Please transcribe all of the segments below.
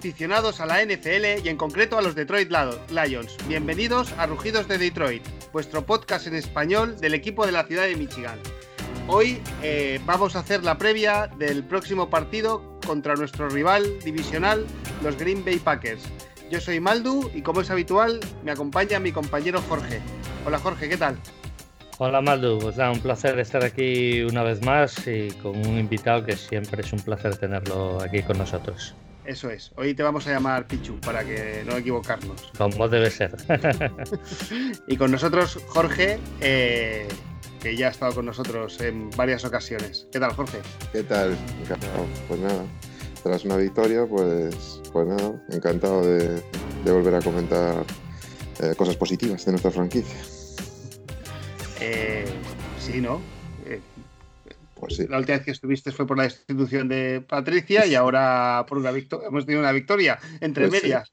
Aficionados a la NFL y en concreto a los Detroit Lions. Bienvenidos a Rugidos de Detroit, vuestro podcast en español del equipo de la ciudad de Michigan. Hoy eh, vamos a hacer la previa del próximo partido contra nuestro rival divisional, los Green Bay Packers. Yo soy Maldu y como es habitual me acompaña mi compañero Jorge. Hola Jorge, ¿qué tal? Hola Maldu, pues un placer estar aquí una vez más y con un invitado que siempre es un placer tenerlo aquí con nosotros. Eso es, hoy te vamos a llamar Pichu para que no equivocarnos. Como debe ser. y con nosotros Jorge, eh, que ya ha estado con nosotros en varias ocasiones. ¿Qué tal Jorge? ¿Qué tal? Encantado. Pues nada, tras una victoria, pues, pues nada, encantado de, volver a comentar eh, cosas positivas de nuestra franquicia. Eh, sí, ¿no? Eh, pues sí. La última vez que estuviste fue por la destitución de Patricia y ahora por una victoria. Hemos tenido una victoria entre pues medias.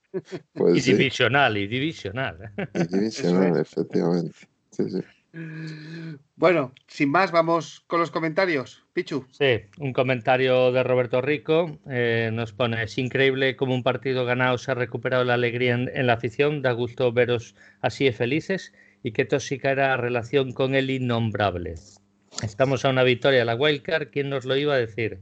Pues y divisional, y divisional. Y divisional, efectivamente. Sí, sí. Bueno, sin más, vamos con los comentarios. Pichu. Sí, un comentario de Roberto Rico. Eh, nos pone: Es increíble cómo un partido ganado se ha recuperado la alegría en, la afición. Da gusto veros así felices y qué tóxica era la relación con el innombrable. Estamos a una victoria de la Wildcard, ¿quién nos lo iba a decir?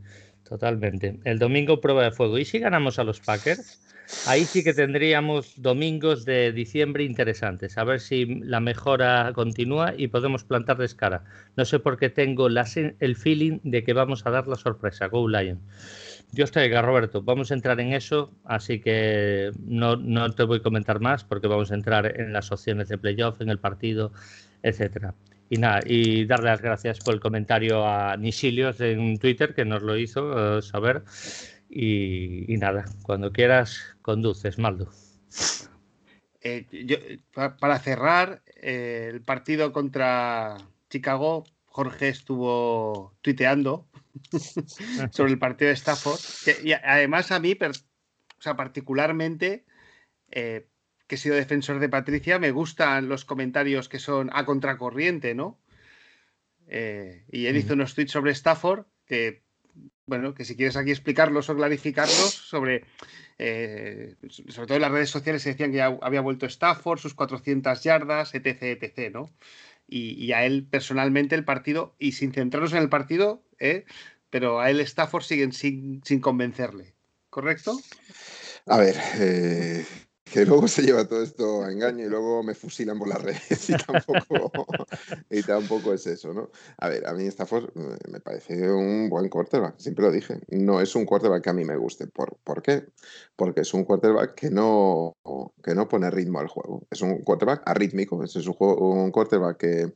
Totalmente. El domingo prueba de fuego. ¿Y si ganamos a los Packers? Ahí sí que tendríamos domingos de diciembre interesantes. A ver si la mejora continúa y podemos plantarles cara. No sé por qué tengo el feeling de que vamos a dar la sorpresa. Go Lion. Dios te oiga, Roberto. Vamos a entrar en eso, así que no, no, te voy a comentar más porque vamos a entrar en las opciones de playoff, en el partido, etcétera. Y nada, y darle las gracias por el comentario a Nisilios en Twitter que nos lo hizo eh, saber. Y, nada, cuando quieras, conduces, Maldo. Eh, para cerrar, eh, el partido contra Chicago, Jorge estuvo tuiteando sobre el partido de Stafford. y además a mí, o sea, particularmente, que he sido defensor de Patricia, me gustan los comentarios que son a contracorriente, ¿no? Eh, y él hizo unos tweets sobre Stafford que, bueno, que si quieres aquí explicarlos o clarificarlos sobre, eh, sobre todo en las redes sociales se decían que ya había vuelto Stafford, sus 400 yardas, etc., etc., ¿no? Y, a él personalmente el partido, y sin centrarnos en el partido, ¿eh? pero a él Stafford siguen sin, sin convencerle, ¿correcto? A ver, eh, que luego se lleva todo esto a engaño y luego me fusilan por las redes y tampoco, y tampoco es eso, ¿no? A ver, a mí Stafford eh, me parece un buen quarterback, siempre lo dije. No es un quarterback que a mí me guste. ¿Por, ¿por qué? Porque es un quarterback que no, que no pone ritmo al juego. Es un quarterback arrítmico, es un, un quarterback que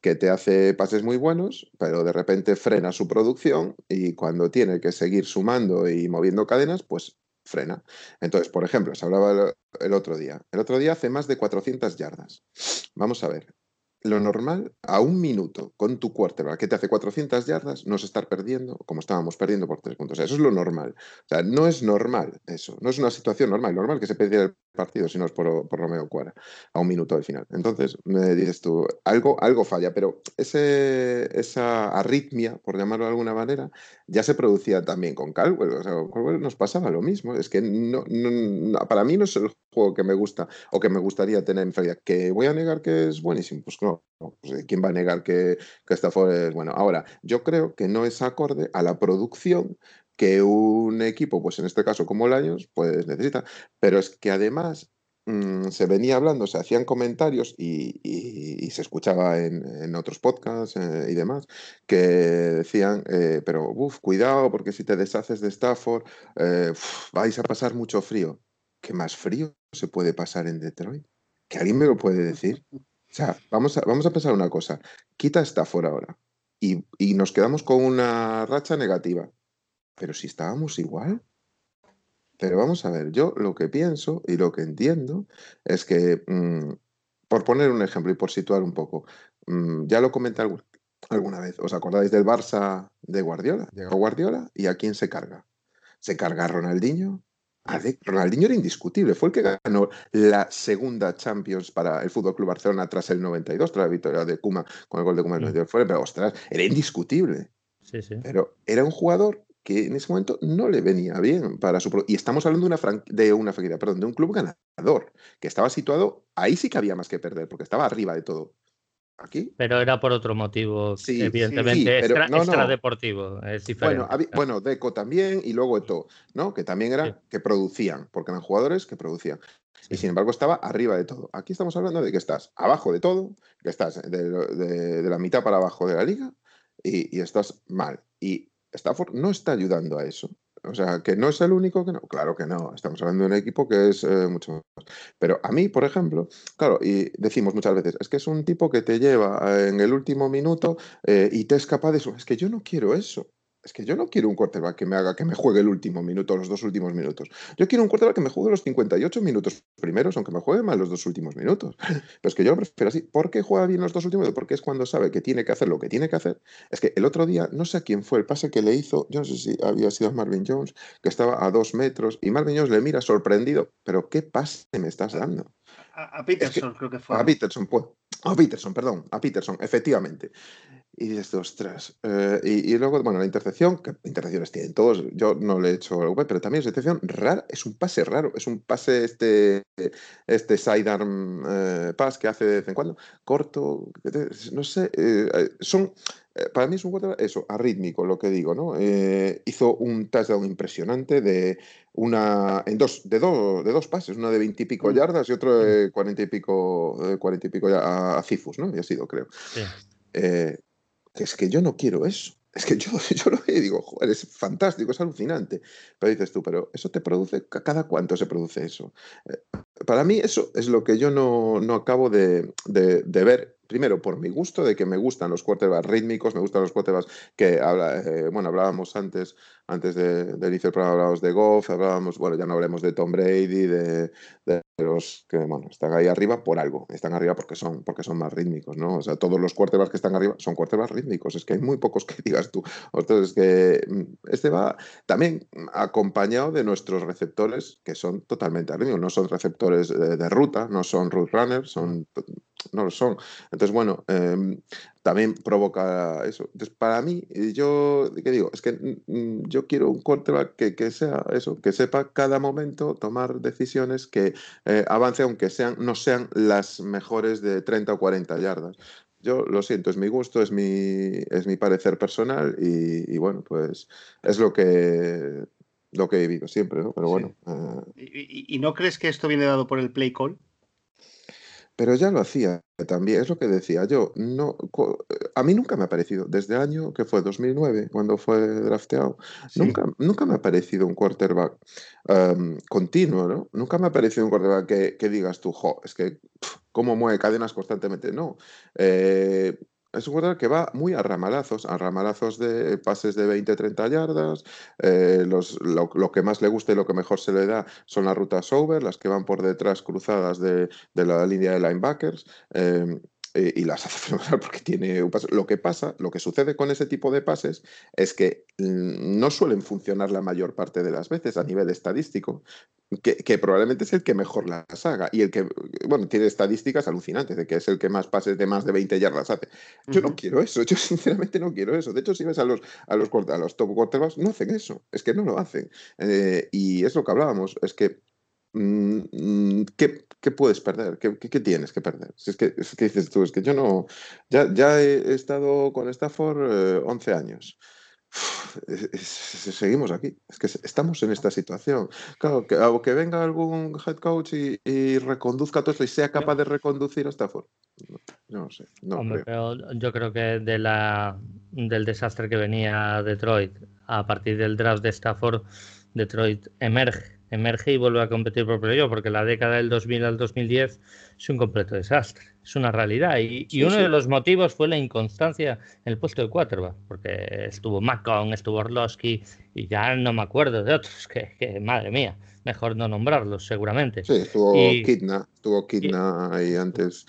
que te hace pases muy buenos, pero de repente frena su producción y cuando tiene que seguir sumando y moviendo cadenas, pues frena. Entonces, por ejemplo, se hablaba el, otro día. El otro día hace más de 400 yardas. Vamos a ver. Lo normal, a un minuto con tu quarterback que te hace 400 yardas, no es estar perdiendo como estábamos perdiendo por tres puntos. Eso es lo normal. O sea, no es normal eso. No es una situación normal. Normal que se perdiera el partido si no es por, por Romeo Cuara a un minuto del final. Entonces, me dices tú, algo, algo falla, pero ese, esa arritmia, por llamarlo de alguna manera, ya se producía también con Caldwell. O sea, con nos pasaba lo mismo. Es que no, para mí no es el juego que me gusta o que me gustaría tener en feria. ¿Que voy a negar que es buenísimo? Pues no. Pues, ¿Quién va a negar que, que esta fue bueno? Ahora, yo creo que no es acorde a la producción que un equipo, pues en este caso como Lions, pues necesita. Pero es que además mm, se venía hablando, se hacían comentarios y, se escuchaba en, otros podcasts eh, y demás, que decían, eh, pero uff, cuidado, porque si te deshaces de Stafford, eh, vais a pasar mucho frío. ¿Qué más frío se puede pasar en Detroit? ¿Que alguien me lo puede decir? Sea, vamos a, vamos a pensar una cosa. Quita Stafford ahora y, y nos quedamos con una racha negativa pero si estábamos igual. Pero vamos a ver, yo lo que pienso y lo que entiendo es que, mm, por poner un ejemplo y por situar un poco, mm, ya lo comenté alguna vez, ¿os acordáis del Barça de Guardiola? Llegó Guardiola y ¿a quién se carga? Se carga a Ronaldinho. Ronaldinho era indiscutible, fue el que ganó la segunda Champions para el Fútbol Club Barcelona tras el 92, tras la victoria de Kuma con el gol de Kuma en el 92. Mm. Pero ostras, era indiscutible. Sí, sí. Pero era un jugador que en ese momento no le venía bien para su... Y estamos hablando de una, de una perdón, de un club ganador, que estaba situado, ahí sí que había más que perder, porque estaba arriba de todo. Aquí. Pero era por otro motivo, evidentemente, extra, deportivo, es diferente. Bueno, bueno, Deco también y luego Eto, ¿no? Que también era que producían, porque eran jugadores que producían. Y sin embargo estaba arriba de todo. Aquí estamos hablando de que estás abajo de todo, que estás de, la mitad para abajo de la liga y, y estás mal. Y Stafford no está ayudando a eso. O sea, que no es el único que no. Claro que no. Estamos hablando de un equipo que es eh, mucho más. Pero a mí, por ejemplo, claro, y decimos muchas veces, es que es un tipo que te lleva eh, en el último minuto eh, y te es capaz de eso. Es que yo no quiero eso. Es que yo no quiero un quarterback que me haga que me juegue el último minuto, los dos últimos minutos. Yo quiero un quarterback que me juegue los 58 minutos primeros, aunque me juegue mal los dos últimos minutos. Pero es que yo lo prefiero así. ¿Por qué juega bien los dos últimos? Porque es cuando sabe que tiene que hacer lo que tiene que hacer. Es que el otro día, no sé a quién fue el pase que le hizo, yo no sé si había sido Marvin Jones, que estaba a dos metros, y Marvin Jones le mira sorprendido, pero ¿qué pase me estás dando? A, Peterson, creo que fue. A Peterson, pues. A Peterson, perdón, a Peterson, efectivamente. Y dices, ostras. Eh, y, luego, bueno, la intercepción, que intercepciones tienen todos, yo no le he hecho el web, pero también es intercepción rara, es un pase raro, es un pase este, este sidearm eh, pass que hace de vez en cuando, corto, no sé, eh, son, para mí es un quarterback, eso, arrítmico, lo que digo, ¿no? hizo un touchdown impresionante de una, en dos, de, dos de dos pases, uno de veintipico mm. yardas y otro de mm. cuarenta y pico, cuarenta y pico a, a Cifus, ¿no? Y ha sido, creo. Sí es que yo no quiero eso. Es que yo, yo lo veo y digo, joder, es fantástico, es alucinante. Pero dices tú, pero ¿eso te produce? ¿Cada cuánto se produce eso? Eh, para mí eso es lo que yo no, no acabo de, de ver primero por mi gusto, de que me gustan los quarterbacks rítmicos, me gustan los quarterbacks que eh, bueno, hablábamos antes, antes de, de iniciar el programa hablábamos de Goff, hablábamos, bueno, ya no hablemos de Tom Brady, de, de, los que, bueno, están ahí arriba por algo, están arriba porque son, porque son más rítmicos, ¿no? O sea, todos los quarterbacks que están arriba son quarterbacks rítmicos, es que hay muy pocos que digas tú. Entonces, que mm, este va también acompañado de nuestros receptores que son totalmente rítmicos, no son receptores de, de ruta, no son root runners, son, no lo son. Entonces, bueno, em, también provoca eso. Entonces, para mí, yo, ¿qué digo? Es que mm, mm, yo quiero un quarterback que, que, sea eso, que sepa cada momento tomar decisiones que eh, avance, aunque sean, no sean las mejores de 30 o 40 yardas. Yo lo siento, es mi gusto, es mi, es mi parecer personal y, bueno, pues es lo que, lo que he vivido siempre, ¿no? Pero bueno. Eh. ¿Y, ¿Y no crees que esto viene dado por el play call? Pero ya lo hacía también, es lo que decía yo. No, a mí nunca me ha parecido, desde el año que fue 2009, cuando fue drafteado, nunca, nunca me ha parecido un quarterback continuo, ¿no? Nunca me ha parecido un quarterback que, que digas tú, jo, es que, ¿cómo mueve cadenas constantemente? No. Eh, es un jugador que va muy a ramalazos, a ramalazos de pases de 20-30 yardas. Eh, los, lo, que más le gusta y lo que mejor se le da son las rutas over, las que van por detrás cruzadas de, de la línea de linebackers. Eh, eh, y las hace fenomenal porque tiene un paso. Lo que pasa, lo que sucede con ese tipo de pases es que mm, no suelen funcionar la mayor parte de las veces a nivel estadístico, que, probablemente es el que mejor las haga y el que, bueno, tiene estadísticas alucinantes de que es el que más pases de más de 20 yardas hace. Yo no quiero eso, yo sinceramente no quiero eso. De hecho, si ves a los, a los, a los top quarterbacks, no hacen eso, es que no lo hacen. Eh, y es lo que hablábamos, es que Mm, mm, ¿qué, puedes perder? ¿Qué, tienes que perder? Si es que, que dices tú, es que yo no. Ya, ya he estado con Stafford 11 eh, años. seguimos aquí. Es que estamos en esta situación. Claro, que, que venga algún head coach y, reconduzca todo esto y sea capaz de reconducir a Stafford. No, no sé. pero yo creo que de la, del desastre que venía Detroit a partir del draft de Stafford, Detroit emerge emerge y vuelve a competir por playoff, porque la década del 2000 al 2010 es un completo desastre, es una realidad. Y, uno de los motivos fue la inconstancia en el puesto de quarterback, porque estuvo Macon, estuvo Orlowski, y ya no me acuerdo de otros, que, madre mía, mejor no nombrarlos seguramente. Sí, estuvo Kidna, estuvo Kidna ahí antes.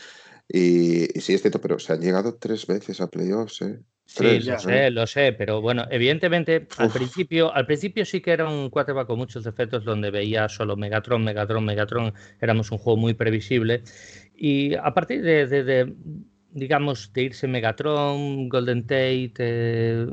Y, y, sí, es cierto, pero se han llegado tres veces a playoffs, ¿eh? Sí, lo sé, lo sé, pero bueno, evidentemente al principio, al principio sí que era un quarterback con muchos defectos donde veía solo Megatron, Megatron, Megatron, éramos un juego muy previsible. Y a partir de, digamos, de irse Megatron, Golden Tate, eh,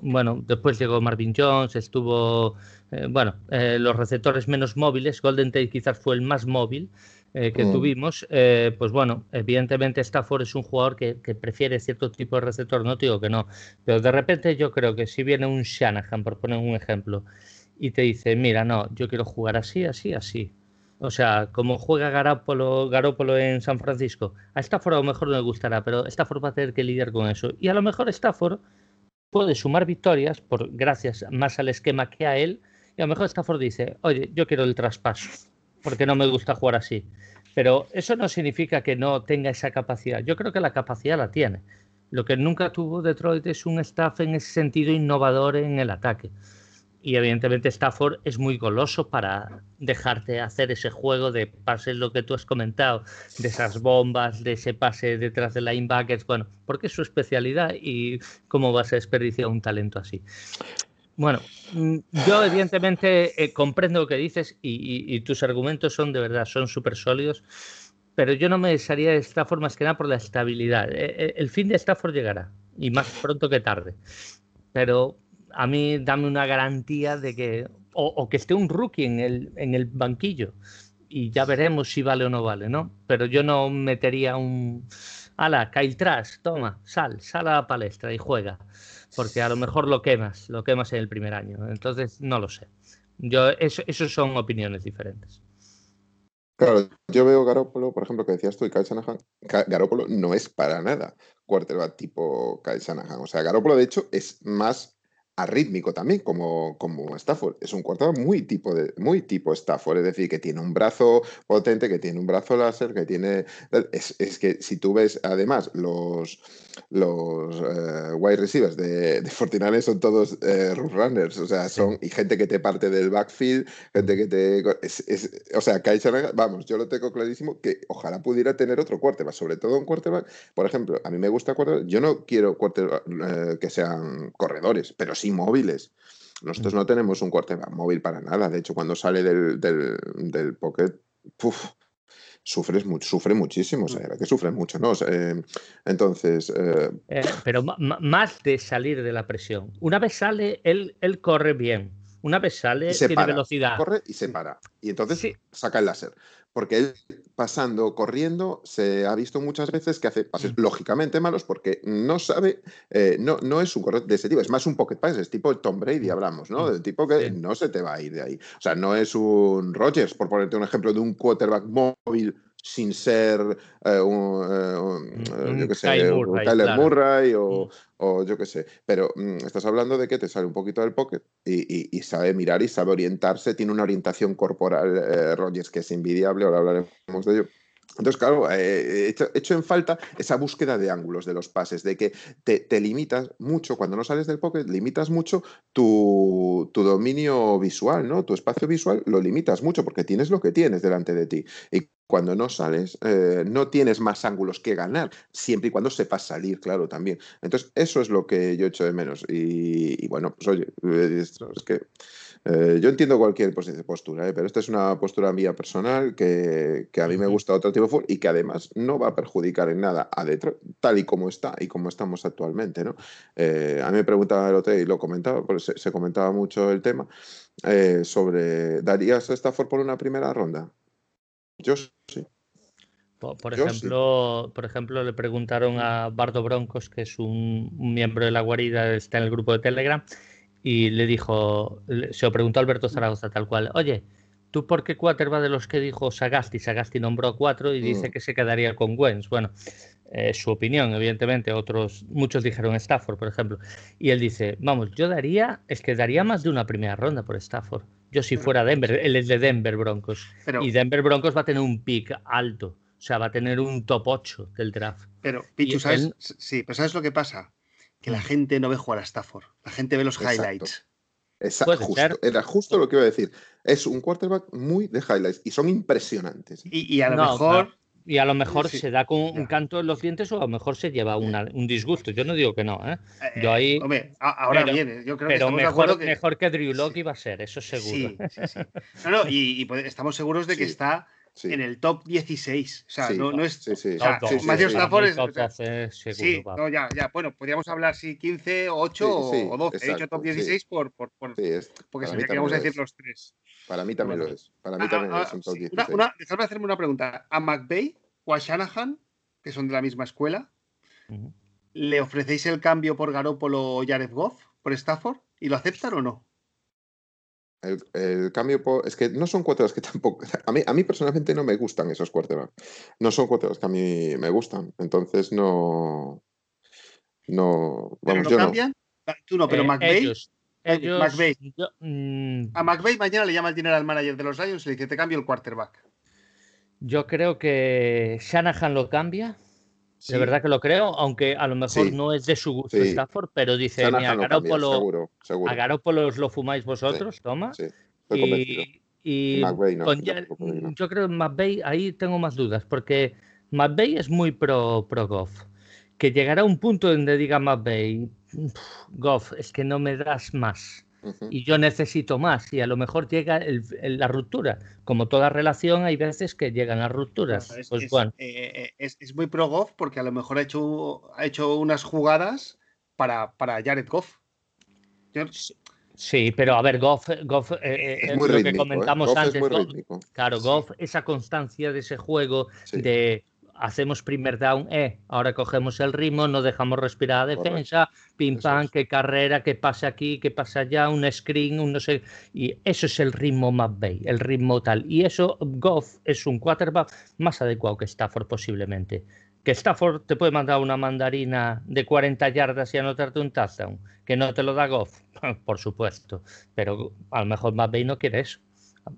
bueno, después llegó Marvin Jones, estuvo, eh, bueno, eh, los receptores menos móviles, Golden Tate quizás fue el más móvil que mm. tuvimos, pues bueno, evidentemente Stafford es un jugador que, que, prefiere cierto tipo de receptor, no digo que no, pero de repente yo creo que si viene un Shanahan, por poner un ejemplo, y te dice, mira, no, yo quiero jugar así, así, así, o sea, como juega Garópolo, en San Francisco, a Stafford a lo mejor no le gustará, pero Stafford va a tener que lidiar con eso. Y a lo mejor Stafford puede sumar victorias por gracias más al esquema que a él. Y a lo mejor Stafford dice, oye, yo quiero el traspaso, porque no me gusta jugar así. Pero eso no significa que no tenga esa capacidad. Yo creo que la capacidad la tiene. Lo que nunca tuvo Detroit es un staff en ese sentido innovador en el ataque. Y evidentemente Stafford es muy goloso para dejarte hacer ese juego de pases, lo que tú has comentado, de esas bombas, de ese pase detrás de linebackers, bueno, porque es su especialidad y cómo vas a desperdiciar un talento así. Bueno, mm, yo evidentemente eh, comprendo lo que dices y, tus argumentos son de verdad, son súper sólidos, pero yo no me desearía de Stafford más que nada por la estabilidad. Eh, eh, el fin de Stafford llegará y más pronto que tarde. Pero a mí dame una garantía de que, o, que esté un rookie en el, en el banquillo y ya veremos si vale o no vale, ¿no? Pero yo no metería un, ala, Kyle Trash, toma, sal, sal a la palestra y juega, porque a lo mejor lo quemas, lo quemas en el primer año, entonces no lo sé. Yo, eso, son opiniones diferentes. Claro, yo veo Garópolo, por ejemplo, que decías tú, y Kyle Shanahan. Garópolo no es para nada quarterback tipo Kyle Shanahan. O sea, Garópolo, de hecho, es más arrítmico también, como, como Stafford. Es un quarterback muy tipo, de, muy tipo Stafford, es decir, que tiene un brazo potente, que tiene un brazo láser, que tiene... Es que si tú ves, además, los, los uh, wide receivers de, de Fortinales son todos uh, runners, o sea, son y gente que te parte del backfield, gente que te... Es, o sea, vamos, yo lo tengo clarísimo, que ojalá pudiera tener otro quarterback, sobre todo un quarterback, por ejemplo, a mí me gusta quarterback, yo no quiero quarterback uh, que sean corredores, pero sí móviles. Nosotros no tenemos un quarterback móvil para nada. De hecho, cuando sale del, del, del pocket, sufres sufre muchísimo, o sea, mm. que sufre mucho, ¿no? Eh, entonces... Eh, eh, pero más de salir de la presión. Una vez sale, él, él corre bien. Una vez sale, tiene velocidad. Corre y se para. Y entonces saca el láser porque él pasando, corriendo, se ha visto muchas veces que hace pases mm. lógicamente malos porque no sabe, eh, no, no es un corredor de ese tipo, es más un pocket pass, es tipo Tom Brady, mm. hablamos, ¿no? Mm. Del tipo que no se te va a ir de ahí. O sea, no es un Rogers, por ponerte un ejemplo de un quarterback móvil sin ser eh, un, eh, yo sé, Tyler Murray o, o, yo qué sé. Pero estás hablando de que te sale un poquito del pocket y, y, sabe mirar y sabe orientarse, tiene una orientación corporal eh, Rogers que es invidiable, ahora hablaremos de ello. Entonces, claro, he hecho, en falta esa búsqueda de ángulos de los pases, de que te, limitas mucho, cuando no sales del pocket, limitas mucho tu, tu, dominio visual, ¿no? Tu espacio visual lo limitas mucho porque tienes lo que tienes delante de ti. Y cuando no sales, eh, no tienes más ángulos que ganar, siempre y cuando sepas salir, claro, también. Entonces, eso es lo que yo echo de menos. Y, bueno, pues oye, es que eh, yo entiendo cualquier postura, ¿eh? pero esta es una postura mía personal que, a mí me gusta otro tipo de fútbol y que además no va a perjudicar en nada a Detroit, tal y como está y como estamos actualmente. ¿no? Eh, a mí me preguntaba el hotel y lo comentaba, porque se, comentaba mucho el tema sobre, ¿darías a Stafford por una primera ronda? Yo sí. Por, ejemplo, por ejemplo, le preguntaron a Bardo Broncos, que es un, un miembro de la guarida, está en el grupo de Telegram, y le dijo, se lo preguntó Alberto Zaragoza tal cual, oye, ¿tú por qué va de los que dijo Sagasti? Sagasti nombró cuatro y dice mm. que se quedaría con Wens. Bueno, es su opinión, evidentemente. Otros, muchos dijeron Stafford, por ejemplo. Y él dice, vamos, yo daría, es que daría más de una primera ronda por Stafford. Yo si fuera Denver, él es de Denver Broncos. y Denver Broncos va a tener un pick alto. O sea, va a tener un top 8 del draft. Pero, Pichu, ¿sabes? Sí, pero ¿sabes lo que pasa? Que la gente no ve jugar a Stafford. La gente ve los highlights. Exacto, era justo lo que iba a decir. Es un quarterback muy de highlights y son impresionantes. Y, a lo mejor. Y a lo mejor se da con un canto en los dientes o a lo mejor se lleva un disgusto. Yo no digo que no, ¿eh? eh yo ahí. Hombre, ahora viene. Yo creo pero mejor, mejor que Drew Locke iba a ser, eso seguro. Sí, sí, sí. No, no, y, estamos seguros de que está en el top 16. O sea, Sí, no, no es. sí, sí. o sea, Sí, sí, Matthew sí. Stafford es- Top o sea, 12, seguro, Sí, no, ya, ya. Bueno, podríamos hablar si 15, 8 Sí, sí, o 12. He dicho exacto, top sí. 16 por, por, por- Sí, es- porque mí que íbamos a decir los tres. Para mí también lo es. Para mí Ah, también ah, es un top sí, 16. una, una- dejadme hacerme una pregunta. ¿A McVeigh o a Shanahan, que son de la misma escuela, Ujú. le ofrecéis el cambio por Garoppolo o Jared Goff, por Stafford? ¿Y lo aceptan o no? El, el cambio por, es que no son quarterbacks que tampoco. A mí, a mí personalmente no me gustan esos quarterbacks. No son quarterbacks que a mí me gustan. Entonces no. No. ¿Pero Vamos, yo no. cambian? Ah, Tú no, pero Eh, McVeigh. ellos, ellos, McVay. yo, mm, A McVeigh mañana le llama el general manager de los Lions y le dice: Te cambio el quarterback. yo creo que Shanahan lo cambia. Sí, De verdad que lo creo, aunque a lo mejor Sí. no es de su gusto Sí. Stafford, pero dice, mira, lo cambia, Garoppolo, seguro, seguro. a os lo fumáis vosotros, toma. Sí, estoy. Y, y no, con yo creo que no. yo creo que McVay, ahí tengo más dudas, porque McVay es muy pro, pro Goff. Que llegará un punto donde diga "Pf, Goff, es que no me das más Y yo necesito más. Y a lo mejor llega el- el- la ruptura. Como toda relación, hay veces que llegan a rupturas. Es, pues es- bueno, eh, eh, es- es muy pro Goff porque a lo mejor ha hecho, ha hecho unas jugadas para, para Jared Goff. Yo- sí, pero a ver, Goff, Goff, eh, eh, Es muy lo que. ¿eh? comentamos Goff antes, es muy Goff- rítmico. Claro, Sí. Goff, esa constancia de ese juego Sí. de hacemos primer down, eh, ahora cogemos el ritmo, no dejamos respirar a Correcto. defensa, pim Eso pam, es. qué carrera, qué pasa aquí, qué pasa allá, un screen, un no sé, y eso es el ritmo McVay, el ritmo tal, y eso Goff es un quarterback más adecuado que Stafford posiblemente. Que Stafford te puede mandar una mandarina de 40 yardas y anotarte un touchdown, que no te lo da Goff, por supuesto, pero a lo mejor McVay no quiere eso.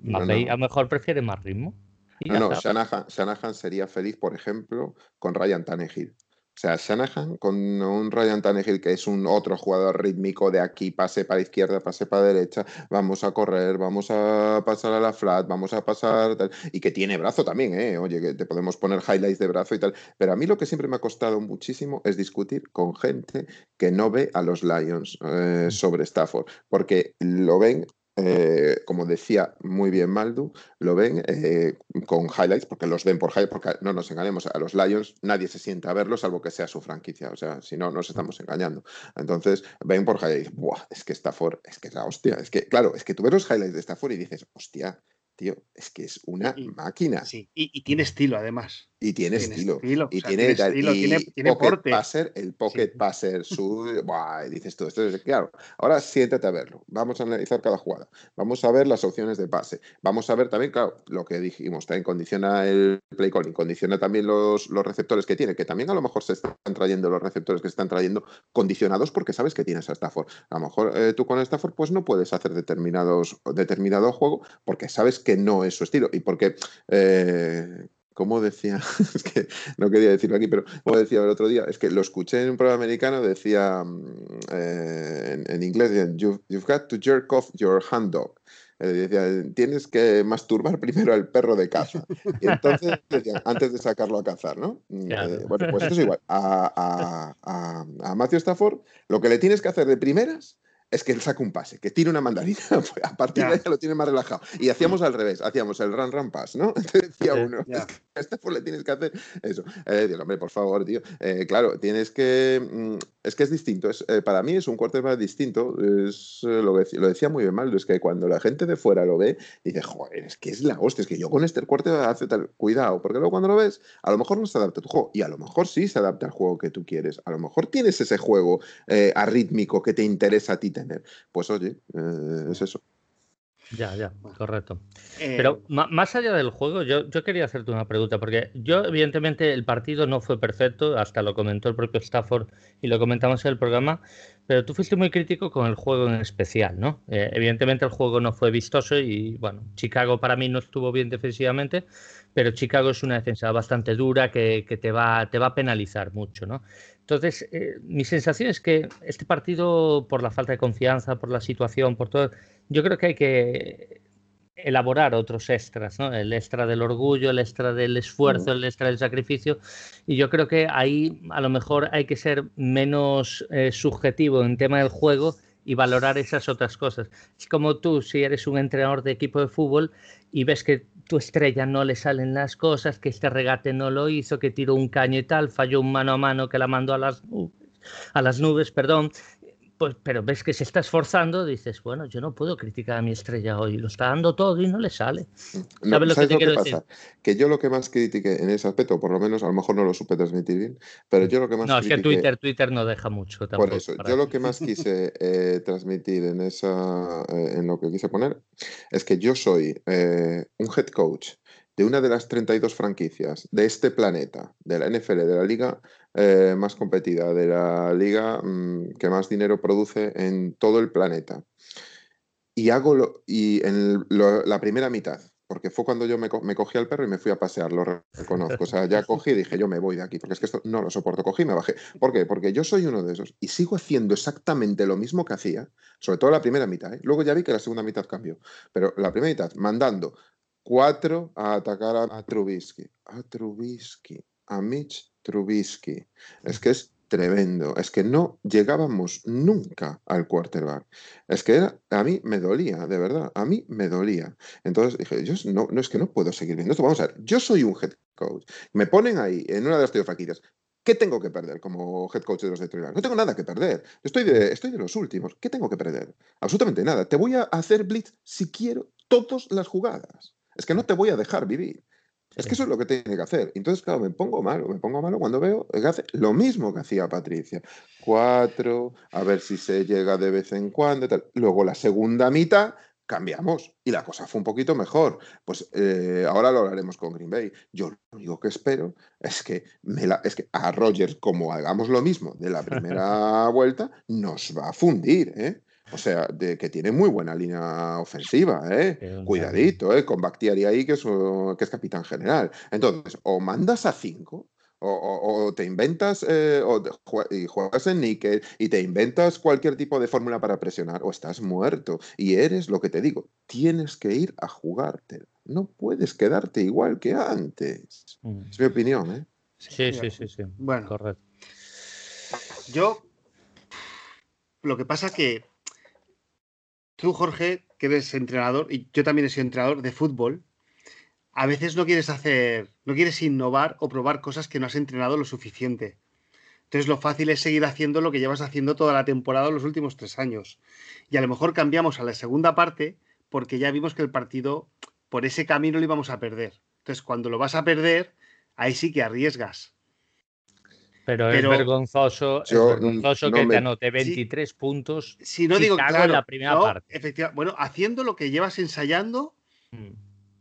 No, McVay no. a lo mejor prefiere más ritmo. No. Shanahan, Shanahan sería feliz, por ejemplo, con Ryan Tannehill. O sea, Shanahan con un Ryan Tannehill que es un otro jugador rítmico de aquí, pase para izquierda, pase para derecha, vamos a correr, vamos a pasar a la flat, vamos a pasar tal, y que tiene brazo también, ¿eh? Oye, que te podemos poner highlights de brazo y tal. Pero a mí lo que siempre me ha costado muchísimo es discutir con gente que no ve a los Lions eh, sobre Stafford, porque lo ven eh, como decía muy bien Maldu, lo ven eh, con highlights, porque los ven por highlights, porque no nos engañemos, a los Lions nadie se sienta a verlos salvo que sea su franquicia, o sea, si no, nos estamos engañando. Entonces, ven por highlights, Buah, es que Stafford, es que es la hostia, es que, claro, es que tú ves los highlights de Stafford y dices, hostia, tío, es que es una Y- máquina. sí, y, y tiene estilo además. Y tiene, Tiene estilo. estilo, Y o sea, tiene, tiene tal- estilo, y tiene- tiene pocket porte. passer, el pocket Sí. passer, su. Buah, dices tú, esto es claro. Ahora siéntate a verlo. Vamos a analizar cada jugada. Vamos a ver las opciones de pase. Vamos a ver también, claro, lo que dijimos, también condiciona el play calling, condiciona también los, los receptores que tiene, que también a lo mejor se están trayendo los receptores que se están trayendo condicionados porque sabes que tienes a Stafford. A lo mejor eh, tú con Stafford pues no puedes hacer determinados, determinado juego porque sabes que no es su estilo y porque eh, como decía, es que no quería decirlo aquí, pero como decía el otro día, es que lo escuché en un programa americano, decía mm, eh, en, en inglés, you've, you've got to jerk off your hand dog. Eh, decía, tienes que masturbar primero al perro de caza. Y entonces decían, antes de sacarlo a cazar, ¿no? Mm, Claro. eh, bueno, pues esto es igual. A, a, a, a Matthew Stafford, lo que le tienes que hacer de primeras es que él saque un pase, que tire una mandarina, pues a partir de ahí ya lo tiene más relajado. Y hacíamos al revés, hacíamos el run run pass, ¿no? Entonces decía uno, ya. es que a Stafford le tienes que hacer eso. Eh, digo, hombre, por favor, tío. Eh, claro, tienes que. mm, es que es distinto. Es, eh, para mí es un quarterback distinto. Es, eh, lo, lo decía muy bien Maldo, es que cuando la gente de fuera lo ve, dice, joder, es que es la hostia, es que yo con este quarterback hace tal. Cuidado, porque luego cuando lo ves, a lo mejor no se adapta a tu juego. Y a lo mejor sí se adapta al juego que tú quieres. A lo mejor tienes ese juego arrítmico que te interesa a ti tener. Pues oye, eh, es eso. Ya, ya, correcto. Eh, Pero más allá del juego, yo, yo quería hacerte una pregunta, porque yo, evidentemente, el partido no fue perfecto, hasta lo comentó el propio Stafford y lo comentamos en el programa, pero tú fuiste muy crítico con el juego en especial, ¿no? Eh, evidentemente el juego no fue vistoso y, bueno, Chicago para mí no estuvo bien defensivamente, pero Chicago es una defensa bastante dura que, que te, va, te va a penalizar mucho, ¿no? Entonces, eh, mi sensación es que este partido, por la falta de confianza, por la situación, por todo, yo creo que hay que elaborar otros extras, ¿no? El extra del orgullo, el extra del esfuerzo, el extra del sacrificio. Y yo creo que ahí a lo mejor hay que ser menos eh, subjetivo en tema del juego y valorar esas otras cosas. Es como tú, si eres un entrenador de equipo de fútbol y ves que tu estrella no le salen las cosas, que este regate no lo hizo, que tiró un caño y tal, falló un mano a mano que la mandó a las a las nubes, perdón, pues, pero ves que se está esforzando, dices, bueno, yo no puedo criticar a mi estrella hoy, lo está dando todo y no le sale. No, ¿Sabes lo que te quiero pasa? Que yo lo que más critiqué en ese aspecto, por lo menos a lo mejor no lo supe transmitir bien, pero yo lo que más No, es que Twitter, Twitter no deja mucho tampoco. Por eso, yo lo que más quise eh, transmitir en esa eh, en lo que quise poner es que yo soy eh, un head coach de una de las 32 franquicias de este planeta, de la NFL, de la liga eh, más competida, de la liga mm, que más dinero produce en todo el planeta. Y hago lo, y en la primera mitad, porque fue cuando yo me, cogí al perro y me fui a pasear, lo reconozco. O sea, ya cogí y dije, yo me voy de aquí, porque es que esto no lo soporto. Cogí y me bajé. ¿Por qué? Porque yo soy uno de esos y sigo haciendo exactamente lo mismo que hacía, sobre todo la primera mitad. ¿eh? Luego ya vi que la segunda mitad cambió, pero la primera mitad, mandando cuatro a atacar a, Trubisky, a Trubisky, a Mitch Trubisky. Es que es tremendo. Es que no llegábamos nunca al quarterback. Es que era, a mí me dolía, de verdad, a mí me dolía. Entonces dije, yo no, no es que no puedo seguir viendo esto. Vamos a ver, yo soy un head coach. Me ponen ahí en una de las franquicias. ¿Qué tengo que perder como head coach de los Detroit No tengo nada que perder. Estoy de, estoy de los últimos. ¿Qué tengo que perder? Absolutamente nada. Te voy a hacer blitz si quiero todas las jugadas. Es que no te voy a dejar vivir. Es que eso es lo que tiene que hacer. Entonces, claro, me pongo malo, me pongo malo cuando veo que hace lo mismo que hacía Patricia. Cuatro, a ver si se llega de vez en cuando. Tal. Luego la segunda mitad cambiamos y la cosa fue un poquito mejor. Pues eh, ahora lo hablaremos con Green Bay. Yo lo único que espero es que, me la, es que a Rogers, como hagamos lo mismo de la primera vuelta, nos va a fundir. ¿eh? O sea, de que tiene muy buena línea ofensiva, ¿eh? Cuidadito, ¿eh? Con Bactiari ahí, que es, que es capitán general. Entonces, o mandas a cinco, o, te inventas eh, o y juegas en níquel y te inventas cualquier tipo de fórmula para presionar, o estás muerto. Y eres lo que te digo, tienes que ir a jugarte. No puedes quedarte igual que antes. Mm. Es mi opinión, ¿eh? Sí, sí, sí, sí. Bueno, correcto. Yo, lo que pasa que tú, Jorge, que eres entrenador, y yo también he sido entrenador de fútbol, a veces no quieres hacer, no quieres innovar o probar cosas que no has entrenado lo suficiente. Entonces lo fácil es seguir haciendo lo que llevas haciendo toda la temporada los últimos tres años. Y a lo mejor cambiamos a la segunda parte porque ya vimos que el partido por ese camino lo íbamos a perder. Entonces cuando lo vas a perder, ahí sí que arriesgas. Pero, es vergonzoso, vergonzoso que te anote 23 puntos. Si no digo claro, en la primera parte. Efectivamente, bueno, haciendo lo que llevas ensayando mm.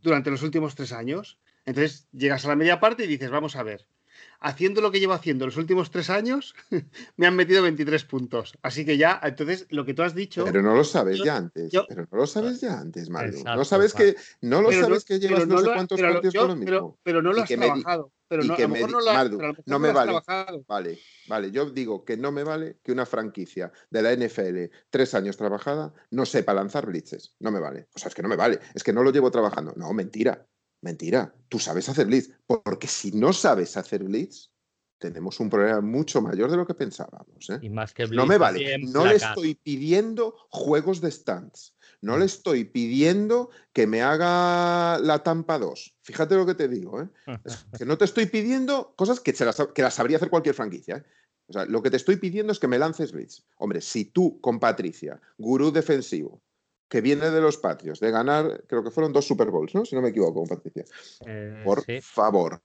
durante los últimos tres años. Entonces llegas a la media parte y dices, vamos a ver, haciendo lo que llevo haciendo los últimos tres años, me han metido 23 puntos. Así que ya, entonces, lo que tú has dicho. Pero no lo sabes ya antes. pero no lo sabes ya antes, Mario. no sabes que, no lo sabes que llevas no, sé cuántos partidos con lo mismo. Pero, no lo has trabajado. Pero no, a lo mejor no lo, has, no me vale. Vale, vale. Yo digo que no me vale que una franquicia de la NFL, tres años trabajada, no sepa lanzar blitzes. No me vale. O sea, es que no me vale. Es que no lo llevo trabajando. No, mentira. Mentira, tú sabes hacer blitz, porque si no sabes hacer blitz, tenemos un problema mucho mayor de lo que pensábamos. ¿eh? Y más que no me vale, no le estoy pidiendo juegos de stands, no le estoy pidiendo que me haga la tampa 2. Fíjate lo que te digo, ¿eh? que no te estoy pidiendo cosas que, las, que las sabría hacer cualquier franquicia. ¿eh? O sea, lo que te estoy pidiendo es que me lances blitz. Hombre, si tú con Patricia, gurú defensivo, que viene de los patios, de ganar, creo que fueron dos Super Bowls, ¿no? Si no me equivoco, Patricia. Eh, por favor.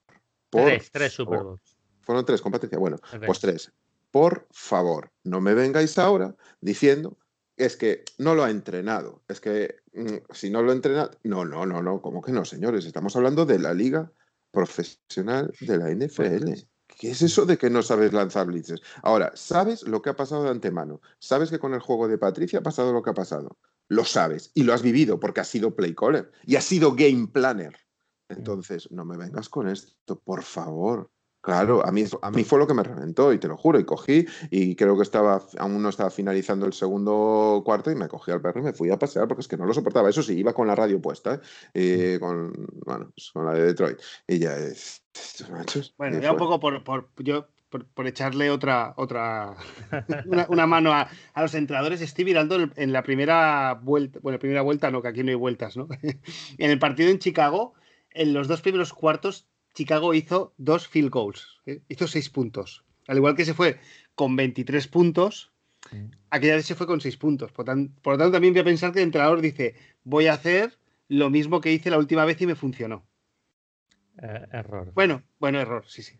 tres, tres Super Bowls. Fueron tres con Patricia. Bueno, pues tres. Por favor, no me vengáis ahora diciendo es que no lo ha entrenado. Es que mm, si no lo ha entrenado. No, no, no, no. ¿Cómo que no, señores? Estamos hablando de la liga profesional de la NFL. ¿Qué es eso de que no sabes lanzar blitzes? Ahora, ¿sabes lo que ha pasado de antemano? ¿Sabes que con el juego de Patricia ha pasado lo que ha pasado? Lo sabes y lo has vivido porque has sido play caller y has sido game planner. Entonces, no me vengas con esto, por favor. Claro, a mí, a mí fue lo que me reventó, y te lo juro, y cogí, y creo que estaba, aún no estaba finalizando el segundo cuarto, y me cogí al perro y me fui a pasear porque es que no lo soportaba. Eso sí, iba con la radio puesta, ¿eh? con, bueno, pues con la de Detroit. Y ya es. Bueno, ya un poco por, por, yo por, echarle otra, otra una, mano a, los entrenadores, estoy mirando en la primera vuelta, bueno, primera vuelta no, que aquí no hay vueltas, ¿no? en el partido en Chicago, en los dos primeros cuartos, Chicago hizo dos field goals, ¿eh? hizo seis puntos. Al igual que se fue con 23 puntos, aquella vez se fue con seis puntos. Por, por lo tanto, también voy a pensar que el entrenador dice, voy a hacer lo mismo que hice la última vez y me funcionó. Eh, error. Bueno, bueno, error, sí, sí.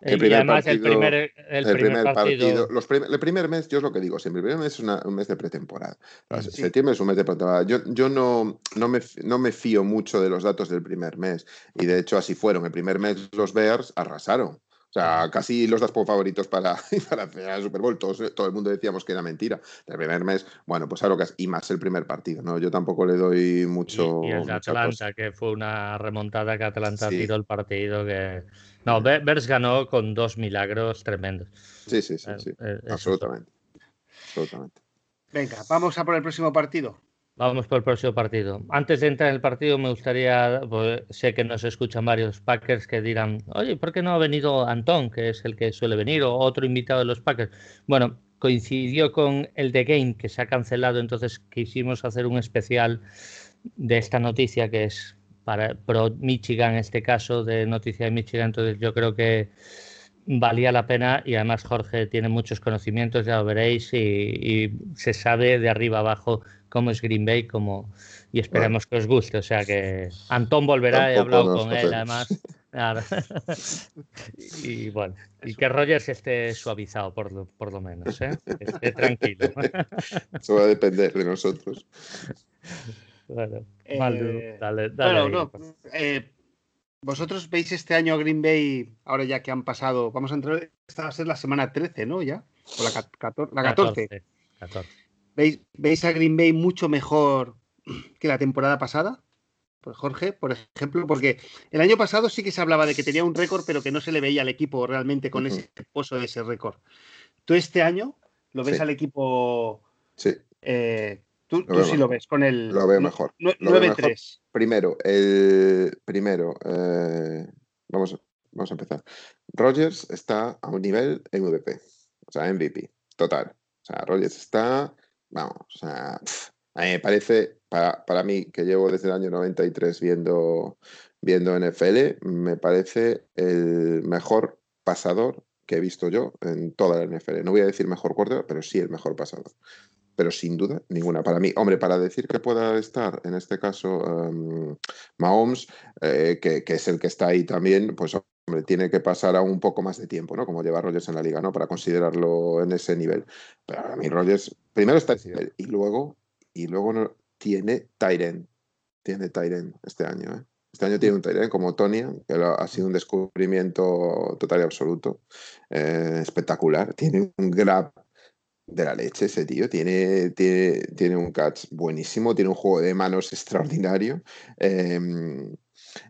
El primer además partido, el primer, el el primer partido, los prim el primer mes, yo es lo que digo siempre, el primer mes es una, un mes de pretemporada. Sí. Septiembre es un mes de pretemporada. Yo, yo no, no, me, no me fío mucho de los datos del primer mes. Y de hecho así fueron. El primer mes los Bears arrasaron. O sea, casi los das por favoritos para, para hacer el Super Bowl. Todos, todo el mundo decíamos que era mentira. El primer mes, bueno, pues algo que es, y más el primer partido, ¿no? Yo tampoco le doy mucho. Y, y el de Atlanta, cosa. que fue una remontada que Atlanta sí. tiró el partido que. No, Bears ganó con dos milagros tremendos. Sí, sí, sí, sí. Eh, absolutamente. Absolutamente. Venga, vamos a por el próximo partido. Vamos por el próximo partido. Antes de entrar en el partido, me gustaría, pues, sé que nos escuchan varios Packers que dirán, oye, ¿por qué no ha venido Antón, que es el que suele venir, o otro invitado de los Packers? Bueno, coincidió con el The Game, que se ha cancelado, entonces quisimos hacer un especial de esta noticia que es para pro Michigan, en este caso, de noticia de Michigan, entonces yo creo que valía la pena y además Jorge tiene muchos conocimientos, ya lo veréis, y, y se sabe de arriba abajo cómo es Green Bay como, y esperemos bueno. que os guste. O sea que Antón volverá, he hablado con él además. Y bueno, y que Rogers esté suavizado por lo, por lo menos, ¿eh? esté tranquilo. Eso va a depender de nosotros. Bueno, eh, dale, dale, dale bueno, no, eh, vosotros veis este año a Green Bay, ahora ya que han pasado, vamos a entrar, esta va a ser la semana 13, ¿no? Ya, o la, 14. La 14. 14, 14. ¿Veis, ¿Veis a Green Bay mucho mejor que la temporada pasada? Pues Jorge, por ejemplo, porque el año pasado sí que se hablaba de que tenía un récord, pero que no se le veía al equipo realmente con uh -huh. ese pozo de ese récord. ¿Tú este año lo ves sí. al equipo? Sí. Eh, tú, tú sí lo ves con el. Lo veo mejor. 9-3. Primero, el primero, eh, vamos, vamos a empezar. Rogers está a un nivel MVP, o sea, MVP, total. O sea, Rogers está vamos, o sea, pff, a mí me parece, para, para, mí, que llevo desde el año 93 viendo, viendo NFL, me parece el mejor pasador que he visto yo en toda la NFL. No voy a decir mejor quarterback, pero sí el mejor pasador. Pero sin duda ninguna. Para mí, hombre, para decir que pueda estar, en este caso, um, Mahomes, eh, que, es el que está ahí también, pues hombre, tiene que pasar a un poco más de tiempo, ¿no? Como lleva Rogers en la liga, ¿no? Para considerarlo en ese nivel. Pero a mí Rogers, primero está ese nivel y luego, y luego tiene Tyren. Tiene Tyren este año, ¿eh? Este año tiene un Tyren como Tonya, que ha sido un descubrimiento total y absoluto. Eh, espectacular. Tiene un grab de la leche ese tío. Tiene, tiene, tiene un catch buenísimo, tiene un juego de manos extraordinario. Eh,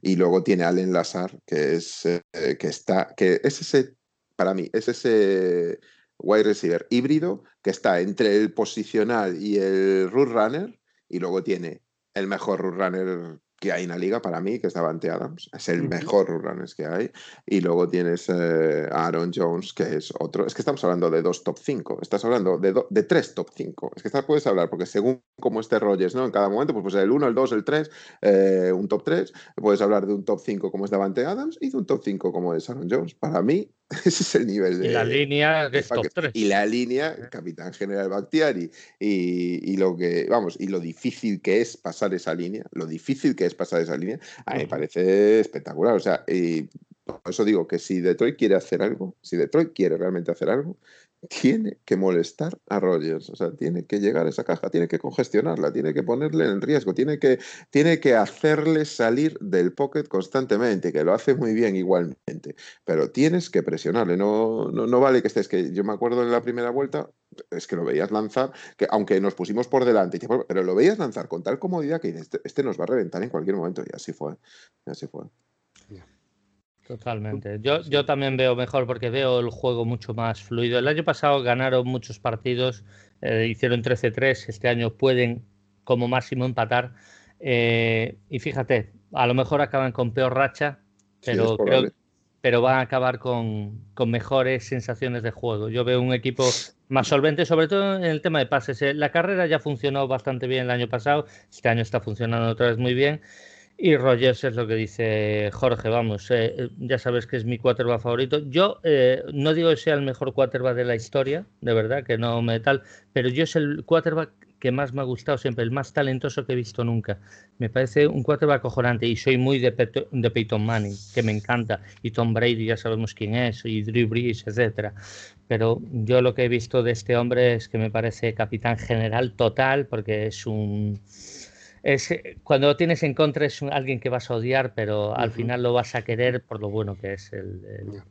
y luego tiene Allen Lazar, que es eh, que está, que es ese, para mí, es ese wide receiver híbrido que está entre el posicional y el root runner, y luego tiene el mejor root runner que hay en la liga para mí, que es Davante Adams, es el uh -huh. mejor runners que hay, y luego tienes eh, Aaron Jones, que es otro, es que estamos hablando de dos top 5, estás hablando de, de tres top 5, es que estás, puedes hablar, porque según cómo esté Rogers, ¿no? En cada momento, pues, pues el 1, el 2, el 3, eh, un top 3, puedes hablar de un top 5 como es Davante Adams y de un top 5 como es Aaron Jones. Para mí, ese es el nivel de. Y la línea de top 3. Y la línea, capitán general Bakhtiari, y, y, lo que, vamos, y lo difícil que es pasar esa línea, lo difícil que es pasar esa línea, a mí me parece espectacular. O sea, y por eso digo que si Detroit quiere hacer algo, si Detroit quiere realmente hacer algo, tiene que molestar a Rogers, o sea, tiene que llegar a esa caja, tiene que congestionarla, tiene que ponerle en riesgo, tiene que, tiene que hacerle salir del pocket constantemente, que lo hace muy bien igualmente, pero tienes que presionarle, no, no, no vale que estés, que yo me acuerdo en la primera vuelta, es que lo veías lanzar, que aunque nos pusimos por delante, pero lo veías lanzar con tal comodidad que este, este nos va a reventar en cualquier momento, y así fue, así fue. Totalmente. Yo, yo también veo mejor porque veo el juego mucho más fluido. El año pasado ganaron muchos partidos, eh, hicieron 13-3, este año pueden como máximo empatar. Eh, y fíjate, a lo mejor acaban con peor racha, pero, sí, creo, pero van a acabar con, con, mejores sensaciones de juego. Yo veo un equipo más solvente, sobre todo en el tema de pases. Eh, la carrera ya funcionó bastante bien el año pasado, este año está funcionando otra vez muy bien Y Rogers es lo que dice Jorge, vamos, eh, eh, ya sabes que es mi quarterback favorito. Yo eh, no digo que sea el mejor quarterback de la historia, de verdad, que no me tal, pero yo es el quarterback que más me ha gustado siempre, el más talentoso que he visto nunca. Me parece un quarterback acojonante y soy muy de, de Peyton Manning, que me encanta, y Tom Brady ya sabemos quién es, y Drew Brees, etcétera. Pero yo lo que he visto de este hombre es que me parece capitán general total, porque es un es, eh, cuando lo tienes en contra es alguien que vas a odiar, pero al final lo vas a querer por lo bueno que es el, el,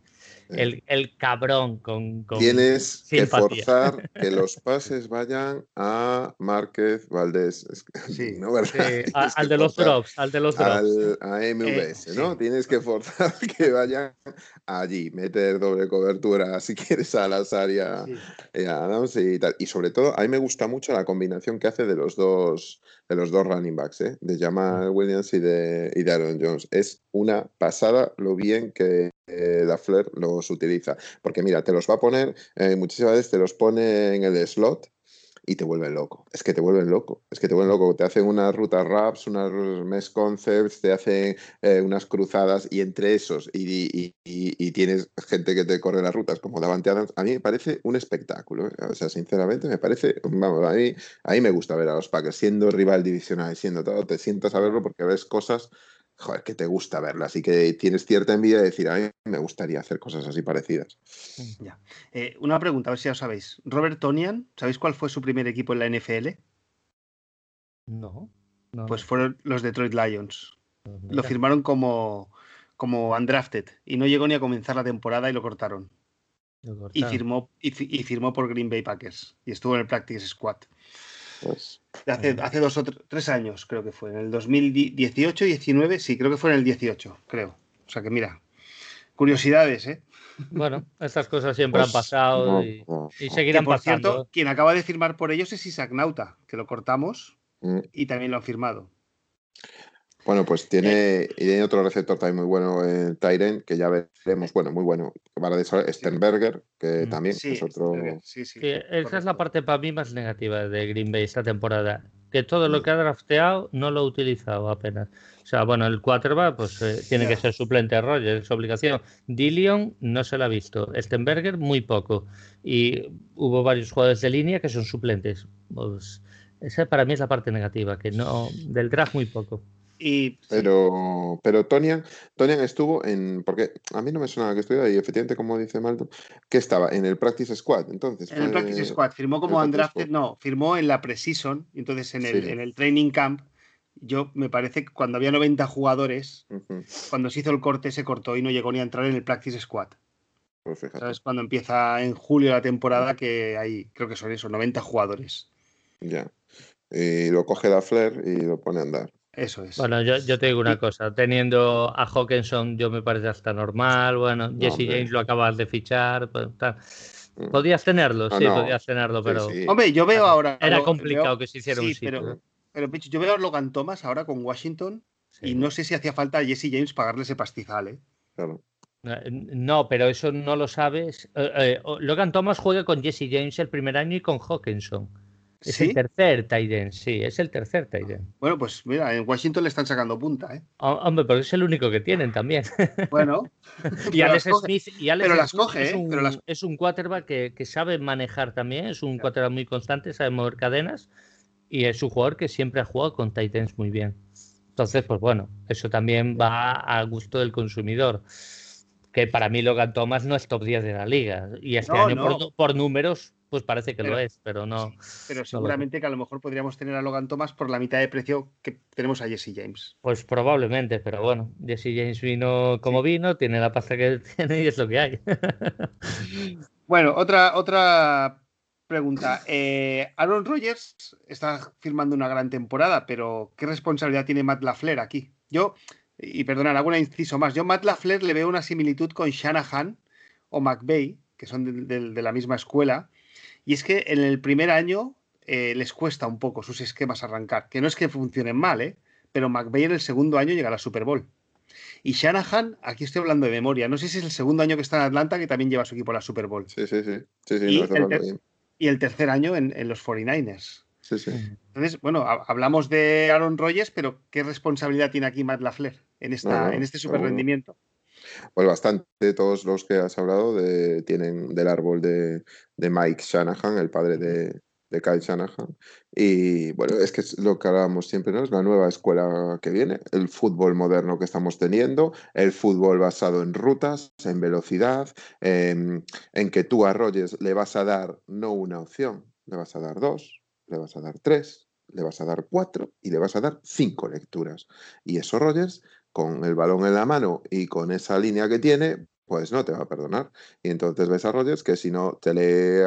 el, cabrón con, Tienes que forzar que los pases vayan a Márquez Valdés. Sí, ¿no? al, de los drops, al de los drops. a MVS, ¿no? Tienes que forzar que vayan allí, meter doble cobertura si quieres a las áreas y tal. Y sobre todo, a mí me gusta mucho la combinación que hace de los dos de los dos running backs, ¿eh? de Jamal Williams y de, y Aaron Jones. Es una pasada lo bien que eh, la Flair los utiliza. Porque mira, te los va a poner, eh, muchísimas veces te los pone en el slot y te vuelven loco. Es que te vuelven loco. Es que te vuelven loco. Te hacen unas rutas raps, unas mesh concepts, te hacen eh, unas cruzadas y entre esos y, tienes gente que te corre las rutas como Davante Adams. A mí me parece un espectáculo. ¿eh? O sea, sinceramente me parece, vamos, a mí, a mí me gusta ver a los Packers siendo rival divisional, siendo todo. Te sientas a verlo porque ves cosas joder, que te gusta verlas y que tienes cierta envidia de decir, a mí me gustaría hacer cosas así parecidas. Ya. Eh, una pregunta, a ver si ya sabéis. Robert Tonian, ¿sabéis cuál fue su primer equipo en la NFL? No. Pues fueron los Detroit Lions. Pues lo firmaron como, como undrafted y no llegó ni a comenzar la temporada y lo cortaron. Y, firmó, y, y firmó por Green Bay Packers y estuvo en el Practice Squad. Pues, hace, hace dos o tres años, creo que fue. En el 2018, 19, sí, creo que fue en el 18, creo. O sea que mira, curiosidades, ¿eh? Bueno, estas cosas siempre han pues, pasado y, seguirán por pasando. Cierto, quien acaba de firmar por ellos es Isaac Nauta, que lo cortamos mm. y también lo han firmado. Bueno, pues tiene, y tiene otro receptor también muy bueno en Tyren, que ya veremos, bueno, muy bueno. Para de Sternberger, que mm. también es otro. Sí, sí, esa es la parte para mí más negativa de Green Bay esta temporada. Que todo lo mm. que ha drafteado no lo ha utilizado apenas. O sea, bueno, el quarterback pues eh, tiene que ser suplente a Rogers, es obligación. Dillion no se lo ha visto. Stenberger muy poco. Y hubo varios jugadores de línea que son suplentes. Pues, esa para mí es la parte negativa, que no del draft muy poco pero, pero Tonian, Tonian estuvo en. Porque a mí no me suena que estuviera y efectivamente, como dice Maldo, que estaba en el Practice Squad. Entonces, en el Practice Squad, firmó como undrafted, no, firmó en la Precision, entonces en el, en el Training Camp. Yo me parece que cuando había 90 jugadores, cuando se hizo el corte, se cortó y no llegó ni a entrar en el Practice Squad. Pues ¿Sabes? Cuando empieza en julio la temporada, que hay, creo que son esos, 90 jugadores. Ya. Y lo coge la Flair y lo pone a andar. Eso es. Bueno, yo, te digo una cosa, teniendo a Hawkinson yo me parece hasta normal, bueno, Jesse James lo acabas de fichar, pues, mm. Podías tenerlo, sí, podías tenerlo, pero... Hombre, yo veo ahora... Era complicado que se hiciera un sitio. Pero, pero yo veo a Logan Thomas ahora con Washington y no sé si hacía falta a Jesse James pagarle ese pastizal, ¿eh? Claro. Eh, no, pero eso no lo sabes. Eh, Logan Thomas juega con Jesse James el primer año y con Hawkinson. Es el tercer Tiden, sí, es el tercer Tiden. Bueno, pues mira, en Washington le están sacando punta, ¿eh? Hombre, pero es el único que tienen también. Bueno. y Alex Smith, y pero las coge, es, ¿eh? un, es un quarterback que, sabe manejar también, es un quarterback muy constante, sabe mover cadenas y es un jugador que siempre ha jugado con Titans muy bien. Entonces, pues bueno, eso también va a gusto del consumidor. Que para mí Logan Thomas no es top 10 de la liga. Y este año por, por números pues parece que lo es, pero no. pero seguramente que a lo mejor podríamos tener a Logan Thomas por la mitad de precio que tenemos a Jesse James. Pues probablemente, pero bueno, Jesse James vino como vino, tiene la pasta que tiene y es lo que hay. bueno, otra, otra pregunta. Eh, Aaron Rodgers está firmando una gran temporada, pero ¿qué responsabilidad tiene Matt LaFleur aquí? Yo, y perdonad, hago un inciso más. Yo Matt LaFleur le veo una similitud con Shanahan o McVeigh, que son de la misma escuela y es que en el primer año eh, les cuesta un poco sus esquemas arrancar, que no es que funcionen mal, ¿eh? pero McVeigh en el segundo año llega a la Super Bowl. Y Shanahan, aquí estoy hablando de memoria, no sé si es el segundo año que está en Atlanta que también lleva a su equipo a la Super Bowl. Sí, sí, sí. y, el tercer año en, los 49ers. Sí, sí. Entonces, bueno, hablamos de Aaron Rodgers, pero ¿qué responsabilidad tiene aquí Matt LaFleur en, esta, en este super rendimiento? Pues bastante, todos los que has hablado tienen del árbol de, Mike Shanahan, el padre de, Kyle Shanahan. Y bueno, es que es lo que hablábamos siempre, ¿no? Es la nueva escuela que viene, el fútbol moderno que estamos teniendo, el fútbol basado en rutas, en velocidad, en, que tú a Rogers le vas a dar no una opción, le vas a dar dos, le vas a dar tres, le vas a dar cuatro y le vas a dar cinco lecturas. Y eso Rogers, con el balón en la mano y con esa línea que tiene, pues no te va a perdonar. Y entonces ves a Rogers que si no te lee,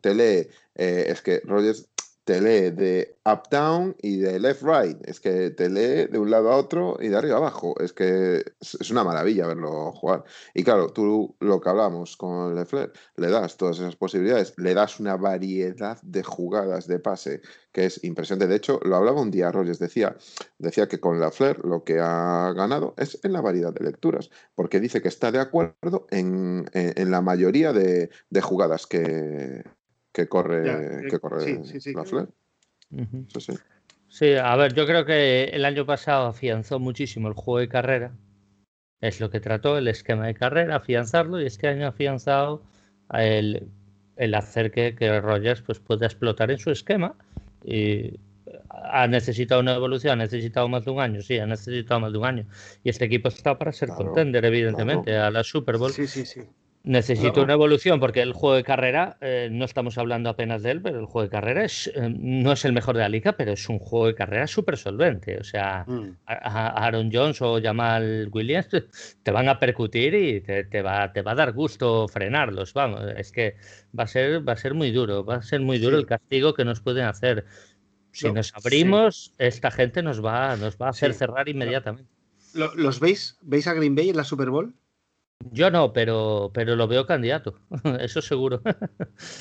te lee eh, es que Rogers te lee de up-down y de left-right. Es que te lee de un lado a otro y de arriba a abajo. Es que es una maravilla verlo jugar. Y claro, tú lo que hablamos con Lefler, le das todas esas posibilidades, le das una variedad de jugadas de pase que es impresionante. De hecho, lo hablaba un día Rogers, decía, decía que con Lefler lo que ha ganado es en la variedad de lecturas, porque dice que está de acuerdo en, la mayoría de jugadas que, que corre, que corre la Flair. sí, a ver, yo creo que el año pasado afianzó muchísimo el juego de carrera. Es lo que trató, el esquema de carrera, afianzarlo, y este año ha afianzado el, el hacer que, que Rogers pues, pueda explotar en su esquema. Y ha necesitado una evolución, ha necesitado más de un año, sí, ha necesitado más de un año. Y este equipo está para ser contender, evidentemente, a la Super Bowl. Sí, sí, sí. Necesito una evolución porque el juego de carrera, eh, no estamos hablando apenas de él, pero el juego de carrera es, eh, no es el mejor de la liga, pero es un juego de carrera súper solvente. O sea, mm. Aaron Jones o Jamal Williams te van a percutir y te, va, te va a dar gusto frenarlos. Vamos, es que va a ser, va a ser muy duro, va a ser muy duro el castigo que nos pueden hacer. Si nos abrimos, esta gente nos va, nos va a hacer cerrar inmediatamente. ¿Los veis? ¿Veis a Green Bay en la Super Bowl? Yo no, pero, pero lo veo candidato, eso seguro.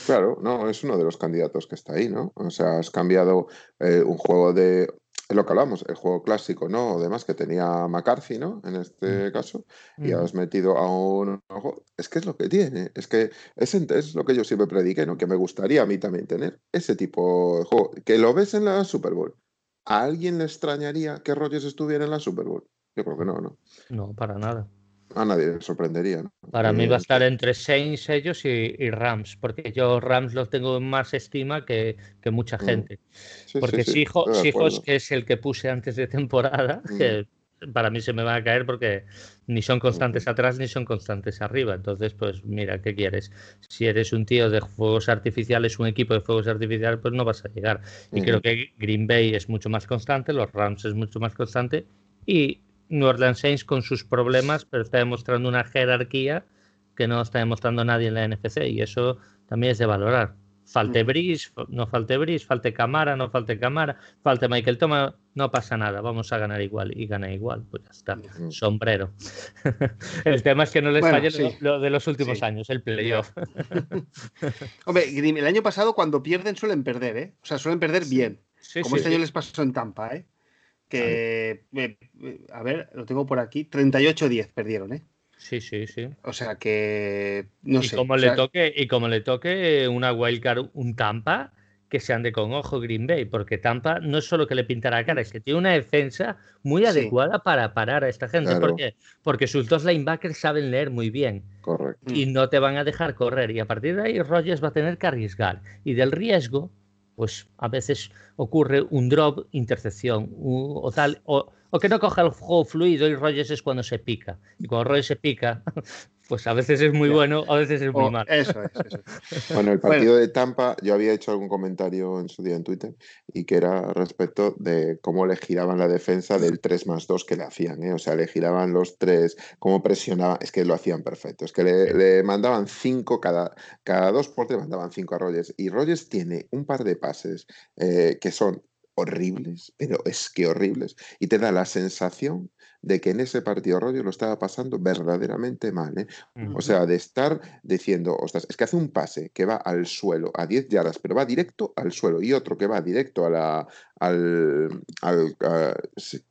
Claro, no, es uno de los candidatos que está ahí, ¿no? O sea, has cambiado eh, un juego de, es lo que hablamos, el juego clásico, ¿no? Además que tenía McCarthy, ¿no? En este mm. caso, y has metido a un... Es que es lo que tiene, es que es, es lo que yo siempre prediqué, ¿no? Que me gustaría a mí también tener ese tipo de juego, que lo ves en la Super Bowl. ¿A alguien le extrañaría que Rogers estuviera en la Super Bowl? Yo creo que no, ¿no? No, para nada. A nadie le sorprendería. Para mí va a estar entre Saints, ellos y, Rams, porque yo Rams los tengo en más estima que, mucha mm. gente. porque si hijos que es el que puse antes de temporada, mm. que para mí se me va a caer porque ni son constantes atrás ni son constantes arriba. Entonces, pues mira, ¿qué quieres? Si eres un tío de fuegos artificiales, un equipo de fuegos artificiales, pues no vas a llegar. Y creo que Green Bay es mucho más constante, los Rams es mucho más constante y New Orleans Saints con sus problemas, pero está demostrando una jerarquía que no está demostrando nadie en la NFC y eso también es de valorar. Falte mm. Brice, no falte Brice, falte Camara, no falte Camara, falte Michael Thomas, no pasa nada, vamos a ganar igual y gana igual, pues ya está, mm. sombrero. el tema es que no les falle lo, de los últimos años, el playoff. Hombre, el año pasado cuando pierden suelen perder, ¿eh? O sea, suelen perder bien. como este año les pasó en Tampa, ¿eh? Que, a ver, lo tengo por aquí, 38-10 perdieron, ¿eh? Sí, sí, sí. O sea que, no y sé. Como le toque, y como le toque una wildcard, un Tampa, que se ande con ojo Green Bay, porque Tampa no es solo que le pinta la cara, es que tiene una defensa muy adecuada para parar a esta gente. porque Porque sus dos linebackers saben leer muy bien. Correcto. Y no te van a dejar correr. Y a partir de ahí, Rogers va a tener que arriesgar. Y del riesgo, pues a veces ocurre un drop, intercepción, un, o tal, o, o, que no coja el juego fluido y Rogers es cuando se pica. Y cuando Rogers se pica, pues a veces es muy bueno, a veces es muy malo. Eso es, eso Bueno, el partido de Tampa, yo había hecho algún comentario en su día en Twitter y que era respecto de cómo le giraban la defensa del 3 más 2 que le hacían, ¿eh? o sea, le giraban los 3, cómo presionaban, es que lo hacían perfecto, es que le, mandaban 5 cada, cada dos por tres, mandaban 5 a Rogers. Y Rogers tiene un par de pases eh, que son horribles, pero es que horribles, y te da la sensación de que en ese partido rollo lo estaba pasando verdaderamente mal. ¿eh? O sea, de estar diciendo, ostras, es que hace un pase que va al suelo a 10 yardas, pero va directo al suelo, y otro que va directo a la, al, al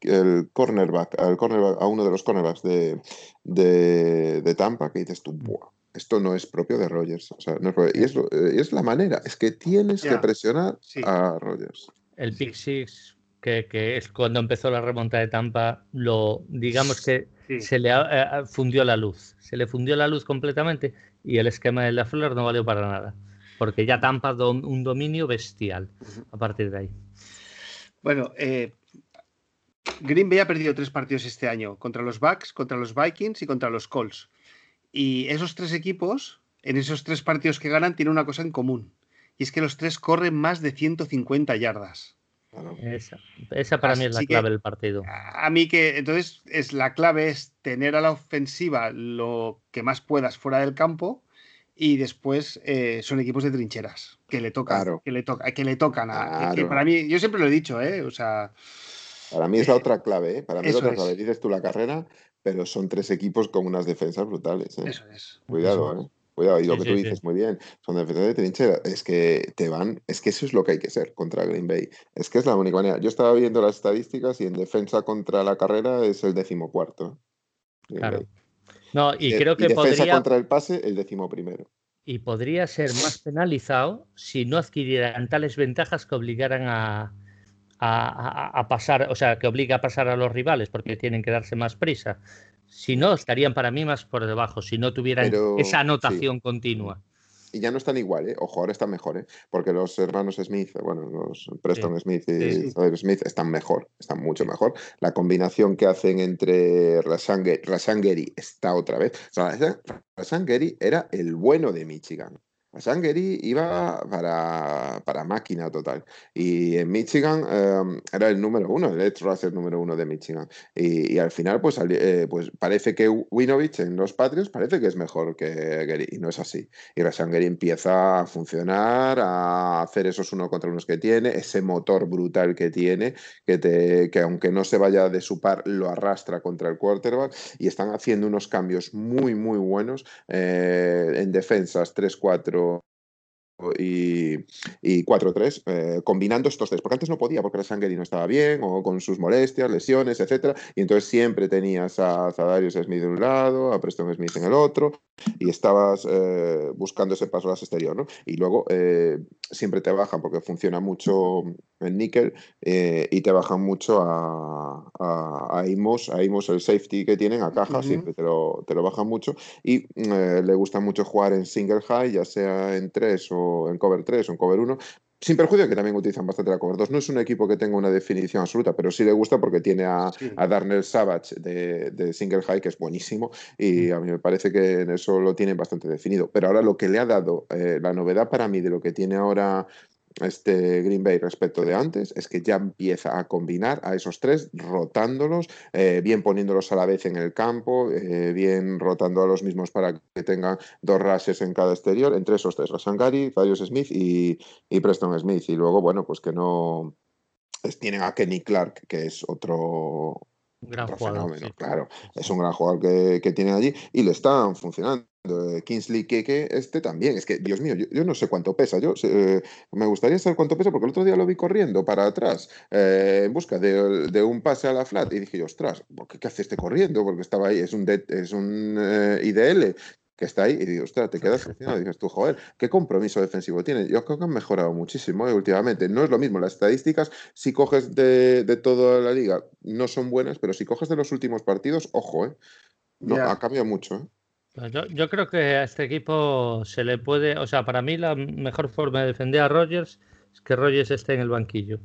el cornerback, al cornerback, a uno de los cornerbacks de, de, de Tampa, que dices tú, Buah, esto no es propio de Rogers. O sea, no es, y, es, es, la manera, es que tienes que presionar a Rogers. El pick six, que, que, es cuando empezó la remonta de Tampa, lo digamos que se le eh, fundió la luz. Se le fundió la luz completamente y el esquema de la flor no valió para nada. Porque ya Tampa un dominio bestial a partir de ahí. Bueno, eh, Green Bay ha perdido tres partidos este año, contra los Bucks, contra los Vikings y contra los Colts. Y esos tres equipos, en esos tres partidos que ganan, tienen una cosa en común. Y es que los tres corren más de 150 yardas. Esa, para mí es la clave del partido. A mí que entonces es la clave es tener a la ofensiva lo que más puedas fuera del campo y después eh, son equipos de trincheras que le tocan, que le toca, que le tocan a, para mí yo siempre lo he dicho, ¿eh? o sea, para mí es la eh, otra clave, ¿eh? para mí es otra clave. Dices tú la carrera, pero son tres equipos con unas defensas brutales. ¿eh? Eso es. Cuidado, ¿eh? Cuidado, y lo que tú dices muy bien, son defensas de trinchera. Es que te van, es que eso es lo que hay que ser contra Green Bay. Es que es la única manera. Yo estaba viendo las estadísticas y en defensa contra la carrera es el decimocuarto. Claro. No, y, creo que defensa contra el pase, el decimoprimero. Y podría ser más penalizado si no adquirieran tales ventajas que obligaran a, a, pasar, o sea, que obliga a pasar a los rivales porque tienen que darse más prisa. Si no, estarían para mí más por debajo, si no tuvieran esa anotación continua. Y ya no están igual, ¿eh? Ojo, ahora están mejor, ¿eh? Porque los hermanos Smith, bueno, los Preston Smith y Smith están mejor, están mucho mejor. La combinación que hacen entre Rasangeri está otra vez. O sea, Rasangeri era el bueno de Michigan. Sangeri iba para, para, máquina total. Y en Michigan em, era el número uno, el edge rusher número uno de Michigan. Y, al final, pues, eh, pues parece que Winovich en los Patriots parece que es mejor que Gary. Y no es así. Y Rasangeri empieza a funcionar, a hacer esos uno contra unos que tiene, ese motor brutal que tiene, que, te, que aunque no se vaya de su par, lo arrastra contra el quarterback. Y están haciendo unos cambios muy, muy buenos eh, en defensas 3-4 y, 4-3, eh, combinando estos tres, porque antes no podía, porque Sangeri no estaba bien, o con sus molestias, lesiones, etcétera, y entonces siempre tenías a Zadarius Smith de un lado, a Preston Smith en el otro, y estabas eh, buscando ese paso a las exterior, ¿no? Y luego eh, siempre te bajan, porque funciona mucho en níquel, y te bajan mucho a, a, a, Imos, a Imos el safety que tienen, a caja, siempre te lo, te lo bajan mucho, y le gusta mucho jugar en single high, ya sea en 3 o en cover 3 o en cover 1, sin perjuicio que también utilizan bastante la cover 2. No es un equipo que tenga una definición absoluta, pero sí le gusta porque tiene a, Darnell Savage de, Single High, que es buenísimo, y mm. a mí me parece que en eso lo tiene bastante definido. Pero ahora lo que le ha dado, eh, la novedad para mí de lo que tiene ahora este Green Bay respecto de antes es que ya empieza a combinar a esos tres, rotándolos, eh, bien poniéndolos a la vez en el campo, eh, bien rotando a los mismos para que tengan dos rases en cada exterior, entre esos tres, Rasangari, Darius Smith y, Preston Smith. Y luego, bueno, pues que no tienen a Kenny Clark, que es otro, gran jugador, claro. Es un gran jugador que, que tienen allí y le están funcionando. Kingsley Keke, este también. Es que, Dios mío, yo, no sé cuánto pesa. Yo eh, me gustaría saber cuánto pesa porque el otro día lo vi corriendo para atrás eh, en busca de, un pase a la flat y dije yo, ostras, ¿qué, qué hace este corriendo? Porque estaba ahí, es un, es un eh, IDL que está ahí y digo, ostras, te quedas y dices tú, joder, ¿qué compromiso defensivo tiene? Yo creo que han mejorado muchísimo últimamente. No es lo mismo, las estadísticas, si coges de, toda la liga, no son buenas, pero si coges de los últimos partidos, ojo, ¿eh? No, ha cambiado mucho, ¿eh? Pues yo, creo que a este equipo se le puede, o sea, para mí la mejor forma de defender a Rogers es que Rogers esté en el banquillo.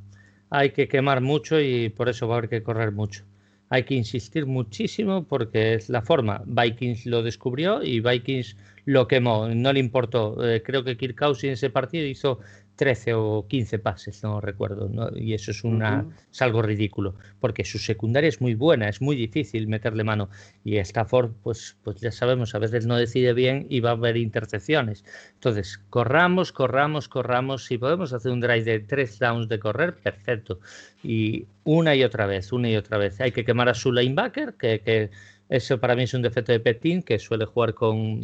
Hay que quemar mucho y por eso va a haber que correr mucho. Hay que insistir muchísimo porque es la forma. Vikings lo descubrió y Vikings lo quemó, no le importó. Eh, creo que Kirk Cousins en ese partido hizo 13 o 15 pases, no recuerdo, y eso es, una, algo ridículo, porque su secundaria es muy buena, es muy difícil meterle mano, y Stafford, pues, pues ya sabemos, a veces no decide bien y va a haber intercepciones. Entonces, corramos, corramos, corramos, si podemos hacer un drive de tres downs de correr, perfecto, y una y otra vez, una y otra vez. Hay que quemar a su linebacker, que, que eso para mí es un defecto de Petín, que suele jugar con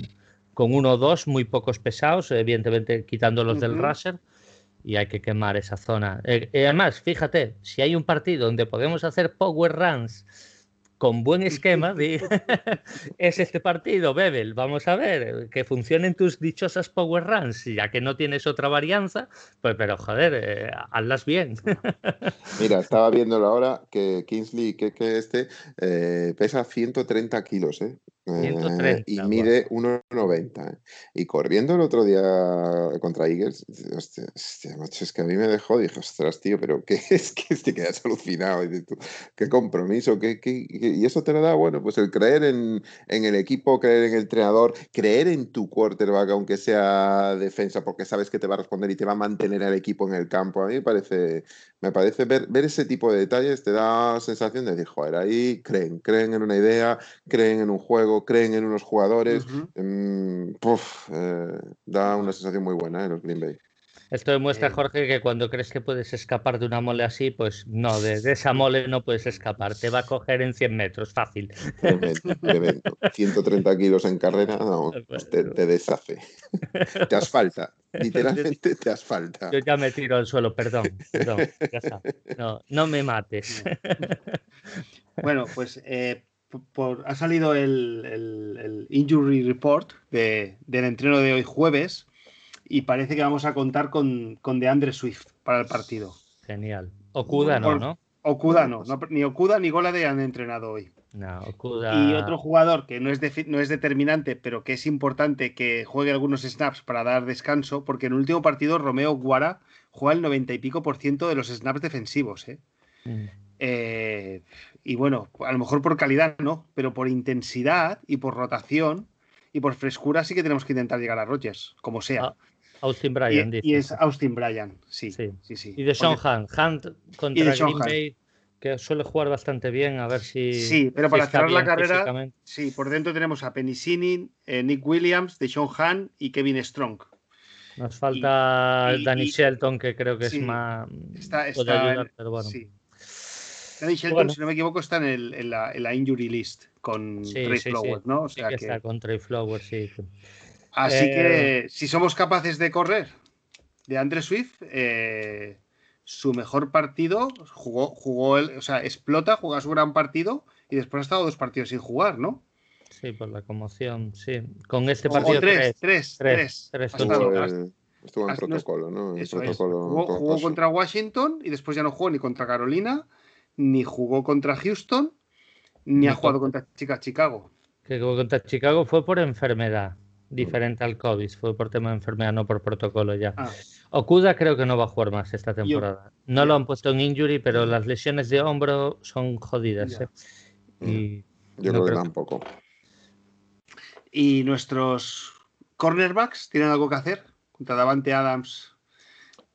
con uno o dos muy pocos pesados, evidentemente quitando los del Raser y hay que quemar esa zona. Eh, eh, además, fíjate, si hay un partido donde podemos hacer power runs con buen esquema, es este partido, Bebel, vamos a ver, que funcionen tus dichosas power runs, ya que no tienes otra varianza, pues pero joder, eh, hazlas bien. Mira, estaba viéndolo ahora que Kingsley, que, que este, eh, pesa 130 kilos, ¿eh? Eh, y mide 1,90. ¿eh? Y corriendo el otro día contra Eagles, hostia, macho, es que a mí me dejó, dije, ostras, tío, pero ¿qué es que te quedas alucinado? Y tú, ¿Qué compromiso? ¿Qué, y eso te lo da, bueno, pues el creer en, en, el equipo, creer en el entrenador, creer en tu quarterback, aunque sea defensa, porque sabes que te va a responder y te va a mantener al equipo en el campo. A mí me parece, me parece ver, ver ese tipo de detalles, te da sensación de decir, joder, ahí creen, creen en una idea, creen en un juego creen en unos jugadores. Em, eh, da una sensación muy buena en ¿eh? los Green Bay. Esto demuestra, eh. Jorge, que cuando crees que puedes escapar de una mole así, pues no, de, esa mole no puedes escapar. Te va a coger en 100 metros, fácil. Tremendo, 130 kilos en carrera, pues te, deshace. Te asfalta. Literalmente te asfalta. Yo ya me tiro al suelo, perdón. perdón No, no me mates. Bueno, pues ha salido el, injury report del entreno de hoy jueves y parece que vamos a contar con, con DeAndre Swift para el partido. Genial. Okuda no, ¿no? Okuda no, ni Okuda ni Golade han entrenado hoy. No, Okuda... Y otro jugador que no es, no es determinante, pero que es importante que juegue algunos snaps para dar descanso, porque en el último partido Romeo Guara juega el 90 y pico por ciento de los snaps defensivos. ¿eh? Mm. Eh, y bueno, a lo mejor por calidad no, pero por intensidad y por rotación y por frescura sí que tenemos que intentar llegar a Rogers, como sea. Ah, Austin Bryan, y, dice. y es Austin Bryan, sí. Sí, sí, Y de Sean Hunt, Hunt contra Green Bay, que suele jugar bastante bien, a ver si. Sí, pero para cerrar la carrera, sí, por dentro tenemos a Penny eh, Nick Williams, de Sean Hunt y Kevin Strong. Nos falta Danny Shelton, que creo que es más. Está, está pero bueno. Danny Shelton, si no me equivoco, está en, la, injury list con Trey Flowers, ¿no? O sea que, está con Trey Flowers, sí. Así que eh, si somos capaces de correr de Andre Swift, eh, su mejor partido jugó, jugó el, o sea, explota, juega su gran partido y después ha estado dos partidos sin jugar, ¿no? Sí, por la conmoción, sí. Con este partido. tres, tres, tres, tres, estuvo, en protocolo, ¿no? jugó, contra Washington y después ya no jugó ni contra Carolina ni jugó contra Houston, ni, ha jugado contra Chicago. Que contra Chicago fue por enfermedad, diferente al COVID, fue por tema de enfermedad, no por protocolo ya. Ah. Okuda creo que no va a jugar más esta temporada. no lo han puesto en injury, pero las lesiones de hombro son jodidas. ¿eh? Y Yo creo, que tampoco. ¿Y nuestros cornerbacks tienen algo que hacer? Contra Davante Adams.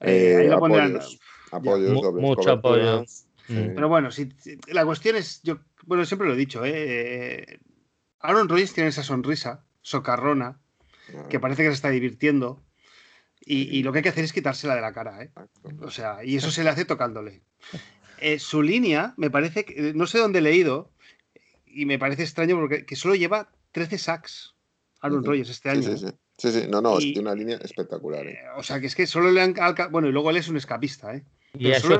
Eh, ahí lo apoyos, apoyos mucho apoyo. Mm. Pero bueno, si, la cuestión es, yo, bueno, siempre lo he dicho, ¿eh? Aaron Rodgers tiene esa sonrisa socarrona que parece que se está divirtiendo y, lo que hay que hacer es quitársela de la cara, ¿eh? O sea, y eso se le hace tocándole. Eh, su línea, me parece que, no sé dónde he leído, y me parece extraño porque que solo lleva 13 sacks Aaron Rodgers este año. Sí, sí, sí. no, no, tiene una línea espectacular. ¿eh? o sea, que es que solo le han. Bueno, y luego él es un escapista, ¿eh? Y, esos,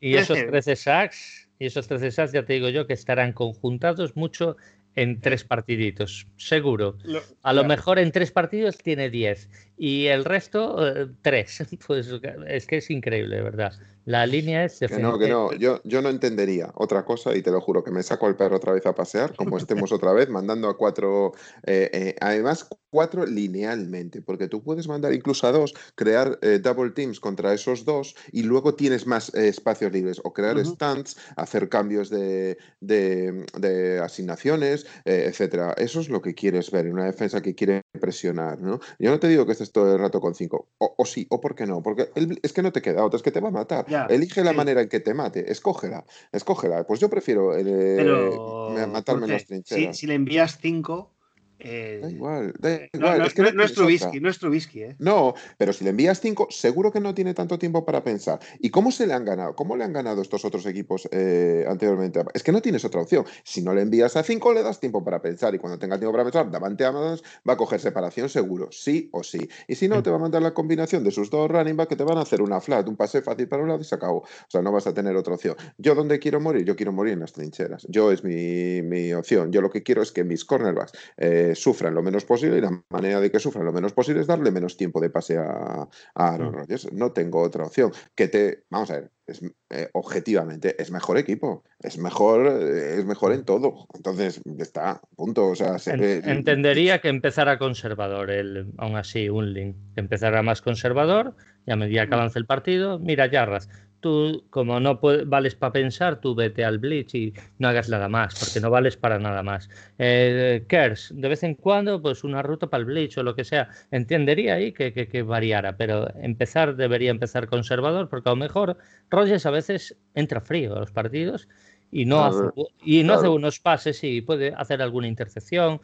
y esos 13 sacks, y esos 13 sacks, ya te digo yo, que estarán conjuntados mucho en tres partiditos, seguro. a lo mejor en tres partidos tiene 10 y el resto eh, tres. Pues es que es increíble, ¿verdad? La línea es... Que no, que no, yo, yo no entendería otra cosa y te lo juro, que me saco al perro otra vez a pasear, como estemos otra vez, mandando a cuatro, eh, eh, además cuatro linealmente, porque tú puedes mandar incluso a dos, crear double teams contra esos dos y luego tienes más espacios libres, o crear stands, hacer cambios de, de, asignaciones, etcétera. Eso es lo que quieres ver en una defensa que quiere presionar, ¿no? Yo no te digo que todo el rato con cinco, o, sí, o por qué no, porque es que no te queda otra, es que te va a matar. Elige la manera en que te mate, escógela, escógela. Pues yo prefiero eh, matarme en las trincheras. Si, le envías cinco, Eh, da igual, da no, igual. no, es que no- no es Trubisky, no es Trubisky, ¿eh? No, pero si le envías cinco, seguro que no tiene tanto tiempo para pensar. ¿Y cómo se le han ganado? ¿Cómo le han ganado estos otros equipos eh, anteriormente? Es que no tienes otra opción. Si no le envías a cinco, le das tiempo para pensar. Y cuando tenga tiempo para pensar, Davante Adams va a coger separación seguro, sí o sí. Y si no, te va a mandar la combinación de sus dos running back que te van a hacer una flat, un pase fácil para un lado y se acabó. O sea, no vas a tener otra opción. ¿Yo dónde quiero morir? Yo quiero morir en las trincheras. Yo es mi, mi opción. Yo lo que quiero es que mis cornerbacks eh, sufran lo menos posible y la manera de que sufran lo menos posible es darle menos tiempo de pase a, a Aaron Mm. Rodgers. No tengo otra opción. Que te, vamos a ver, es, eh, objetivamente es mejor equipo, es mejor, eh, es mejor en todo. Entonces, está, punto. O sea, se entendería que empezara conservador, el, aún así, un link. Que empezara más conservador y a medida que avance el partido, mira, Yarraz, tú, como no puedes- vales para pensar, tú vete al Blitz y no hagas nada más, porque no vales para nada más. Eh, Kers, de vez en cuando, pues una ruta para el Blitz o lo que sea. Entendería ahí que, que- que variara, pero empezar debería empezar conservador, porque a lo mejor Rogers a veces entra frío a los partidos y no, hace, Claro, y no hace unos pases y puede hacer alguna intercepción.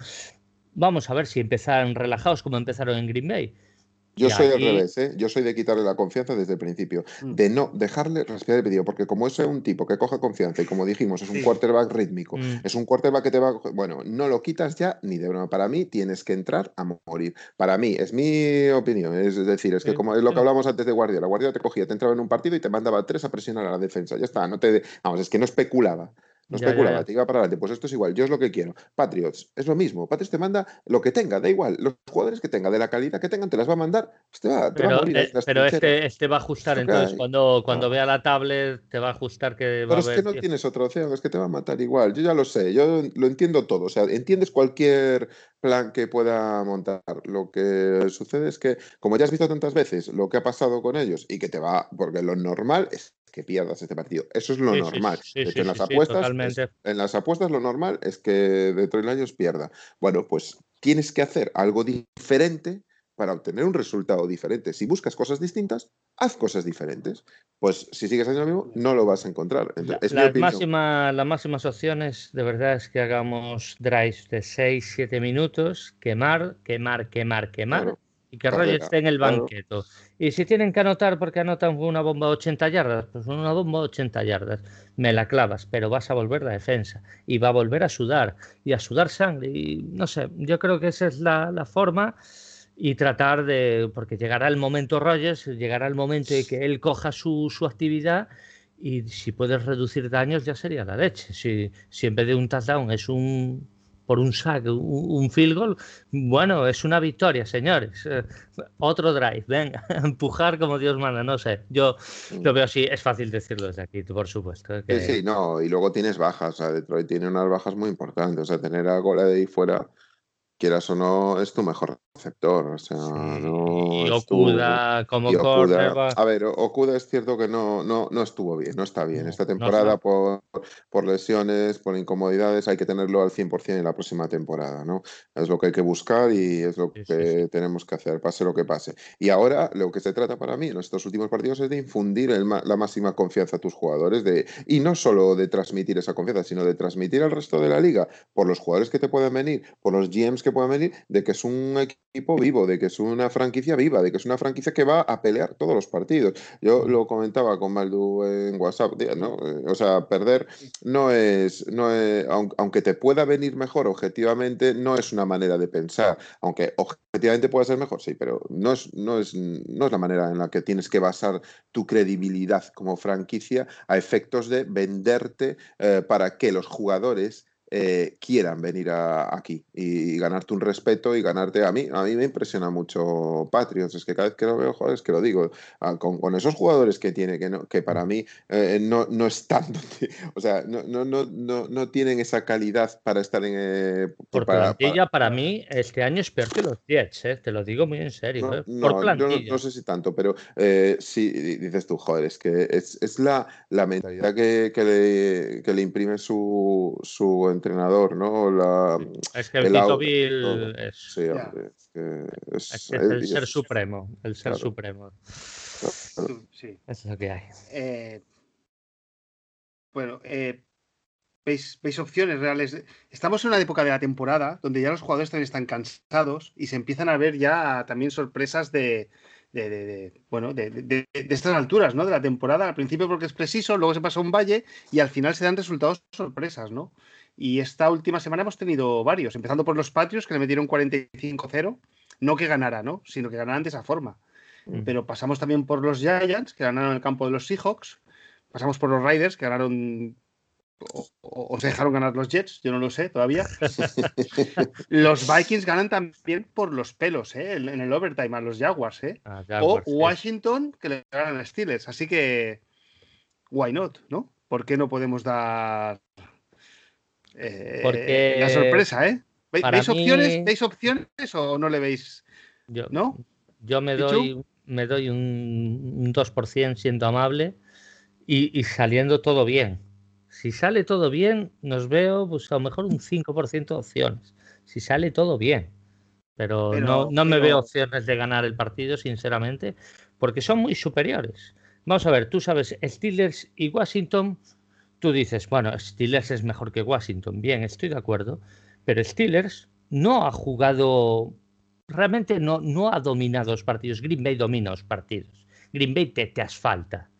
Vamos a ver si empiezan relajados como empezaron en Green Bay. Yo soy al revés, ¿eh? Yo soy de quitarle la confianza desde el principio, Mm. de no dejarle respirar el pedido, porque como es un tipo que coja confianza y como dijimos, es un Sí. quarterback rítmico, Mm. es un quarterback que te va a... Bueno, no lo quitas ya ni de broma. Para mí tienes que entrar a morir. Para mí, es mi opinión. Es decir, es que Sí, como es lo que hablamos antes de Guardiola, Guardiola te cogía, te entraba en un partido y te mandaba tres a presionar a la defensa. Ya está, no te... Vamos, es que no especulaba. No Ya, especulaba, ya. te iba para adelante. Pues esto es igual, yo es lo que quiero. Patriots, es lo mismo. Patriots te manda lo que tenga, da igual. Los jugadores que tenga, de la calidad que tengan, te las va a mandar. Pues te va, te va a Pero, morir. eh, pero este, este va a ajustar, entonces hay. cuando, cuando vea la tablet te va a ajustar que va Pero a es que no tío. tienes otra opción, es que te va a matar igual. Yo ya lo sé, yo lo entiendo todo. O sea, entiendes cualquier plan que pueda montar. Lo que sucede es que, como ya has visto tantas veces lo que ha pasado con ellos y que te va, porque lo normal es que pierdas este partido. Eso es lo Sí, normal. sí, De hecho, sí, en las apuestas, es- en las apuestas lo normal es que Detroit Lions pierda. Bueno, pues tienes que hacer algo diferente para obtener un resultado diferente. Si buscas cosas distintas, haz cosas diferentes. Pues si sigues haciendo lo mismo, no lo vas a encontrar. Entonces, las, máxima- las máximas opciones de verdad es que hagamos drives de 6-7 minutos, quemar, quemar, quemar, quemar, Claro. Y que Rogers esté en el claro. banqueto. Y si tienen que anotar porque anotan una bomba de 80 yardas, pues una bomba de 80 yardas, me la clavas, pero vas a volver la defensa y va a volver a sudar y a sudar sangre. Y no sé, yo creo que esa es la, la forma y tratar de, porque llegará el momento Rogers, llegará el momento de que él coja su, su actividad y si puedes reducir daños ya sería la leche. Si, si en vez de un touchdown es un por un sack, un, un field goal, bueno, es una victoria, señores. Eh, otro drive, venga, empujar como Dios manda, no sé. Yo lo veo así, es fácil decirlo desde aquí, por supuesto. que- Sí, sí, no, y luego tienes bajas, o sea, Detroit tiene unas bajas muy importantes, o sea, tener a Gola de ahí fuera, quieras o no, es tu mejor receptor, o sea, Sí, no y es tu- Okuda como y Okuda- corre, a ver, Okuda es cierto que no, no, no estuvo bien, no está bien. Esta temporada por, por lesiones, por incomodidades, hay que tenerlo al 100% en la próxima temporada, ¿no? Es lo que hay que buscar y es lo Sí, que sí, tenemos que hacer, pase lo que pase. Y ahora lo que se trata para mí en estos últimos partidos es de infundir el la máxima confianza a tus jugadores de, y no solo de transmitir esa confianza, sino de transmitir al resto de la liga por los jugadores que te puedan venir, por los GMs que puedan venir, de que es un equipo vivo, de que es una franquicia viva, de que es una franquicia que va a pelear todos los partidos. Yo lo comentaba con Maldu en WhatsApp, ¿no? Eh, O sea, perder no es, no es, aunque te pueda venir mejor objetivamente, no es una manera de pensar. Aunque objetivamente pueda ser mejor, sí, pero no es, no es, no es la manera en la que tienes que basar tu credibilidad como franquicia a efectos de venderte eh, para que los jugadores eh, quieran venir a- aquí y, ganarte un respeto y ganarte a mí. A mí me impresiona mucho Patriots, es que cada vez que lo veo, joder, es que lo digo, ah, con, con esos jugadores que tiene, que, no, que para mí eh, no, no están, o sea, no, no, no, no, no tienen esa calidad para estar en... eh, Por para- plantilla, para- para mí, este año es peor que los Jets, ¿eh? te lo digo muy en serio. Por yo no, plantilla. no sé si tanto, pero sí di- dices tú, joder, es que es, es la, la mentalidad que, que le, que le imprime su, su entrenador, ¿no? La, Es que el, el Bill es, sí, Ya. hombre, es que es, es que es el ser supremo, el ser claro. supremo. Sí. Eso es lo que hay. Eh, bueno, eh, veis, veis opciones reales. Estamos en una época de la temporada donde ya los jugadores también están cansados y se empiezan a ver ya también sorpresas de, de, de, bueno, de, de, estas alturas, ¿no? De la temporada, al principio porque es preciso, luego se pasa un valle y al final se dan resultados sorpresas, ¿no? Y esta última semana hemos tenido varios, empezando por los Patriots, que le metieron 45-0, no que ganara, ¿no? Sino que ganaran de esa forma. Mm. Pero pasamos también por los Giants, que ganaron el campo de los Seahawks, pasamos por los Riders, que ganaron o, se dejaron ganar los Jets, yo no lo sé todavía. los Vikings ganan también por los pelos, ¿eh? en el overtime a los Jaguars. ¿eh? Ah, o Washington, que le ganan a Steelers. Así que, why not? ¿no? ¿Por qué no podemos dar eh, la sorpresa? ¿eh? ¿Veis, opciones, ¿Veis opciones o no le veis? Yo, ¿no? yo me, doy, me doy un, 2% siendo amable y saliendo todo bien si sale todo bien, nos veo pues, a lo mejor un 5% de opciones. Si sale todo bien. Pero, no, no me veo opciones de ganar el partido, sinceramente, porque son muy superiores. Vamos a ver, tú sabes, Steelers y Washington, tú dices, bueno, Steelers es mejor que Washington. Bien, estoy de acuerdo. Pero Steelers no ha jugado, realmente no, no ha dominado los partidos. Green Bay domina los partidos. Green Bay te, te asfalta.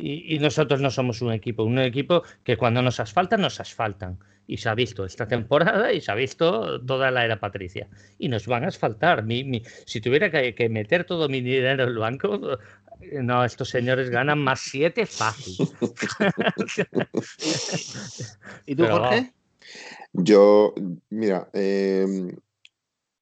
Y, nosotros no somos un equipo, un equipo que cuando nos asfaltan, nos asfaltan. Y se ha visto esta temporada y se ha visto toda la era Patricia. Y nos van a asfaltar. si tuviera que, meter todo mi dinero en el banco, no, estos señores ganan más siete fácil. ¿Y tú, Jorge? Yo, mira, eh,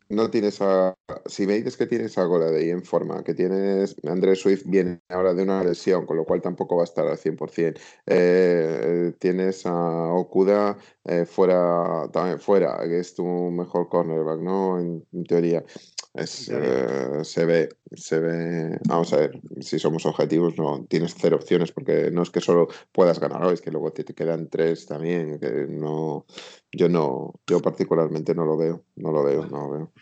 no tienes a. Si me dices que tienes a ahí en forma, que tienes. Andrés Swift viene ahora de una lesión, con lo cual tampoco va a estar al 100%. Eh, tienes a Okuda eh, fuera, también fuera, que es tu mejor cornerback, ¿no? En, teoría. Es, eh, se ve, se ve. Vamos a ver, si somos objetivos, no tienes cero opciones, porque no es que solo puedas ganar hoy, es que luego te, te quedan tres también, que no yo no, yo particularmente no lo veo, no lo veo, no lo veo.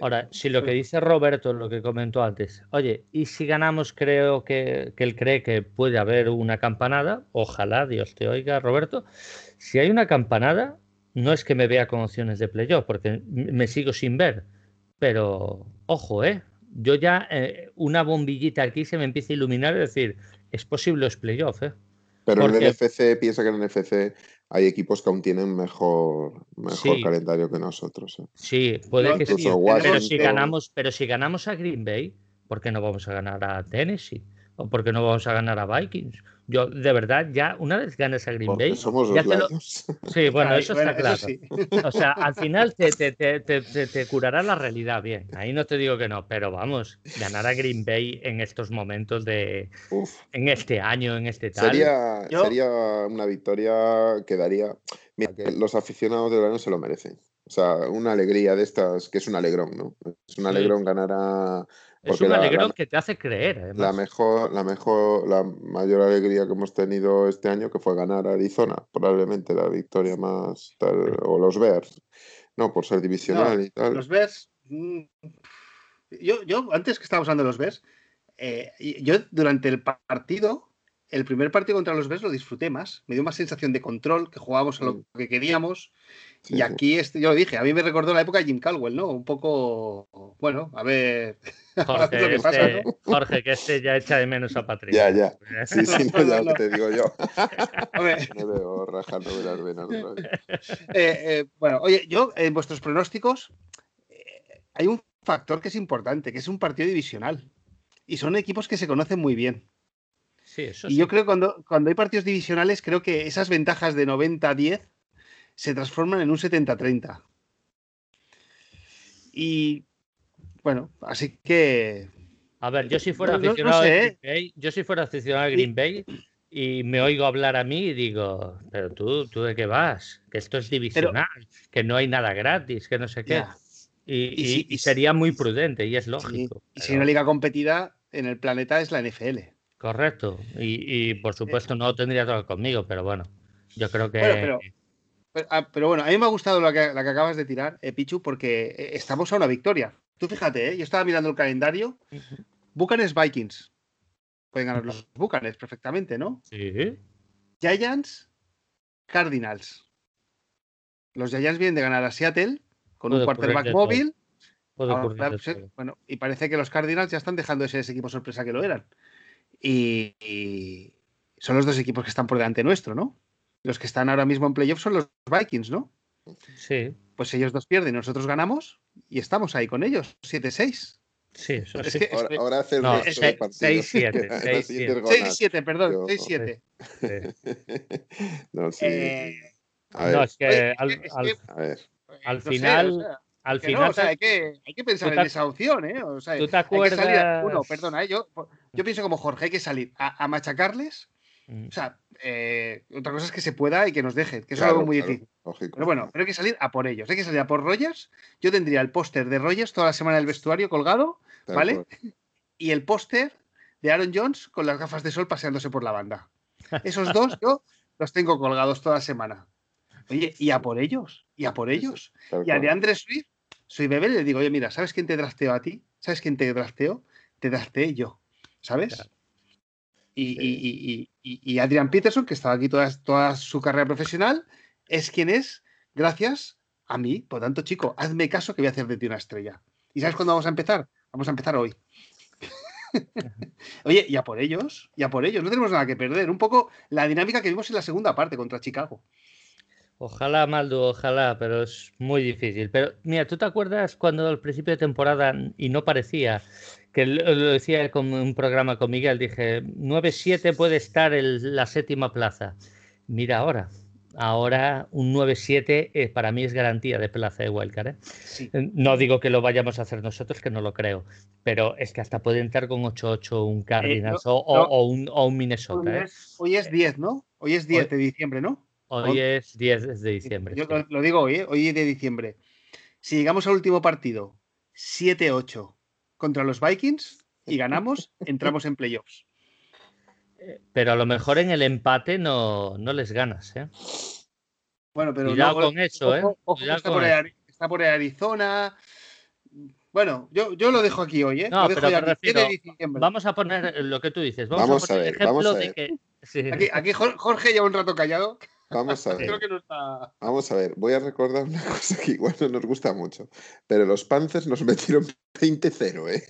Ahora, si lo que dice Roberto, lo que comentó antes, oye, y si ganamos, creo que, él cree que puede haber una campanada, ojalá Dios te oiga, Roberto. Si hay una campanada, no es que me vea con opciones de playoff, porque me sigo sin ver, pero ojo, ¿eh? Yo ya eh, una bombillita aquí se me empieza a iluminar y decir, es posible los playoffs, ¿eh? Pero el NFC, piensa que el NFC hay equipos que aún tienen mejor, mejor calendario que nosotros. ¿eh? Sí, puede que sí. Pero si, ganamos, pero si ganamos a Green Bay, ¿por qué no vamos a ganar a Tennessee? ¿O por qué no vamos a ganar a Vikings? Yo, de verdad, ya una vez ganes a Green Bay. Somos ya Sí, bueno, eso está claro. O sea, al final te, te, te, te, curará la realidad bien. Ahí no te digo que no, pero vamos, ganar a Green Bay en estos momentos de. En este año, en este tal. Sería, sería una victoria que daría. Mira, que los aficionados de verano se lo merecen. O sea, una alegría de estas, que es un alegrón, ¿no? Es un alegrón ganar a es un alegrón que te hace creer. La mejor, la mejor, la mayor alegría que hemos tenido este año que fue ganar a Arizona, probablemente la victoria más o los Bears, no por ser divisional y tal. Los Bears, mm, yo, yo antes que estaba usando los Bears, eh, yo durante el partido, el primer partido contra los Bears lo disfruté más, me dio más sensación de control, que jugábamos a lo que queríamos y aquí, este, yo lo dije, a mí me recordó la época de Jim Caldwell, ¿no? Un poco, bueno, a ver, Jorge, lo que pasa, este, ¿no? Jorge, que este ya echa de menos a Patricia. Ya, ya. Sí, sí, no, ya te digo yo. me veo rajando de las venas. Eh, eh, bueno, oye, yo, en vuestros pronósticos, eh, hay un factor que es importante, que es un partido divisional. Y son equipos que se conocen muy bien. Sí, eso y yo creo que cuando, cuando hay partidos divisionales, creo que esas ventajas de 90-10 se transforman en un 70-30. Y bueno, así que. A ver, yo si fuera aficionado a Green Bay, yo si fuera aficionado a Green Bay y me oigo hablar a mí y digo, pero tú, tú de qué vas, que esto es divisional, que no hay nada gratis, que no sé qué. Y, sería muy prudente y es lógico. Y si una liga competida en el planeta es la NFL. Correcto. Y, por supuesto no tendría todo conmigo, pero bueno, yo creo que. Ah, pero, bueno, a mí me ha gustado la que, acabas de tirar, eh, Pichu, porque eh, estamos a una victoria. Tú fíjate, ¿eh? yo estaba mirando el calendario. Bucanes Vikings. Pueden ganar los Bucanes perfectamente, ¿no? Sí. Giants, Cardinals. Los Giants vienen de ganar a Seattle con un quarterback móvil. Ahora, de pues, eh, bueno, y parece que los Cardinals ya están dejando de ser ese equipo sorpresa que lo eran. Y, y son los dos equipos que están por delante nuestro, ¿no? Los que están ahora mismo en playoffs son los Vikings, ¿no? Sí, Pues ellos dos pierden, nosotros ganamos y estamos ahí con ellos, 7-6. sí, eso Es sí. que- Ahora, ahora hace el No, resto de seis- partidos. seis, siete, En las seis, siguientes siete. jornadas. 6-7, perdón, Yo- 6-7. sí. no, sí. Eh, a ver, No, es que al, es que- al- a ver. al no sé, final- o sea, al final no, o sea, hay, que, hay que pensar en esa opción, ¿eh? O sea, ¿Tú te hay que salir acuerdas? uno, perdona, ¿eh? yo, yo pienso como Jorge, hay que salir a, a machacarles. Mm. O sea, eh, otra cosa es que se pueda y que nos dejen, que eso Claro, es algo muy claro, difícil. lógico. Pero bueno, pero hay que salir a por ellos, hay que salir a por Rogers. Yo tendría el póster de Rogers toda la semana en el vestuario colgado Tal ¿vale? cual. y el póster de Aaron Jones con las gafas de sol paseándose por la banda. Esos dos yo los tengo colgados toda la semana. Oye, y a por ellos, y a por Sí, sí, ellos. tal Y a de Andrés Swift, soy bebé, le digo, oye, mira, ¿sabes quién te drafteó a ti? ¿Sabes quién te drafteó? Te drafteé yo, ¿sabes? Claro. Y, Sí. y- y- y- y Adrian Peterson, que estaba aquí toda, toda su carrera profesional, es quien es gracias a mí. Por tanto, chico, hazme caso que voy a hacer de ti una estrella. ¿Y sabes cuándo vamos a empezar? Vamos a empezar hoy. Oye, y a por ellos, y a por ellos, no tenemos nada que perder. Un poco la dinámica que vimos en la segunda parte contra Chicago. Ojalá, Maldo, ojalá, pero es muy difícil. Pero mira, ¿tú te acuerdas cuando al principio de temporada, y no parecía, que lo decía con un programa con Miguel, dije, 9-7 puede estar en la séptima plaza. Mira ahora, ahora un 9-7 eh, para mí es garantía de plaza de Wildcard. ¿eh? Sí. No digo que lo vayamos a hacer nosotros, que no lo creo, pero es que hasta puede entrar con 8-8 un Cardinals o, o- no. o un, o un Minnesota. Hoy ¿eh? es, hoy es 10, ¿no? Hoy es 10 Hoy- de diciembre, ¿no? Hoy es 10 de diciembre. Yo sí. lo, lo digo hoy, ¿eh? hoy de diciembre. Si llegamos al último partido 7-8 contra los Vikings y ganamos, entramos en playoffs. Pero a lo mejor en el empate no, no les ganas, ¿eh? Bueno, pero Cuidado no- con eso, ¿eh? ojo, está, con por está ahí Arizona. Bueno, yo, yo lo dejo aquí hoy, ¿eh? No, lo dejo pero ya me aquí, 7 de refiero, diciembre. Vamos a poner lo que tú dices. Vamos, Vamos a a poner el ver, vamos ejemplo a de ver. que. sí. Aquí, aquí Jor- Jorge lleva un rato callado. Vamos a ver. Creo que no está. Vamos a ver, voy a recordar una cosa que igual no nos gusta mucho, pero los Panthers nos metieron 20-0, ¿eh?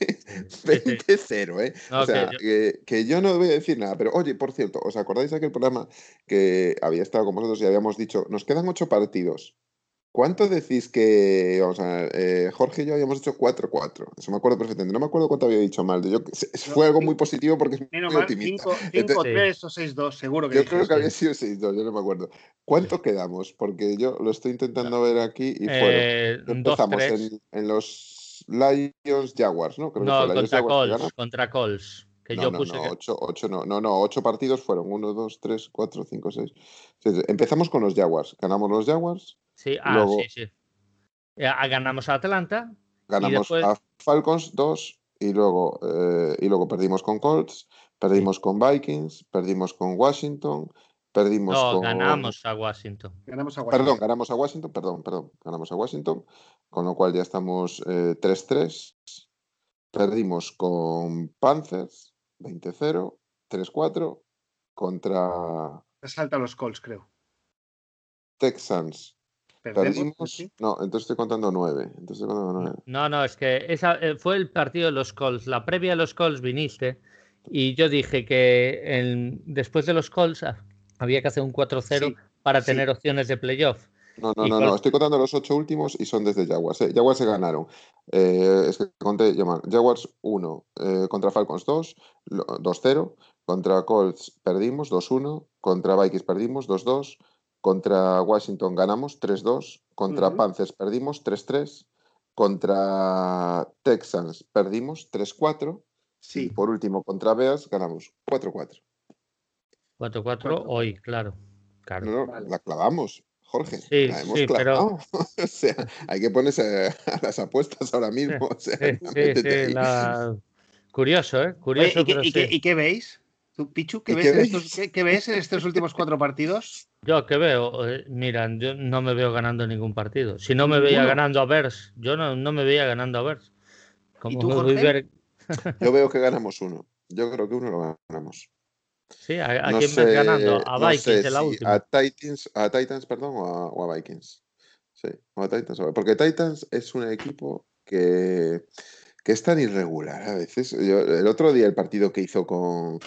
20-0, ¿eh? No, o sea, que yo- que, que yo no voy a decir nada, pero oye, por cierto, ¿os acordáis de aquel programa que había estado con vosotros y habíamos dicho, nos quedan ocho partidos? ¿Cuánto decís que, o sea, eh, Jorge y yo habíamos hecho 4-4? Eso me acuerdo perfectamente. No me acuerdo cuánto había dicho mal. Yo, fue algo muy positivo porque es Menos muy mal, optimista. 5-3 o 6-2, seguro que Yo creo que sí. había sido 6-2, yo no me acuerdo. ¿Cuánto quedamos? Porque yo lo estoy intentando ver aquí y fueron. Eh, Empezamos 2-3. en, en los Lions Jaguars, ¿no? Creo que No, fue Lions contra Jaguars que Colts. Contra Colts. Que No, yo no, puse. no, que- 8, 8 no, no, no, 8 partidos fueron 1, 2, 3, 4, 5, 6. Empezamos con los Jaguars, ganamos los Jaguars, Sí, ah, luego- sí, sí. Eh, ah, ganamos a Atlanta. ganamos después- a Falcons 2 y luego, eh, y luego perdimos con Colts, perdimos con Vikings, perdimos con Washington, perdimos No, con... ganamos a Washington. Ganamos a Washington. Perdón, ganamos a Washington, perdón, perdón, ganamos a Washington, con lo cual ya estamos eh, 3-3. Perdimos con Panthers, 20-0, 3-4, contra Salta los Colts, creo. Texans. Perdimos, sí. no, entonces estoy contando 9. Entonces estoy contando 9. No, no, es que esa eh, fue el partido de los Colts. La previa de los Colts viniste y yo dije que el- después de los Colts ah, había que hacer un 4-0 Sí, para sí. tener opciones de playoff. No, no, ¿Y no, no, estoy contando los 8 últimos y son desde Jaguars. ¿eh? Jaguars se ganaron. Eh, es que conté, llaman, Jaguars 1, eh, contra Falcons 2, lo- 2-0, contra Colts perdimos 2-1, contra Vikings perdimos 2-2, contra Washington ganamos 3-2, contra Ujú. Panthers perdimos 3-3, contra Texans perdimos 3-4 y Sí. por último contra Bears ganamos 4-4. 4-4 Cuatro. hoy, claro. claro. No, Vale. la clavamos, Jorge. Sí, la hemos sí, pero- clavado. o sea, hay que ponerse a las apuestas ahora mismo. O sea, Sí, sí, la- Curioso, ¿eh? Oye, Curioso, ¿y, qué, pero y qué- y qué veis? ¿Tú, Pichu, qué ¿Y ves, qué en estos, qué- qué ves en estos últimos cuatro partidos? Yo que veo, Eh, mira, yo no me veo ganando ningún partido. Si no me veía ganando a Bers, yo no, no me veía ganando a Bers. Como tú, voy Jorge? ver- Yo veo que ganamos uno. Yo creo que uno lo ganamos. Sí, ¿a, quién ves ganando? A Vikings en la última. A Titans, a Titans, perdón, o a, Vikings. Sí, o a Titans. Porque Titans es un equipo que, que es tan irregular a veces. el otro día el partido que hizo con,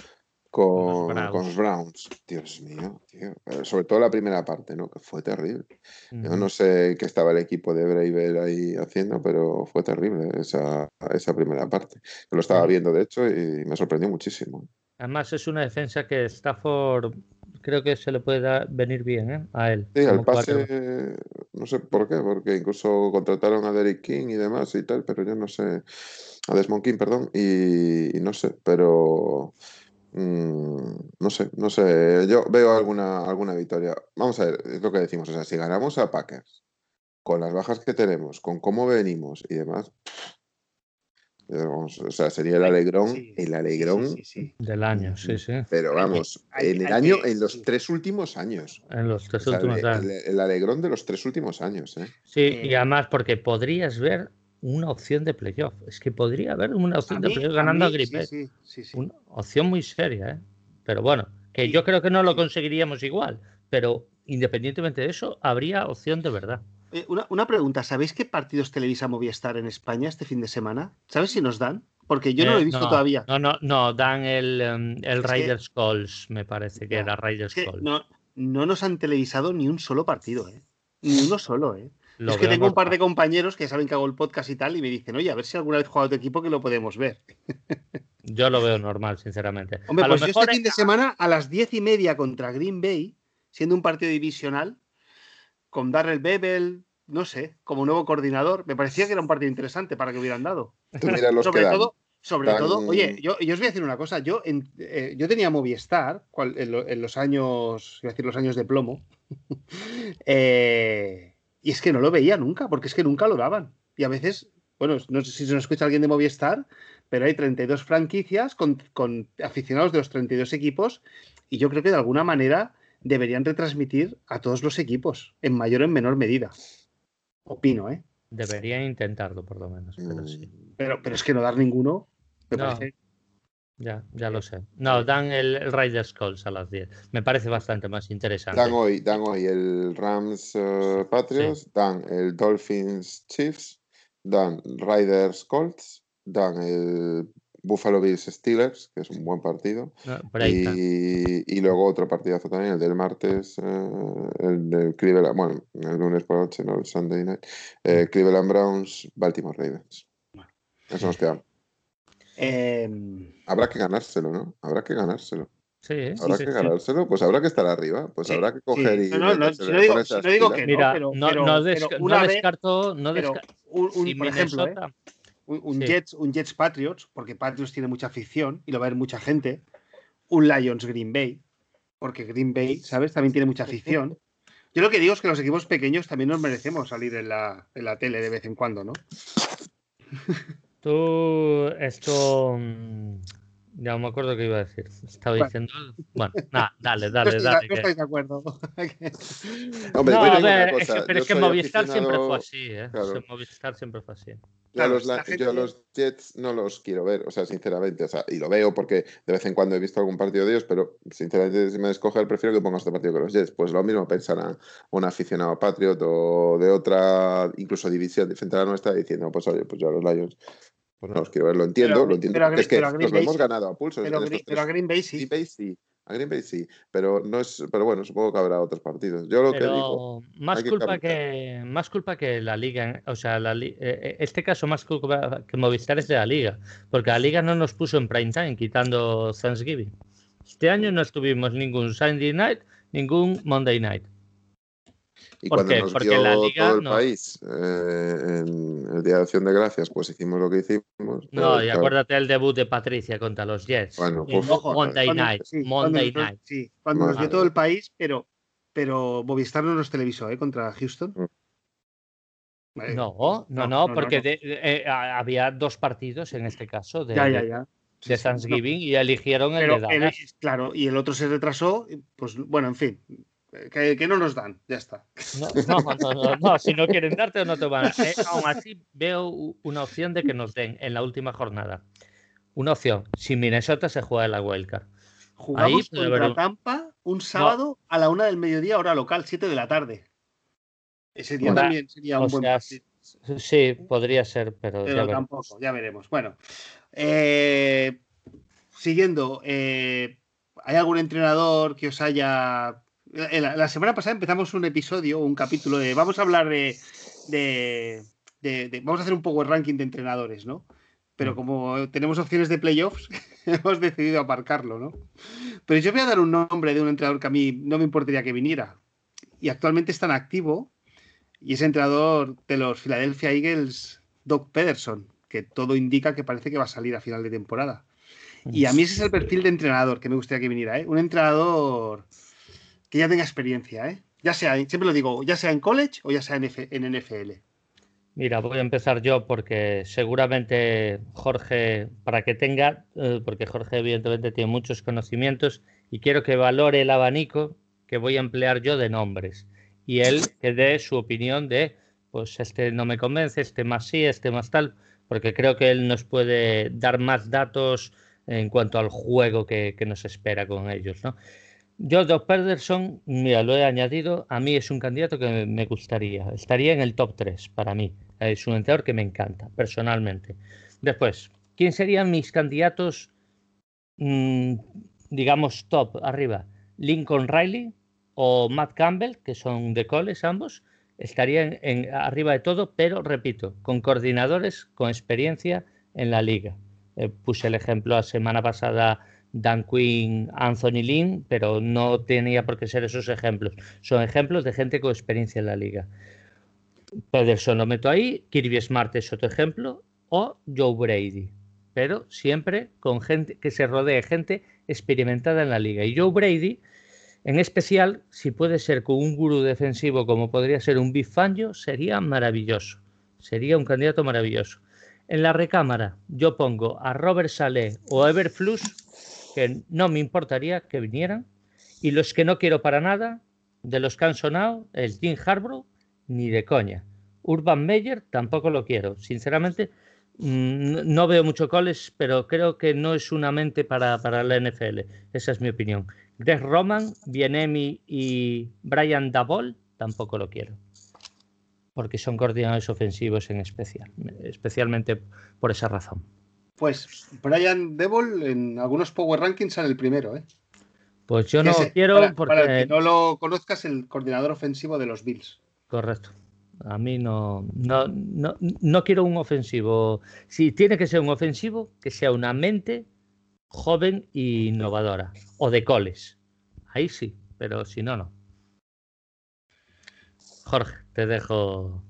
con, los Browns. Dios mío, tío. Eh, sobre todo la primera parte, ¿no? Que fue terrible. Yo no sé qué estaba el equipo de Braver ahí haciendo, pero fue terrible esa, esa primera parte. Yo lo estaba viendo, de hecho, y me sorprendió muchísimo. Además, es una defensa que Stafford creo que se le puede venir bien ¿eh? a él. Sí, al pase, no sé por qué, porque incluso contrataron a Derek King y demás y tal, pero yo no sé, a Desmond King, perdón, y no sé, pero Mm, no sé, no sé. Yo veo alguna, alguna victoria. Vamos a ver, es lo que decimos. O sea, si ganamos a Packers, con las bajas que tenemos, con cómo venimos y demás, o sea, sería el alegrón, el alegrón del año, sí, sí. Pero vamos, en el año, en los tres últimos años. En los tres últimos años. El, alegrón de los tres últimos años, ¿eh? Sí, y además porque podrías ver una opción de playoff. Es que podría haber una opción de playoff ganando a, Green Bay. una opción muy seria, ¿eh? Pero bueno, que yo creo que no lo conseguiríamos igual, pero independientemente de eso, habría opción de verdad. Eh, una, pregunta, ¿sabéis qué partidos televisa Movistar en España este fin de semana? ¿Sabes si nos dan? Porque yo no lo he eh, visto todavía. No, no, no, dan el, um, el Riders Calls, me parece que era Riders Calls. No, no nos han televisado ni un solo partido, ¿eh? Ni uno solo, ¿eh? Es que tengo un par de compañeros que saben que hago el podcast y tal y me dicen, oye, a ver si alguna vez juega tu equipo que lo podemos ver. Yo lo veo normal, sinceramente. Hombre, pues este fin de semana a las diez y media contra Green Bay, siendo un partido divisional, con Darrell Bebel, no sé, como nuevo coordinador, me parecía que era un partido interesante para que hubieran dado. sobre todo, sobre todo, oye, yo, os voy a decir una cosa, yo, eh, yo tenía Movistar en, en, los años, voy a decir los años de plomo, eh, y es que no lo veía nunca, porque es que nunca lo daban. Y a veces, bueno, no sé si se nos escucha alguien de Movistar, pero hay 32 franquicias con, aficionados de los 32 equipos y yo creo que de alguna manera deberían retransmitir a todos los equipos, en mayor o en menor medida. Opino, ¿eh? Deberían intentarlo, por lo menos, pero sí. Mm. Pero, pero es que no dar ninguno, me parece ya, ya lo sé. No, dan el, el Riders Calls a las 10. Me parece bastante más interesante. Dan hoy, dan hoy el Rams uh, Patriots, dan el Dolphins Chiefs, dan Riders Colts, dan el Buffalo Bills Steelers, que es un buen partido. Ah, y, y, luego otro partidazo también, el del martes, uh, el del Cleveland, bueno, el lunes por la noche, no el Sunday night, eh, Cleveland Browns, Baltimore Ravens. Eso nos queda. Em, habrá que ganárselo, ¿no? Habrá que ganárselo. Sí, habrá que ganárselo, pues habrá que estar arriba, pues habrá que coger y. No, no, no, digo, que Mira, pero, no, no, descarto, no un, por ejemplo, ¿eh? un, Jets, un Jets Patriots, porque Patriots tiene mucha afición y lo va a ver mucha gente. Un Lions Green Bay, porque Green Bay, ¿sabes? También tiene mucha afición. Yo lo que digo es que los equipos pequeños también nos merecemos salir en la, en la tele de vez en cuando, ¿no? Tú, esto. Mm, ya no me acuerdo qué iba a decir. Estaba diciendo. Bueno, nada, dale, dale, dale. No estoy de acuerdo. Hombre, no, a ver, pero es que Movistar siempre fue así, ¿eh? Movistar siempre fue así. Yo, los, los, Jets no los quiero ver, o sea, sinceramente, o sea, y lo veo porque de vez en cuando he visto algún partido de ellos, pero sinceramente, si me escoger, prefiero que pongas este partido que los Jets. Pues lo mismo pensar a un aficionado Patriot o de otra, incluso división diferente a la nuestra, diciendo, pues oye, pues yo a los Lions pues no los quiero ver, lo entiendo, lo entiendo. es que nos lo hemos ganado a pulso. Pero, a Green Bay sí. Green Bay sí. A Green Bay sí, pero no es, pero bueno, supongo que habrá otros partidos. Yo lo que digo, más culpa que, más culpa que la liga, o sea, la, eh, eh, este caso más culpa que Movistar es de la liga, porque la liga no nos puso en prime time quitando Thanksgiving. Este año no estuvimos ningún Sunday night, ningún Monday night. Y cuando nos Porque dio la Liga, todo el país eh, en el Día de Acción de Gracias, pues hicimos lo que hicimos. No, y acuérdate el debut de Patricia contra los Jets. Bueno, pues, Monday Night. Monday cuando, Night. Sí, cuando nos dio todo el país, pero, pero Movistar no nos televisó ¿eh? contra Houston. Mm. No, no, no, porque eh, había dos partidos en este caso de, de Thanksgiving y eligieron el de Dallas. claro, y el otro se retrasó, pues bueno, en fin, que, no nos dan, ya está. No, no, no, si no quieren darte no te van a eh, aún así veo una opción de que nos den en la última jornada. Una opción, si Minnesota se juega en la wildcard. Jugamos contra Tampa un sábado a la una del mediodía, hora local, 7 de la tarde. Ese día también sería un buen partido. Sí, podría ser, pero, ya tampoco, ya veremos. Bueno, eh, siguiendo, eh, ¿hay algún entrenador que os haya... La, semana pasada empezamos un episodio, un capítulo de... Vamos a hablar de, de, Vamos a hacer un poco el ranking de entrenadores, ¿no? Pero mm. como tenemos opciones de playoffs, hemos decidido aparcarlo, ¿no? Pero yo voy a dar un nombre de un entrenador que a mí no me importaría que viniera. Y actualmente está en activo y es entrenador de los Philadelphia Eagles, Doc Pederson, que todo indica que parece que va a salir a final de temporada. Y a mí ese es el perfil de entrenador que me gustaría que viniera, ¿eh? Un entrenador que ya tenga experiencia, ¿eh? Ya sea, siempre lo digo, ya sea en college o ya sea en, en NFL. Mira, voy a empezar yo porque seguramente Jorge, para que tenga, eh, porque Jorge evidentemente tiene muchos conocimientos y quiero que valore el abanico que voy a emplear yo de nombres y él que dé su opinión de, pues este no me convence, este más sí, este más tal, porque creo que él nos puede dar más datos en cuanto al juego que, nos espera con ellos, ¿no? Yo, Doc Pederson, mira, lo he añadido, a mí es un candidato que me gustaría, estaría en el top 3 para mí, es un entrenador que me encanta, personalmente. Después, ¿quién serían mis candidatos, mm, digamos, top arriba? Lincoln Riley, o Matt Campbell, que son de coles ambos, estarían en, arriba de todo, pero repito, con coordinadores con experiencia en la liga. Eh, puse el ejemplo la semana pasada Dan Quinn, Anthony Lynn, pero no tenía por qué ser esos ejemplos. Son ejemplos de gente con experiencia en la liga. Pederson lo meto ahí, Kirby Smart es otro ejemplo, o Joe Brady, pero siempre con gente que se rodee de gente experimentada en la liga. Y Joe Brady en especial, si puede ser con un gurú defensivo como podría ser un Big sería maravilloso. Sería un candidato maravilloso. En la recámara yo pongo a Robert Saleh o Everflux, que no me importaría que vinieran. Y los que no quiero para nada, de los que han sonado, el Jim Harbour, ni de coña. Urban Meyer tampoco lo quiero. Sinceramente, mm, no veo mucho coles, pero creo que no es una mente para, para la NFL. Esa es mi opinión. Greg Roman, Bienemi y Brian Dabol tampoco lo quiero. Porque son coordinadores ofensivos en especial, especialmente por esa razón. Pues Brian Dabol en algunos Power Rankings sale el primero, ¿eh? Pues yo no quiero porque. Para que no lo conozcas, el coordinador ofensivo de los Bills. Correcto. A mí no, no, no, no quiero un ofensivo. Si tiene que ser un ofensivo, que sea una mente joven e innovadora. O de coles. Ahí sí, pero si no, no. Jorge, te dejo.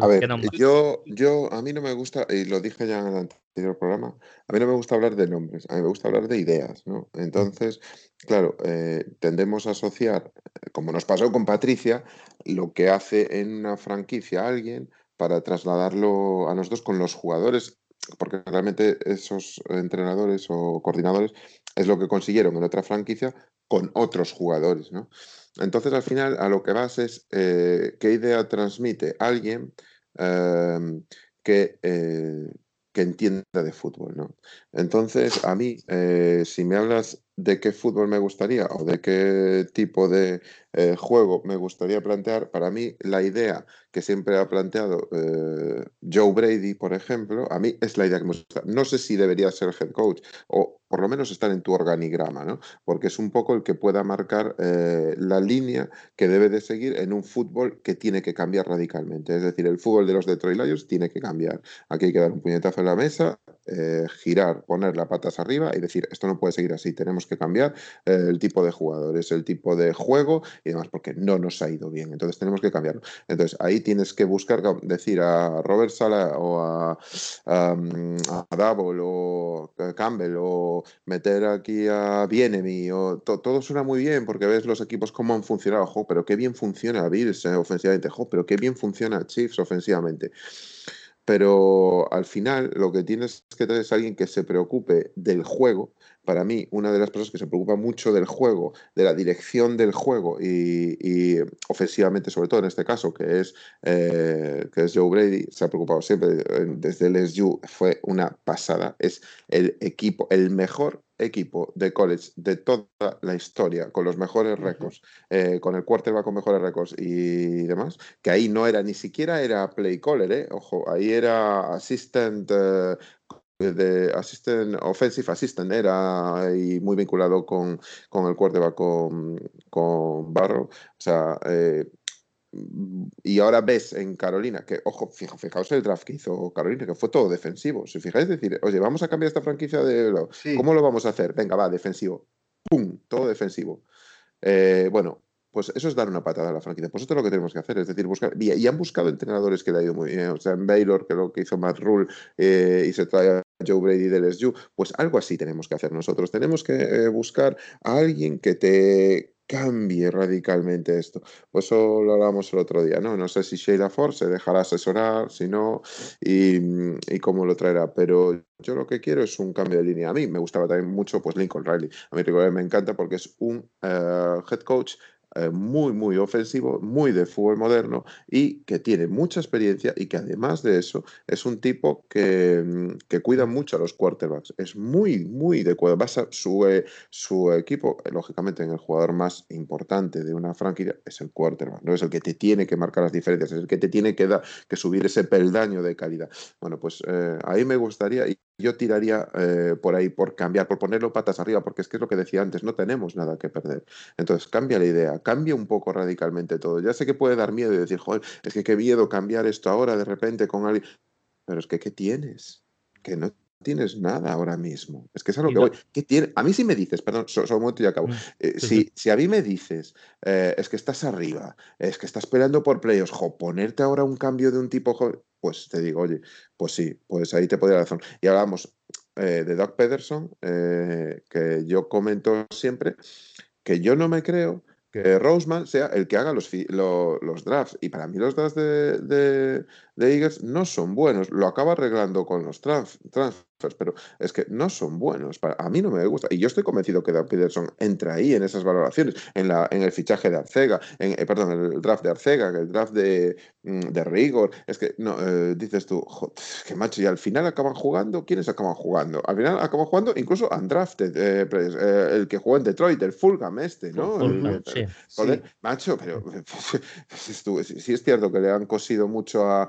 A ver, yo, yo, a mí no me gusta, y lo dije ya en el anterior programa, a mí no me gusta hablar de nombres, a mí me gusta hablar de ideas, ¿no? Entonces, claro, eh, tendemos a asociar, como nos pasó con Patricia, lo que hace en una franquicia alguien para trasladarlo a nosotros con los jugadores porque realmente esos entrenadores o coordinadores es lo que consiguieron en otra franquicia con otros jugadores, ¿no? Entonces, al final, a lo que vas es eh, qué idea transmite alguien em, que, eh, que entienda de fútbol, ¿no? Entonces, a mí, eh, si me hablas de qué fútbol me gustaría o de qué tipo de juego me gustaría plantear, para mí la idea que siempre ha planteado Joe Brady, por ejemplo, a mí es la idea que me gusta. No sé si debería ser head coach o por lo menos estar en tu organigrama, ¿no? Porque es un poco el que pueda marcar eh, la línea que debe de seguir en un fútbol que tiene que cambiar radicalmente. Es decir, el fútbol de los Detroit Lions tiene que cambiar. Aquí hay que dar un puñetazo en la mesa, eh, girar, poner las patas arriba y decir, esto no puede seguir así, tenemos que cambiar eh, el tipo de jugadores, el tipo de juego y demás, porque no nos ha ido bien. Entonces tenemos que cambiarlo. Entonces ahí tienes que buscar, decir a Robert Sala o a, a, a Double o a Campbell o meter aquí a Bienemi, o todo suena muy bien porque ves los equipos cómo han funcionado, pero qué bien funciona Bills eh, ofensivamente, pero qué bien funciona Chiefs ofensivamente. Pero al final lo que tienes que tener es alguien que se preocupe del juego. Para mí, una de las personas que se preocupa mucho del juego, de la dirección del juego y, ofensivamente, sobre todo en este caso, que es, eh, que es Joe Brady, se ha preocupado siempre desde el SU, fue una pasada. Es el equipo, el mejor equipo de college de toda la historia, con los mejores récords, eh, con el quarterback con mejores récords y demás, que ahí no era ni siquiera era play caller, ¿eh? ojo, ahí era assistant eh, de assistant, offensive assistant era y muy vinculado con, con el quarterback con, con Barrow. O sea, eh, y ahora ves en Carolina que, ojo, fijaos el draft que hizo Carolina, que fue todo defensivo. Si fijáis, decir, oye, vamos a cambiar esta franquicia de. ¿Cómo lo vamos a hacer? Venga, va, defensivo. ¡Pum! Todo defensivo. Eh, bueno, pues eso es dar una patada a la franquicia. Pues esto es lo que tenemos que hacer, es decir, buscar. Y, han buscado entrenadores que le ha ido muy bien. O sea, en Baylor, que lo que hizo Matt Rule eh, y se trae Joe Brady del SU, pues algo así tenemos que hacer nosotros. Tenemos que eh, buscar a alguien que te cambie radicalmente esto. Pues eso lo hablábamos el otro día, ¿no? No sé si Sheila Ford se dejará asesorar, si no, y, y, cómo lo traerá, pero yo lo que quiero es un cambio de línea. A mí me gustaba también mucho pues Lincoln Riley. A mí me encanta porque es un eh, head coach eh, muy, muy ofensivo, muy de fútbol moderno y que tiene mucha experiencia y que además de eso es un tipo que, mm, que cuida mucho a los quarterbacks. Es muy, muy de. Basa su, eh, su equipo, eh, lógicamente, en el jugador más importante de una franquicia es el quarterback. No es el que te tiene que marcar las diferencias, es el que te tiene que, dar, que subir ese peldaño de calidad. Bueno, pues ahí me gustaría yo tiraría por ahí, por cambiar, por ponerlo patas arriba, porque es que es lo que decía antes, no tenemos nada que perder. Entonces, cambia la idea, cambia un poco radicalmente todo. Ya sé que puede dar miedo y decir, joder, es que qué miedo cambiar esto ahora de repente con alguien. Pero es que, ¿qué tienes? Que no tienes nada ahora mismo. Es que es a lo que voy. ¿Qué tiene? A mí si me dices, perdón, solo un momento y acabo. Mm, eh, si, si, a mí me dices, eh, es que estás arriba, es que estás peleando por playoffs, jo, ponerte ahora un cambio de un tipo, pues te digo, oye, pues sí, pues ahí te podría dar razón. Y hablamos eh, de Doug Pederson, que yo comento siempre que yo no me creo que Roseman sea el que haga los, los, drafts. Y para mí los drafts de, de, Eagles no son buenos. Lo acaba arreglando con los trans, pero es que no son buenos. a mí no me gusta. Y yo estoy convencido que Dan Peterson entra ahí en esas valoraciones, en, la, en el fichaje de Arcega, en, eh, perdón, en el draft de Arcega, el draft de, mm, de Rigor. Es que no, eh, dices tú, qué macho, y al final acaban jugando. ¿Quiénes acaban jugando? Al final acaban jugando incluso undrafted, eh, pues, el que jugó en Detroit, el Fulham este, ¿no? sí, joder, macho, pero sí es cierto que le han cosido mucho a,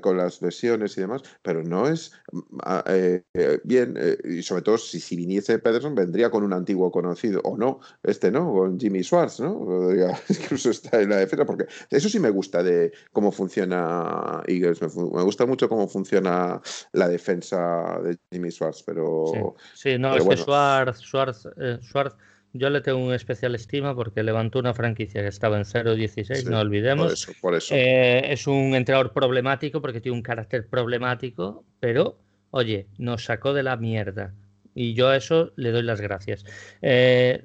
con las lesiones y demás, pero no es mm, eh, bien, eh, y sobre todo si, si, viniese Pederson, vendría con un antiguo conocido, o no, este no, con Jimmy Schwartz, ¿no? Incluso está en la defensa, porque eso sí me gusta de cómo funciona Eagles, me, gusta mucho cómo funciona la defensa de Jimmy Schwartz, pero. Sí, no, es que Schwartz, Schwartz, eh, Schwartz yo le tengo un especial estima porque levantó una franquicia que estaba en 0-16, no olvidemos. Por eso, por eso. es un entrenador problemático porque tiene un carácter problemático, pero oye, nos sacó de la mierda. Y yo a eso le doy las gracias. Eh,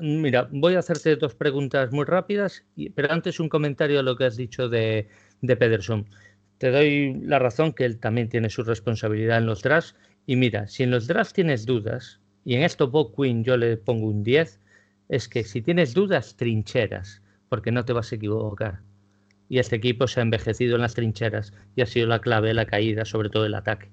mira, voy a hacerte dos preguntas muy rápidas, pero antes un comentario a lo que has dicho de, de Pederson. Te doy la razón que él también tiene su responsabilidad en los drafts. Y mira, si en los drafts tienes dudas, y en esto Bob Quinn yo le pongo un 10, es que si tienes dudas, trincheras, porque no te vas a equivocar. Y este equipo se ha envejecido en las trincheras y ha sido la clave de la caída, sobre todo el ataque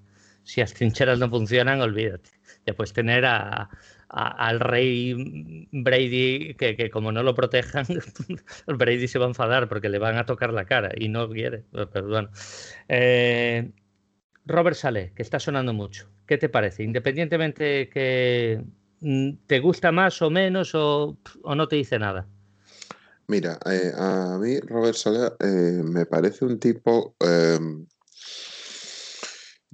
si las trincheras no funcionan, olvídate. Ya puedes tener a, al rey Brady, que, como no lo protejan, Brady se va a enfadar porque le van a tocar la cara y no quiere. Perdón. Eh, Robert Saleh, que está sonando mucho. ¿Qué te parece? Independientemente que mm, te gusta más o menos o, no te dice nada. Mira, eh, a mí Robert Saleh eh, me parece un tipo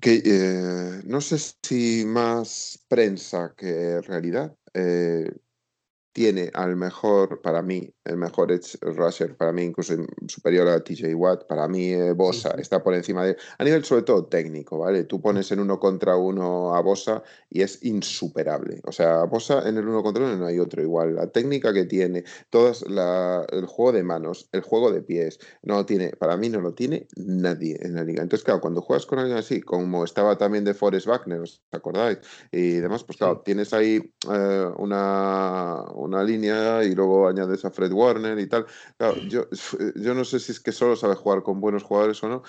que eh, no sé si más prensa que realidad. Tiene al mejor, para mí, el mejor Edge Rusher, para mí incluso superior a TJ Watt, para mí eh, Bosa está por encima de... A nivel sobre todo técnico, ¿vale? Tú pones en uno contra uno a Bosa y es insuperable. O sea, Bosa en el uno contra uno no hay otro igual. La técnica que tiene, todas la, el juego de manos, el juego de pies, no tiene, para mí no lo tiene nadie en la liga. Entonces, claro, cuando juegas con alguien así, como estaba también de Forrest Wagner, ¿os acordáis? Y demás, pues claro, tienes ahí eh, una una línea y luego añades a Fred Warner y tal. yo, yo no sé si es que solo sabe jugar con buenos jugadores o no,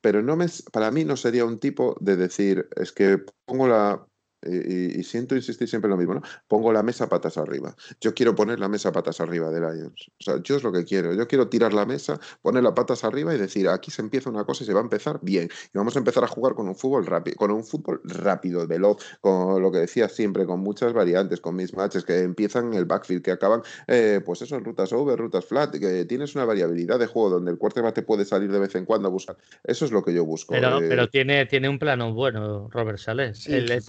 pero no me, para mí no sería un tipo de decir, es que pongo la, y, siento insistir siempre lo mismo, ¿no? Pongo la mesa patas arriba. Yo quiero poner la mesa patas arriba de Lions. O sea, yo es lo que quiero. Yo quiero tirar la mesa, poner las patas arriba y decir, aquí se empieza una cosa y se va a empezar bien. Y vamos a empezar a jugar con un fútbol rápido, con un fútbol rápido, veloz, con lo que decía siempre, con muchas variantes, con mis matches que empiezan en el backfield, que acaban, eh, pues eso, en rutas over, rutas flat, que tienes una variabilidad de juego donde el quarterback te puede salir de vez en cuando a buscar. Eso es lo que yo busco. Pero, pero eh. tiene, tiene un plano bueno, Robert Sales. el de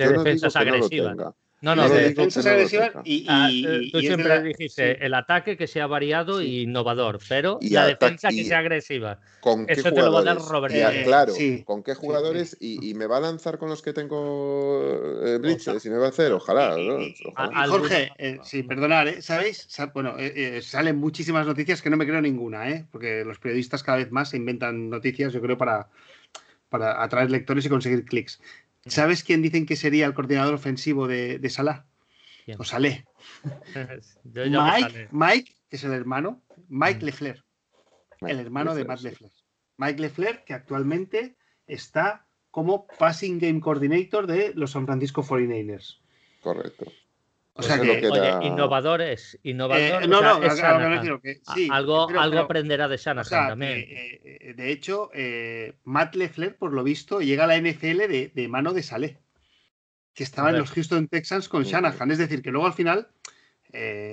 defensas agresivas. No, no, de defensas agresivas y, ah, eh, tú siempre dijiste el ataque que sea variado y innovador, pero la defensa que sea agresiva. ¿Con Eso te lo va a dar Robert. claro, ¿con qué jugadores? Y, me va a lanzar con los que tengo eh, blitzes y me va a hacer, ojalá. Jorge, eh, sí, perdonad, ¿eh? ¿sabéis? Bueno, salen muchísimas noticias que no me creo ninguna, ¿eh? porque los periodistas cada vez más se inventan noticias, yo creo, para, para atraer lectores y conseguir clics. ¿Sabes quién dicen que sería el coordinador ofensivo de, de Salah? O Saleh. Mike, Mike, que es el hermano, Mike mm. Lefler, el hermano de Matt Lefler. Mike Lefler, que actualmente está como Passing Game Coordinator de los San Francisco 49ers. Correcto. O sea que, oye, innovadores, innovadores. Eh, no, no, algo, algo aprenderá de Shanahan también. Eh, de hecho, eh, Matt Lefler, por lo visto, llega a la NFL de, mano de Saleh, que estaba en los Houston Texans con Shanahan. Es decir, que luego al final,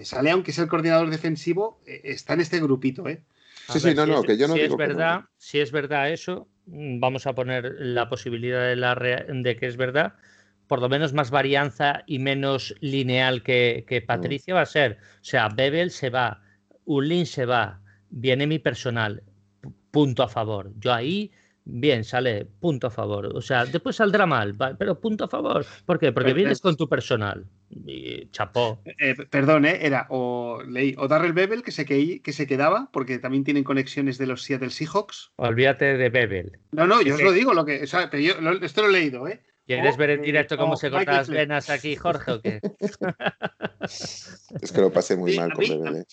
Saleh, aunque es el coordinador defensivo, está en este grupito, ¿eh? Sí, sí, no, no, que yo no si digo es verdad, Si es verdad eso, mm, vamos a poner la posibilidad de, la de que es verdad por lo menos más varianza y menos lineal que, que mm. Patricia va a ser. O sea, Bebel se va, Ulin se va, viene mi personal, punto a favor. Yo ahí, bien, sale, punto a favor. O sea, después saldrá mal, pero punto a favor. ¿Por qué? Porque vienes con tu personal. Y chapó. Eh, perdón, ¿eh? era o, leí, o Darrell Bebel que se, que, que se quedaba, porque también tienen conexiones de los Seattle Seahawks. Olvídate de Bebel. No, no, yo os lo digo, lo que, o sea, yo, esto lo he leído, ¿eh? ¿Quieres ver en directo cómo se cortan las venas aquí, Jorge, o qué? es que lo pasé muy mal con Bebé.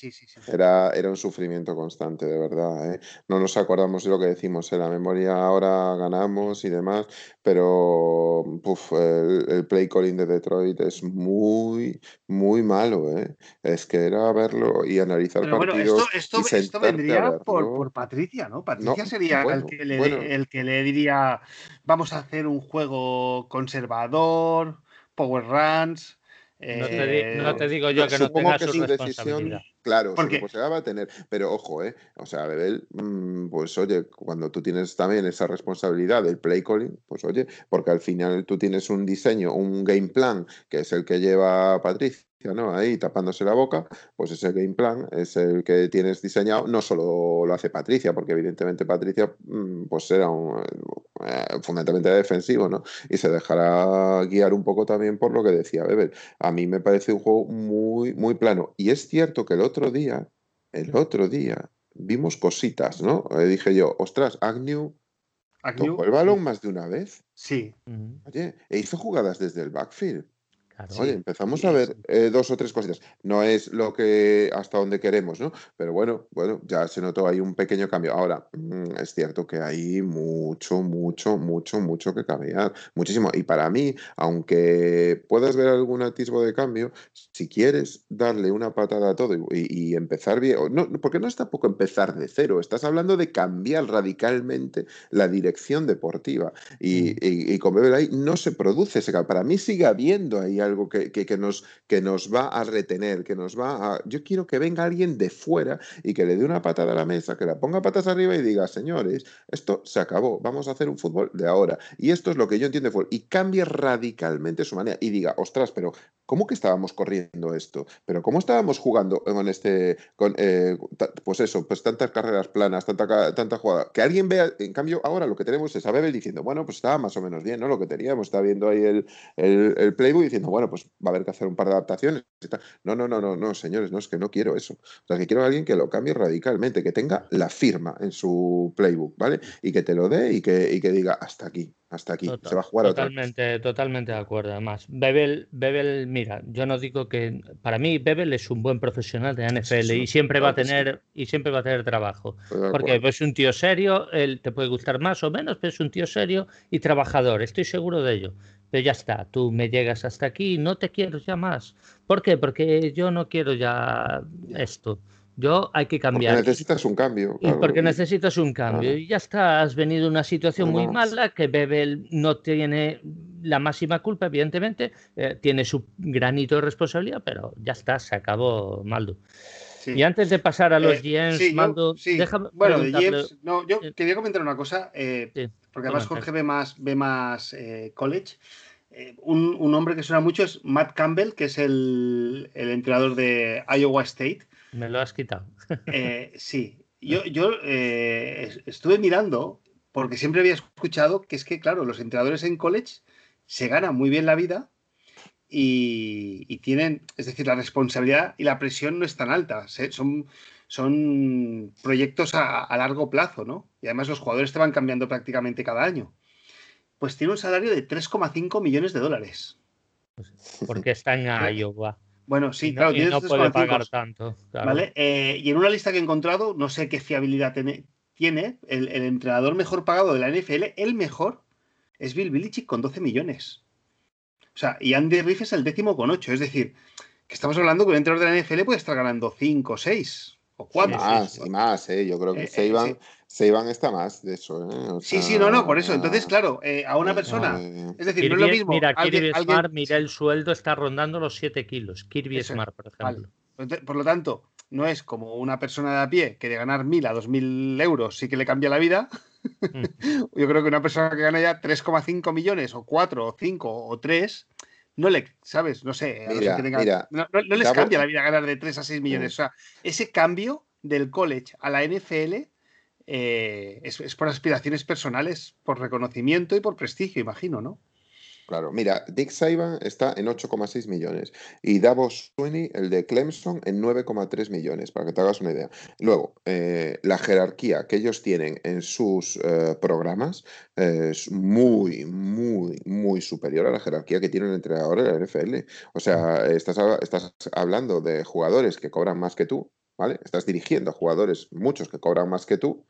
Era, era un sufrimiento constante, de verdad. ¿eh? No nos acordamos de lo que decimos en la memoria, ahora ganamos y demás, pero el, play calling de Detroit es muy, muy malo. ¿eh? Es que era verlo y analizar pero partidos. esto, esto, vendría por, Patricia, ¿no? Patricia sería el, que le, el que le diría vamos a hacer un juego conservador, power runs. No, te, digo yo que no tenga que su, decisión, claro, Porque... se va a tener, pero ojo, eh, o sea, Bebel, mm, pues oye, cuando tú tienes también esa responsabilidad del play calling, pues oye, porque al final tú tienes un diseño, un game plan, que es el que lleva Patricia, ¿no? Ahí tapándose la boca, pues ese game plan es el que tienes diseñado. No solo lo hace Patricia, porque evidentemente Patricia mm, pues era un, eh, fundamentalmente defensivo, ¿no? Y se dejará guiar un poco también por lo que decía Weber. A mí me parece un juego muy, muy plano. Y es cierto que el otro día, el otro día, vimos cositas, ¿no? Le dije yo, ostras, Agnew, ¿tocó el balón más de una vez? Sí. Oye, e hizo jugadas desde el backfield. Oye, empezamos a ver eh, dos o tres cositas. No es lo que hasta donde queremos, ¿no? Pero bueno, bueno, ya se notó ahí un pequeño cambio. Ahora, mm, es cierto que hay mucho, mucho, mucho, mucho que cambiar. Muchísimo. Y para mí, aunque puedas ver algún atisbo de cambio, si quieres darle una patada a todo y, empezar bien, no, porque no es tampoco empezar de cero, estás hablando de cambiar radicalmente la dirección deportiva. Y, mm. y, con Bebel ahí no se produce ese cambio. Para mí sigue habiendo ahí algo que, que, nos, que nos va a retener, que nos va a... Yo quiero que venga alguien de fuera y que le dé una patada a la mesa, que la ponga patas arriba y diga, señores, esto se acabó, vamos a hacer un fútbol de ahora. Y esto es lo que yo entiendo de fútbol. Y cambie radicalmente su manera y diga, ostras, pero ¿cómo que estábamos corriendo esto? Pero ¿cómo estábamos jugando con este, eh, pues eso, pues tantas carreras planas, tanta, tanta jugada? Que alguien vea, en cambio, ahora lo que tenemos es a Bebel diciendo, bueno, pues estaba más o menos bien, ¿no? Lo que teníamos, está viendo ahí el, el, playbook diciendo, bueno, pues va a haber que hacer un par de adaptaciones. No, no, no, no, no, señores, no es que no quiero eso. O sea, que quiero a alguien que lo cambie radicalmente, que tenga la firma en su playbook, ¿vale? Y que te lo dé y que, y que diga hasta aquí, hasta aquí. se va a jugar totalmente, Totalmente de acuerdo. Además, Bebel, Bebel, mira, yo no digo que para mí Bebel es un buen profesional de NFL y siempre va a tener y siempre va a tener trabajo. Porque es un tío serio, él te puede gustar más o menos, pero es un tío serio y trabajador. Estoy seguro de ello pero ya está, tú me llegas hasta aquí, no te quiero ya más. ¿Por qué? Porque yo no quiero ya esto. Yo hay que cambiar. Porque necesitas un cambio. Y porque necesitas un cambio. Y ya está, has venido una situación muy mala que Bebel no tiene la máxima culpa, evidentemente, eh, tiene su granito de responsabilidad, pero ya está, se acabó Maldo. Y antes de pasar a los eh, GMs, Maldo, déjame Bueno, de GMs, no, yo eh, quería comentar una cosa, eh, porque además Jorge ve más, ve más college. Un, un, hombre que suena mucho es Matt Campbell, que es el, el entrenador de Iowa State me lo has quitado. Eh, sí, yo, yo eh, estuve mirando porque siempre había escuchado que es que, claro, los entrenadores en college se ganan muy bien la vida y, tienen, es decir, la responsabilidad y la presión no es tan alta. Son, son proyectos a, largo plazo, ¿no? Y además los jugadores te van cambiando prácticamente cada año. Pues tiene un salario de 3,5 millones de dólares. Porque está en Iowa. Bueno, sí, claro, y no puede pagar tanto. ¿vale? Eh, y en una lista que he encontrado, no sé qué fiabilidad tiene, el, entrenador mejor pagado de la NFL, el mejor, es Bill Belichick con 12 millones. O sea, y Andy Riff es el décimo con 8. Es decir, que estamos hablando que un entrenador de la NFL puede estar ganando 5 o 6 o 4. más, y más, ¿eh? Yo creo que eh, se iban Seiban está más de eso. ¿eh? sí, sí, no, no, por eso. Entonces, claro, eh, a una persona. Es decir, no es lo mismo. Mira, Kirby Smart, mira el sueldo, está rondando los 7 kilos. Kirby Smart, por ejemplo. Por lo tanto, no es como una persona de a pie que de ganar 1.000 a 2.000 euros sí que le cambia la vida. Mm. Yo creo que una persona que gana ya 3,5 millones, o 4, o 5, o 3, no le, ¿sabes? No sé. no, les cambia la vida ganar de 3 a 6 millones. Mm. O sea, ese cambio del college a la NFL eh, es, por aspiraciones personales, por reconocimiento y por prestigio, imagino, ¿no? Claro, mira, Dick Saban está en 8,6 millones y Davos Sweeney, el de Clemson, en 9,3 millones, para que te hagas una idea. Luego, eh, la jerarquía que ellos tienen en sus eh, programas es muy, muy, muy superior a la jerarquía que tiene el entrenador de la NFL. O sea, estás, estás hablando de jugadores que cobran más que tú, Estás dirigiendo a jugadores, muchos que cobran más que tú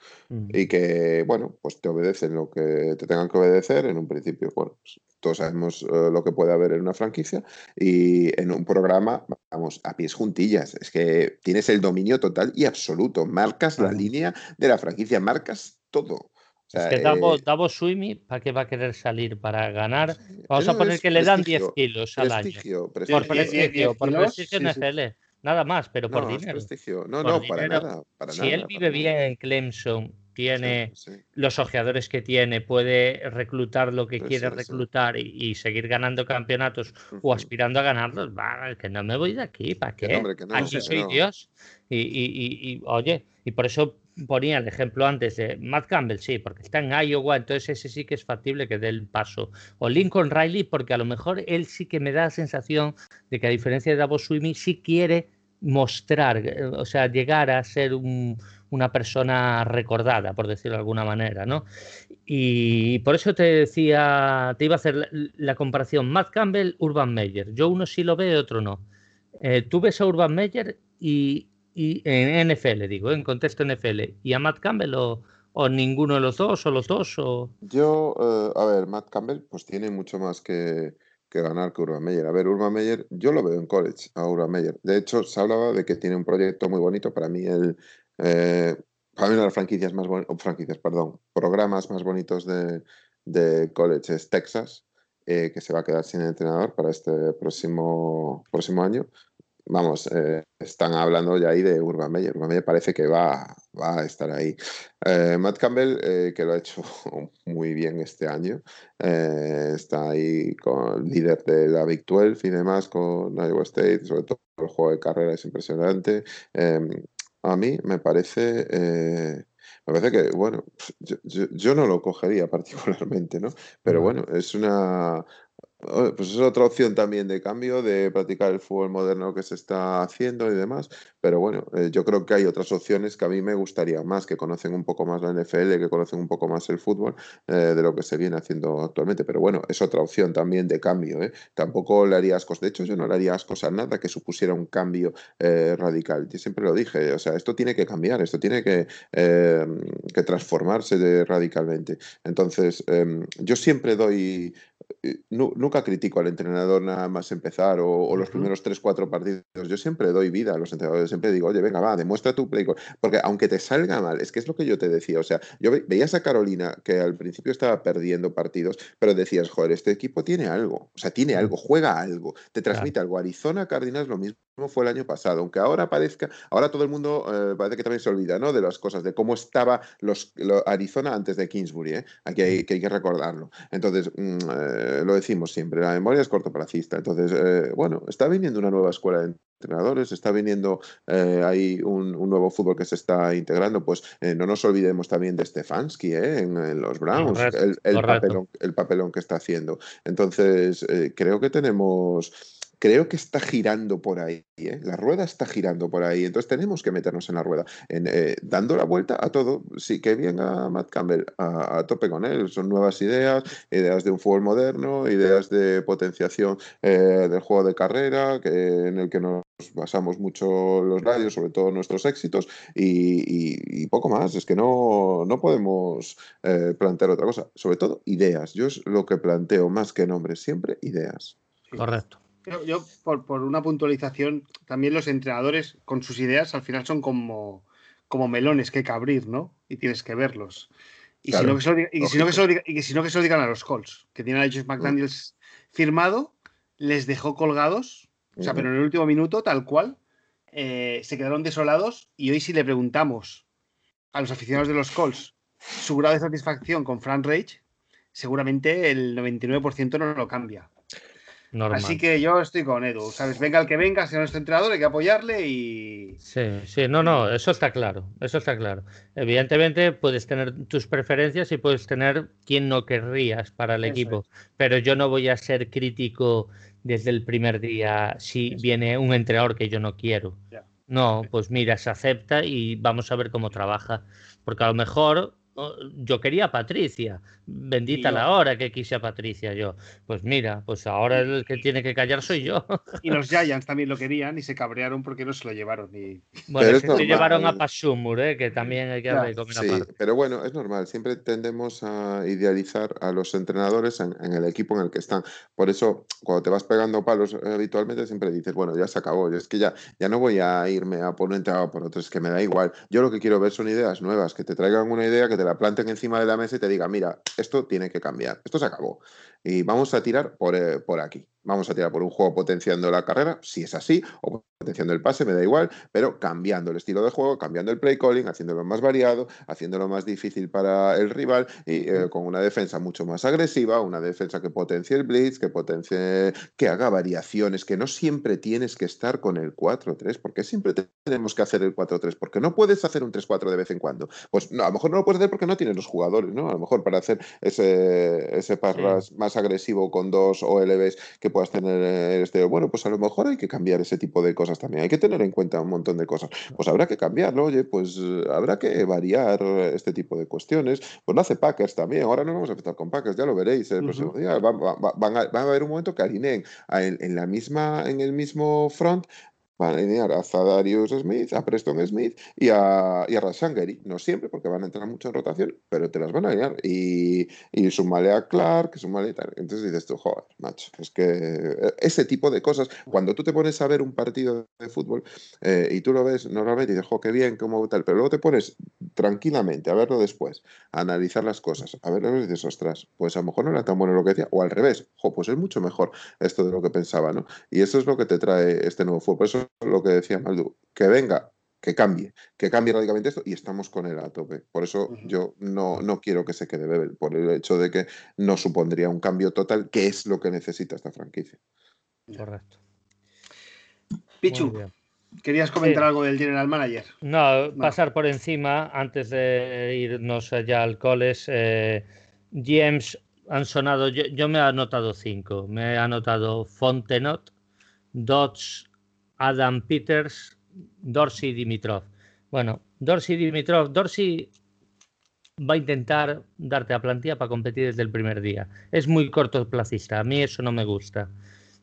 y que, bueno, pues te obedecen lo que te tengan que obedecer. En un principio, bueno, pues, todos sabemos eh, lo que puede haber en una franquicia y en un programa, vamos, a pies juntillas. Es que tienes el dominio total y absoluto. Marcas la línea de la franquicia, marcas todo. es que Davos, eh, ¿para qué va a querer salir? ¿Para ganar? Vamos a poner que le dan 10 kilos al año. Por prestigio, por prestigio NFL. Nada más, pero por dinero. No, no, para nada. si él vive bien en Clemson, tiene los ojeadores que tiene, puede reclutar lo que quiere reclutar y, seguir ganando campeonatos o aspirando a ganarlos, va, que no me voy de aquí, ¿para qué? aquí soy Dios. Y, y, y, oye, y por eso ponía el ejemplo antes de Matt Campbell, sí, porque está en Iowa, entonces ese sí que es factible que dé el paso. O Lincoln Riley, porque a lo mejor él sí que me da la sensación de que a diferencia de Davos Swimi, sí quiere mostrar, eh, o sea, llegar a ser una persona recordada, por decirlo de alguna manera, ¿no? Y por eso te decía, te iba a hacer la, comparación Matt Campbell, Urban Meyer. Yo uno sí lo veo, otro no. Eh, tú ves a Urban Meyer y, y en NFL, digo, en contexto NFL, y a Matt Campbell o, ninguno de los dos, o los dos, o... Yo, eh, a ver, Matt Campbell pues tiene mucho más que, ganar que Urban Meyer. A ver, Urban Meyer, yo lo veo en college, a Urban Meyer. De hecho, se hablaba de que tiene un proyecto muy bonito, para mí el... Eh, para mí una de las franquicias más bonitas, franquicias, perdón, programas más bonitos de, de college es Texas, eh, que se va a quedar sin entrenador para este próximo, próximo año vamos, eh, están hablando ya ahí de Urban Meyer. Urban Meyer parece que va, va a estar ahí. Eh, Matt Campbell, eh, que lo ha hecho muy bien este año, está ahí con líder de la Big 12 y demás, con Iowa State, sobre todo el juego de carrera es impresionante. Em, a mí me parece... me parece que, bueno, yo, yo, no lo cogería particularmente, ¿no? Pero bueno, es una, pues es otra opción también de cambio, de practicar el fútbol moderno que se está haciendo y demás. Pero bueno, eh, yo creo que hay otras opciones que a mí me gustaría más, que conocen un poco más la NFL, que conocen un poco más el fútbol eh, de lo que se viene haciendo actualmente. Pero bueno, es otra opción también de cambio. ¿eh? Tampoco le haría ascos. De hecho, yo no le haría ascos a nada que supusiera un cambio radical. Yo siempre lo dije, o sea, esto tiene que cambiar, esto tiene que, transformarse radicalmente. Entonces, em, yo siempre doy nunca critico al entrenador nada más empezar o, los primeros 3, 4 partidos. Yo siempre doy vida a los entrenadores, siempre digo, oye, venga, va, demuestra tu play. Porque aunque te salga mal, es que es lo que yo te decía, o sea, yo veías a Carolina que al principio estaba perdiendo partidos, pero decías, joder, este equipo tiene algo, o sea, tiene algo, juega algo, te transmite algo. Arizona Cardinals lo mismo fue el año pasado, aunque ahora parezca, ahora todo el mundo eh, parece que también se olvida, ¿no? De las cosas, de cómo estaba los, Arizona antes de Kingsbury, ¿eh? Aquí hay, que hay que recordarlo. Entonces, mm, eh, lo decimos siempre, la memoria es cortoplacista. Entonces, eh, bueno, está viniendo una nueva escuela de entrenadores, está viniendo ahí un, nuevo fútbol que se está integrando, pues no nos olvidemos también de Stefanski en, en, los Browns, el, el papelón que está haciendo. Entonces, creo que tenemos creo que está girando por ahí. ¿eh? La rueda está girando por ahí. Entonces tenemos que meternos en la rueda, eh, dando la vuelta a todo. Sí, que venga Matt Campbell a, tope con él. Son nuevas ideas, ideas de un fútbol moderno, ideas de potenciación eh, del juego de carrera, que, en el que nos basamos mucho los radios, sobre todo nuestros éxitos, y, poco más. Es que no, no podemos plantear otra cosa. Sobre todo ideas. Yo es lo que planteo más que nombres, siempre ideas. Correcto. Yo, por, por, una puntualización, también los entrenadores con sus ideas al final son como, como melones que hay que abrir, ¿no? Y tienes que verlos. Y, si no que se lo, no digan a los Colts, que tienen a Josh McDaniels firmado, les dejó colgados, o sea, pero en el último minuto, tal cual, eh, se quedaron desolados. Y hoy, si le preguntamos a los aficionados de los Colts su grado de satisfacción con Frank Rage, seguramente el 99% no lo cambia. Así que yo estoy con Edu, ¿sabes? Venga el que venga, sea nuestro entrenador, hay que apoyarle y. Sí, sí, no, no, eso está claro, eso está claro. Evidentemente puedes tener tus preferencias y puedes tener quien no querrías para el equipo, pero yo no voy a ser crítico desde el primer día si viene un entrenador que yo no quiero. No, pues mira, se acepta y vamos a ver cómo trabaja. Porque a lo mejor yo quería a Patricia, bendita la hora que quise a Patricia yo. Pues mira, pues ahora el que tiene que callar soy yo. Y los Giants también lo querían y se cabrearon porque no se lo llevaron. Y... Bueno, se llevaron a Pasumur, ¿eh? que también hay que hablar con sí, Pero bueno, es normal, siempre tendemos a idealizar a los entrenadores en, el equipo en el que están. Por eso, cuando te vas pegando palos habitualmente, siempre dices, bueno, ya se acabó, es que ya, ya no voy a irme a por un entrenador por otro, es que me da igual. Yo lo que quiero ver son ideas nuevas, que te traigan una idea, que te la planten encima de la mesa y te digan, mira, esto tiene que cambiar, esto se acabó. Y vamos a tirar por, eh, por aquí. Vamos a tirar por un juego potenciando la carrera, si es así, o potenciando el pase, me da igual, pero cambiando el estilo de juego, cambiando el play calling, haciéndolo más variado, haciéndolo más difícil para el rival y eh, con una defensa mucho más agresiva, una defensa que potencie el blitz, que potencie, que haga variaciones, que no siempre tienes que estar con el 4-3, porque siempre tenemos que hacer el 4-3, porque no puedes hacer un 3-4 de vez en cuando. Pues no, a lo mejor no lo puedes hacer porque no tienes los jugadores, ¿no? A lo mejor para hacer ese, ese pass más agresivo con dos OLBs que puedas tener el estero. Bueno, pues a lo mejor hay que cambiar ese tipo de cosas también. Hay que tener en cuenta un montón de cosas. Pues habrá que cambiarlo, oye, pues eh, habrá que variar este tipo de cuestiones. Pues lo hace Packers también. Ahora no vamos a empezar con Packers, ya lo veréis el próximo día. Va, a, haber un momento que alineen en, la misma, en el mismo front van a alinear a Zadarius Smith, a Preston Smith y a, y a No siempre, porque van a entrar mucho en rotación, pero te las van a alinear. Y, y sumale a Clark, sumale y tal. Entonces dices tú, joder, macho, es que eh, ese tipo de cosas, cuando tú te pones a ver un partido de fútbol eh, y tú lo ves normalmente y dices, joder, qué bien, cómo tal, pero luego te pones tranquilamente a verlo después, a analizar las cosas, a verlo y dices, ostras, pues a lo mejor no era tan bueno lo que decía, o al revés, jo, pues es mucho mejor esto de lo que pensaba, ¿no? Y eso es lo que te trae este nuevo fútbol. Por eso lo que decía Maldu, que venga, que cambie, que cambie radicalmente esto y estamos con él a tope. Por eso yo no, no quiero que se quede Bebel, por el hecho de que no supondría un cambio total, que es lo que necesita esta franquicia. Correcto. Pichu, ¿querías comentar algo del General Manager? No, pasar por encima antes de irnos allá al coles. Eh, GMs han sonado, yo, yo, me he anotado cinco. Me he anotado Fontenot, Dodge, Adam Peters, Dorsey Dimitrov. Bueno, Dorsey Dimitrov, Dorsey va a intentar darte a plantilla para competir desde el primer día. Es muy cortoplacista, a mí eso no me gusta.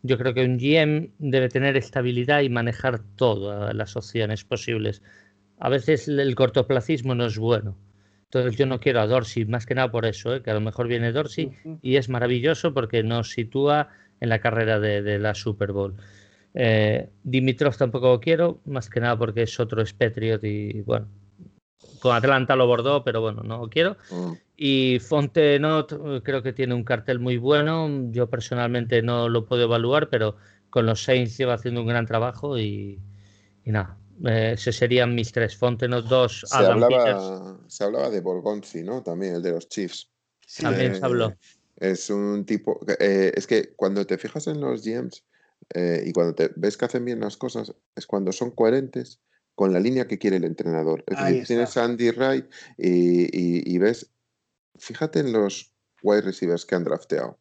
Yo creo que un GM debe tener estabilidad y manejar todas las opciones posibles. A veces el cortoplacismo no es bueno. Entonces yo no quiero a Dorsey, más que nada por eso, ¿eh? que a lo mejor viene Dorsey y es maravilloso porque nos sitúa en la carrera de, la Super Bowl. Eh, Dimitrov tampoco quiero, más que nada porque es otro Spatriot y bueno, con Atlanta lo bordó, pero bueno, no lo quiero. Mm. Y Fontenot eh, creo que tiene un cartel muy bueno. Yo personalmente no lo puedo evaluar, pero con los Saints lleva haciendo un gran trabajo y, nada. Eh, ese serían mis tres. Fontenot, dos, se hablaba, Se hablaba de Borgonzi, ¿no? También el de los Chiefs. También se habló. Es un tipo. Eh, es que cuando te fijas en los GMs y cuando te ves que hacen bien las cosas, es cuando son coherentes con la línea que quiere el entrenador. Es decir, tienes a Andy Wright y, ves, fíjate en los wide receivers que han drafteado.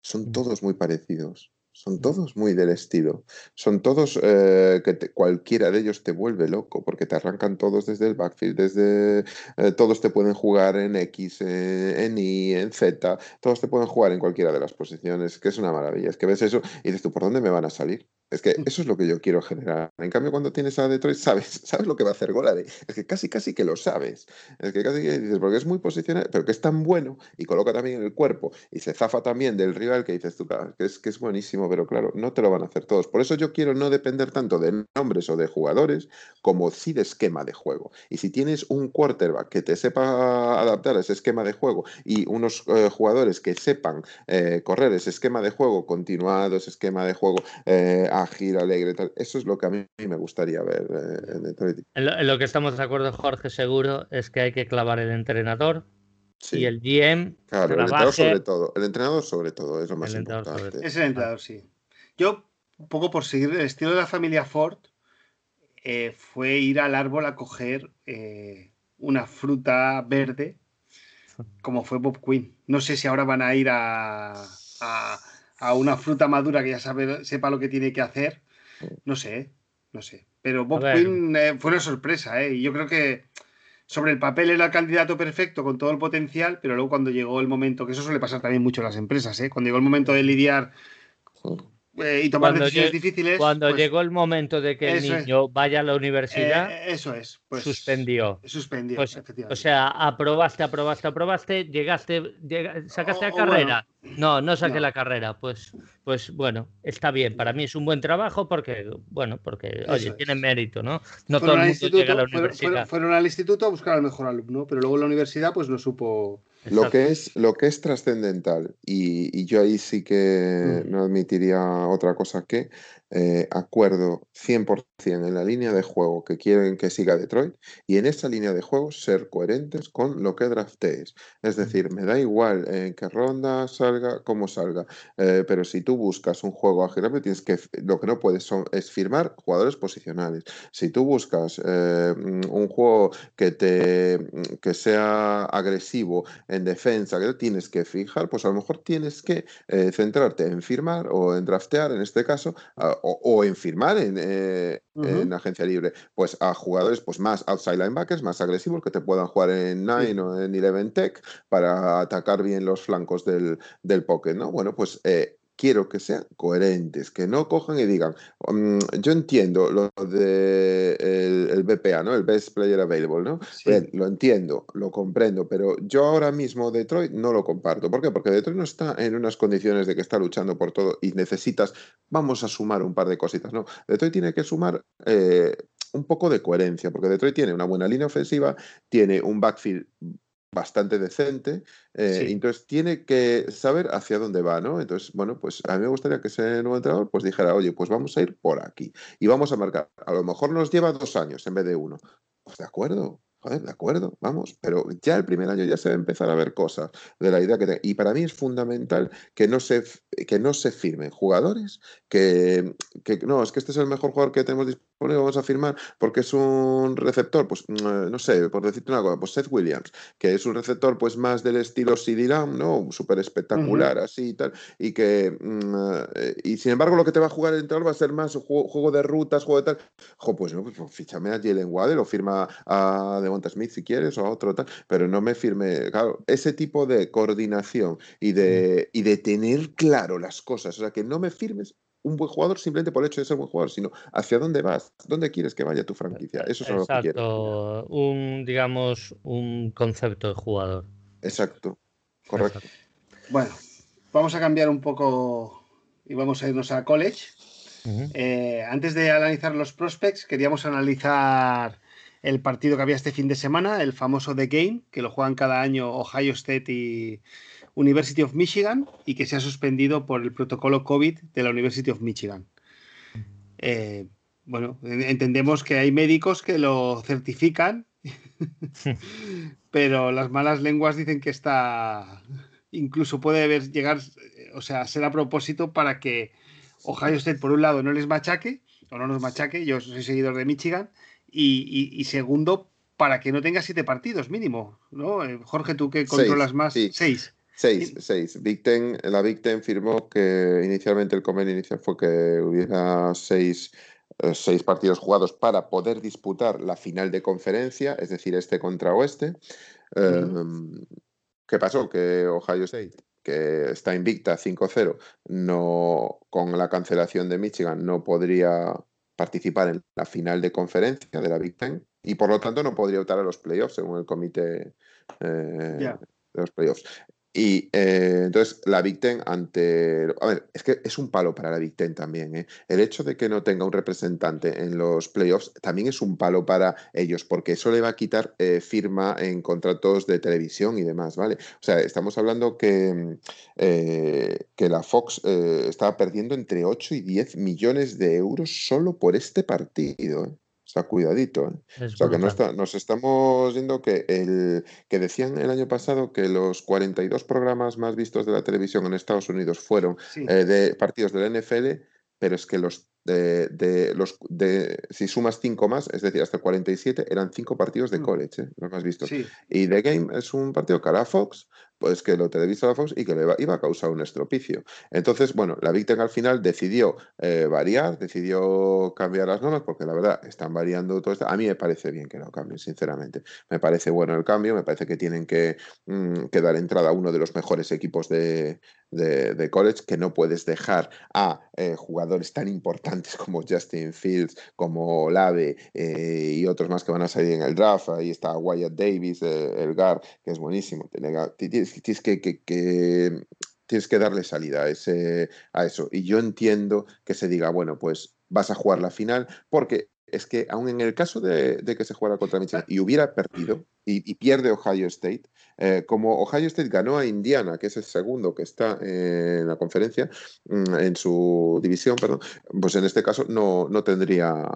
Son todos muy parecidos. Son todos muy del estilo. Son todos eh, que cualquiera de ellos te vuelve loco porque te arrancan todos desde el backfield, desde eh, todos te pueden jugar en X, eh, en Y, en Z, todos te pueden jugar en cualquiera de las posiciones, que es una maravilla. Es que ves eso y dices tú, ¿por dónde me van a salir? Es que mm. eso es lo que yo quiero generar. En cambio, cuando tienes a Detroit, sabes, sabes lo que va a hacer Golade. Es que casi, casi que lo sabes. Es que casi que dices, porque es muy posicional, pero que es tan bueno y coloca también el cuerpo y se zafa también del rival que dices tú, que es, que es buenísimo, pero claro, no te lo van a hacer todos. Por eso yo quiero no depender tanto de nombres o de jugadores como sí de esquema de juego. Y si tienes un quarterback que te sepa adaptar a ese esquema de juego y unos eh, jugadores que sepan eh, correr ese esquema de juego continuado, ese esquema de juego eh, ágil, alegre, tal. Eso es lo que a mí me gustaría ver eh, en Detroit. En lo, que estamos de acuerdo, Jorge, seguro, es que hay que clavar el entrenador y el GM. Claro, el entrenador sobre todo. El entrenador sobre todo es lo más importante. Es el entrenador, sí. Yo, un poco por seguir el estilo de la familia Ford, eh, fue ir al árbol a coger eh, una fruta verde, como fue Bob Quinn. No sé si ahora van a ir a a una fruta madura que ya sabe, sepa lo que tiene que hacer. No sé, no sé. Pero Bob Quinn eh, fue una sorpresa, ¿eh? Y yo creo que sobre el papel era el candidato perfecto con todo el potencial, pero luego cuando llegó el momento, que eso suele pasar también mucho en las empresas, ¿eh? Cuando llegó el momento de lidiar eh, y tomar decisiones difíciles. Cuando pues llegó el momento de que el niño vaya a la universidad, eh, eso es, pues, suspendió. Suspendió, pues, O sea, aprobaste, aprobaste, aprobaste, llegaste, sacaste la carrera. no, no saqué la carrera. Pues, pues bueno, está bien. Para mí es un buen trabajo porque, bueno, porque, oye, tiene mérito, ¿no? No todo el mundo llega a la universidad. fueron, al instituto a buscar al mejor alumno, pero luego en la universidad, pues no supo lo que, es, lo que es trascendental, y, yo ahí sí que no admitiría otra cosa que eh, acuerdo 100% en la línea de juego que quieren que siga Detroit y en esa línea de juego ser coherentes con lo que draftees. Es decir, me da igual en qué ronda salga, cómo salga, eh, pero si tú buscas un juego ágil, tienes que, lo que no puedes es firmar jugadores posicionales. Si tú buscas eh, un juego que, te, que sea agresivo en defensa, que tienes que fijar, pues a lo mejor tienes que centrarte en firmar o en draftear, en este caso, o, en firmar eh, en, agencia libre, pues a jugadores pues más outside linebackers, más agresivos, que te puedan jugar en Nine o en Eleven Tech para atacar bien los flancos del, del pocket, ¿no? Bueno, pues eh, quiero que sean coherentes, que no cojan y digan, mm, yo entiendo lo de el, BPA, ¿no? El Best Player Available, ¿no? lo entiendo, lo comprendo, pero yo ahora mismo Detroit no lo comparto. ¿Por qué? Porque Detroit no está en unas condiciones de que está luchando por todo y necesitas, vamos a sumar un par de cositas, ¿no? Detroit tiene que sumar eh, un poco de coherencia, porque Detroit tiene una buena línea ofensiva, tiene un backfield bastante decente, eh, entonces tiene que saber hacia dónde va, ¿no? Entonces, bueno, pues a mí me gustaría que ese nuevo entrenador pues dijera, oye, pues vamos a ir por aquí y vamos a marcar. A lo mejor nos lleva dos años en vez de uno. Pues de acuerdo, Joder, de acuerdo, vamos, pero ya el primer año ya se va a empezar a ver cosas de la idea que tenga. Y para mí es fundamental que no se, que no se firmen jugadores que, que, no, es que este es el mejor jugador que tenemos disponible, vamos a firmar porque es un receptor, pues mm, no sé, por decirte una cosa, pues Seth Williams, que es un receptor pues más del estilo CD ¿no? Súper espectacular, así y tal, y que, mm, eh, y sin embargo lo que te va a jugar el entrenador va a ser más juego, de rutas, juego de tal. Jo, pues no, pues, pues fíchame a Jalen Waddell o firma a Smith si quieres o a otro tal, pero no me firme, claro, ese tipo de coordinación y de, y de tener claro las cosas, o sea, que no me firmes un buen jugador simplemente por el hecho de ser buen jugador, sino hacia dónde vas, dónde quieres que vaya tu franquicia. Eso es lo que quiero. Un, digamos, un concepto de jugador. Exacto, correcto. Bueno, vamos a cambiar un poco y vamos a irnos a college. Eh, antes de analizar los prospects, queríamos analizar el partido que había este fin de semana, el famoso The Game, que lo juegan cada año Ohio State y University of Michigan y que se ha suspendido por el protocolo COVID de la University of Michigan. Eh, bueno, entendemos que hay médicos que lo certifican, pero las malas lenguas dicen que está, incluso puede haber, llegar, o sea, ser a propósito para que Ohio State, por un lado, no les machaque, o no nos machaque, yo soy seguidor de Michigan, y, segundo, para que no tenga siete partidos mínimo, ¿no? Eh, Jorge, tú que controlas más, seis. Seis, seis. Big Ten, la Big Ten firmó que inicialmente el convenio inicial fue que hubiera seis, eh, seis partidos jugados para poder disputar la final de conferencia, es decir, este contra oeste. Em, ¿Qué pasó? Que Ohio State, que está invicta 5-0, no, con la cancelación de Michigan, no podría participar en la final de conferencia de la Big Ten y por lo tanto no podría optar a los playoffs según el comité eh, de los playoffs. Y eh, entonces la Big Ten ante... A ver, es que es un palo para la Big Ten también. ¿eh? El hecho de que no tenga un representante en los playoffs también es un palo para ellos, porque eso le va a quitar eh, firma en contratos de televisión y demás, ¿vale? O sea, estamos hablando que, que la Fox estaba perdiendo entre 8 y 10 millones de euros solo por este partido. O sea, cuidadito. ¿eh? O sea, que no está, nos estamos viendo que el que decían el año pasado que los 42 programas más vistos de la televisión en Estados Unidos fueron eh, de partidos del NFL, pero es que los de, los de si sumas cinco más, es decir, hasta 47, eran cinco partidos de mm. college, ¿eh? los más vistos. Y The Game es un partido que hará Fox, pues que lo televisa la Fox y que le iba a causar un estropicio. Entonces, bueno, la Big al final decidió eh, variar, decidió cambiar las normas, porque la verdad están variando todo esto. A mí me parece bien que lo cambien, sinceramente. Me parece bueno el cambio, me parece que tienen que, mm, dar entrada a uno de los mejores equipos de, de, college, que no puedes dejar a eh, jugadores tan importantes como Justin Fields, como Lave eh, y otros más que van a salir en el draft. Ahí está Wyatt Davis, el GAR, que es buenísimo. Tienes tienes que, tienes que darle salida a, ese, a eso. Y yo entiendo que se diga, bueno, pues vas a jugar la final, porque es que aun en el caso de, que se jugara contra Michigan y hubiera perdido y, pierde Ohio State, eh, como Ohio State ganó a Indiana, que es el segundo que está en la conferencia, mm, en su división, perdón, pues en este caso no, no tendría,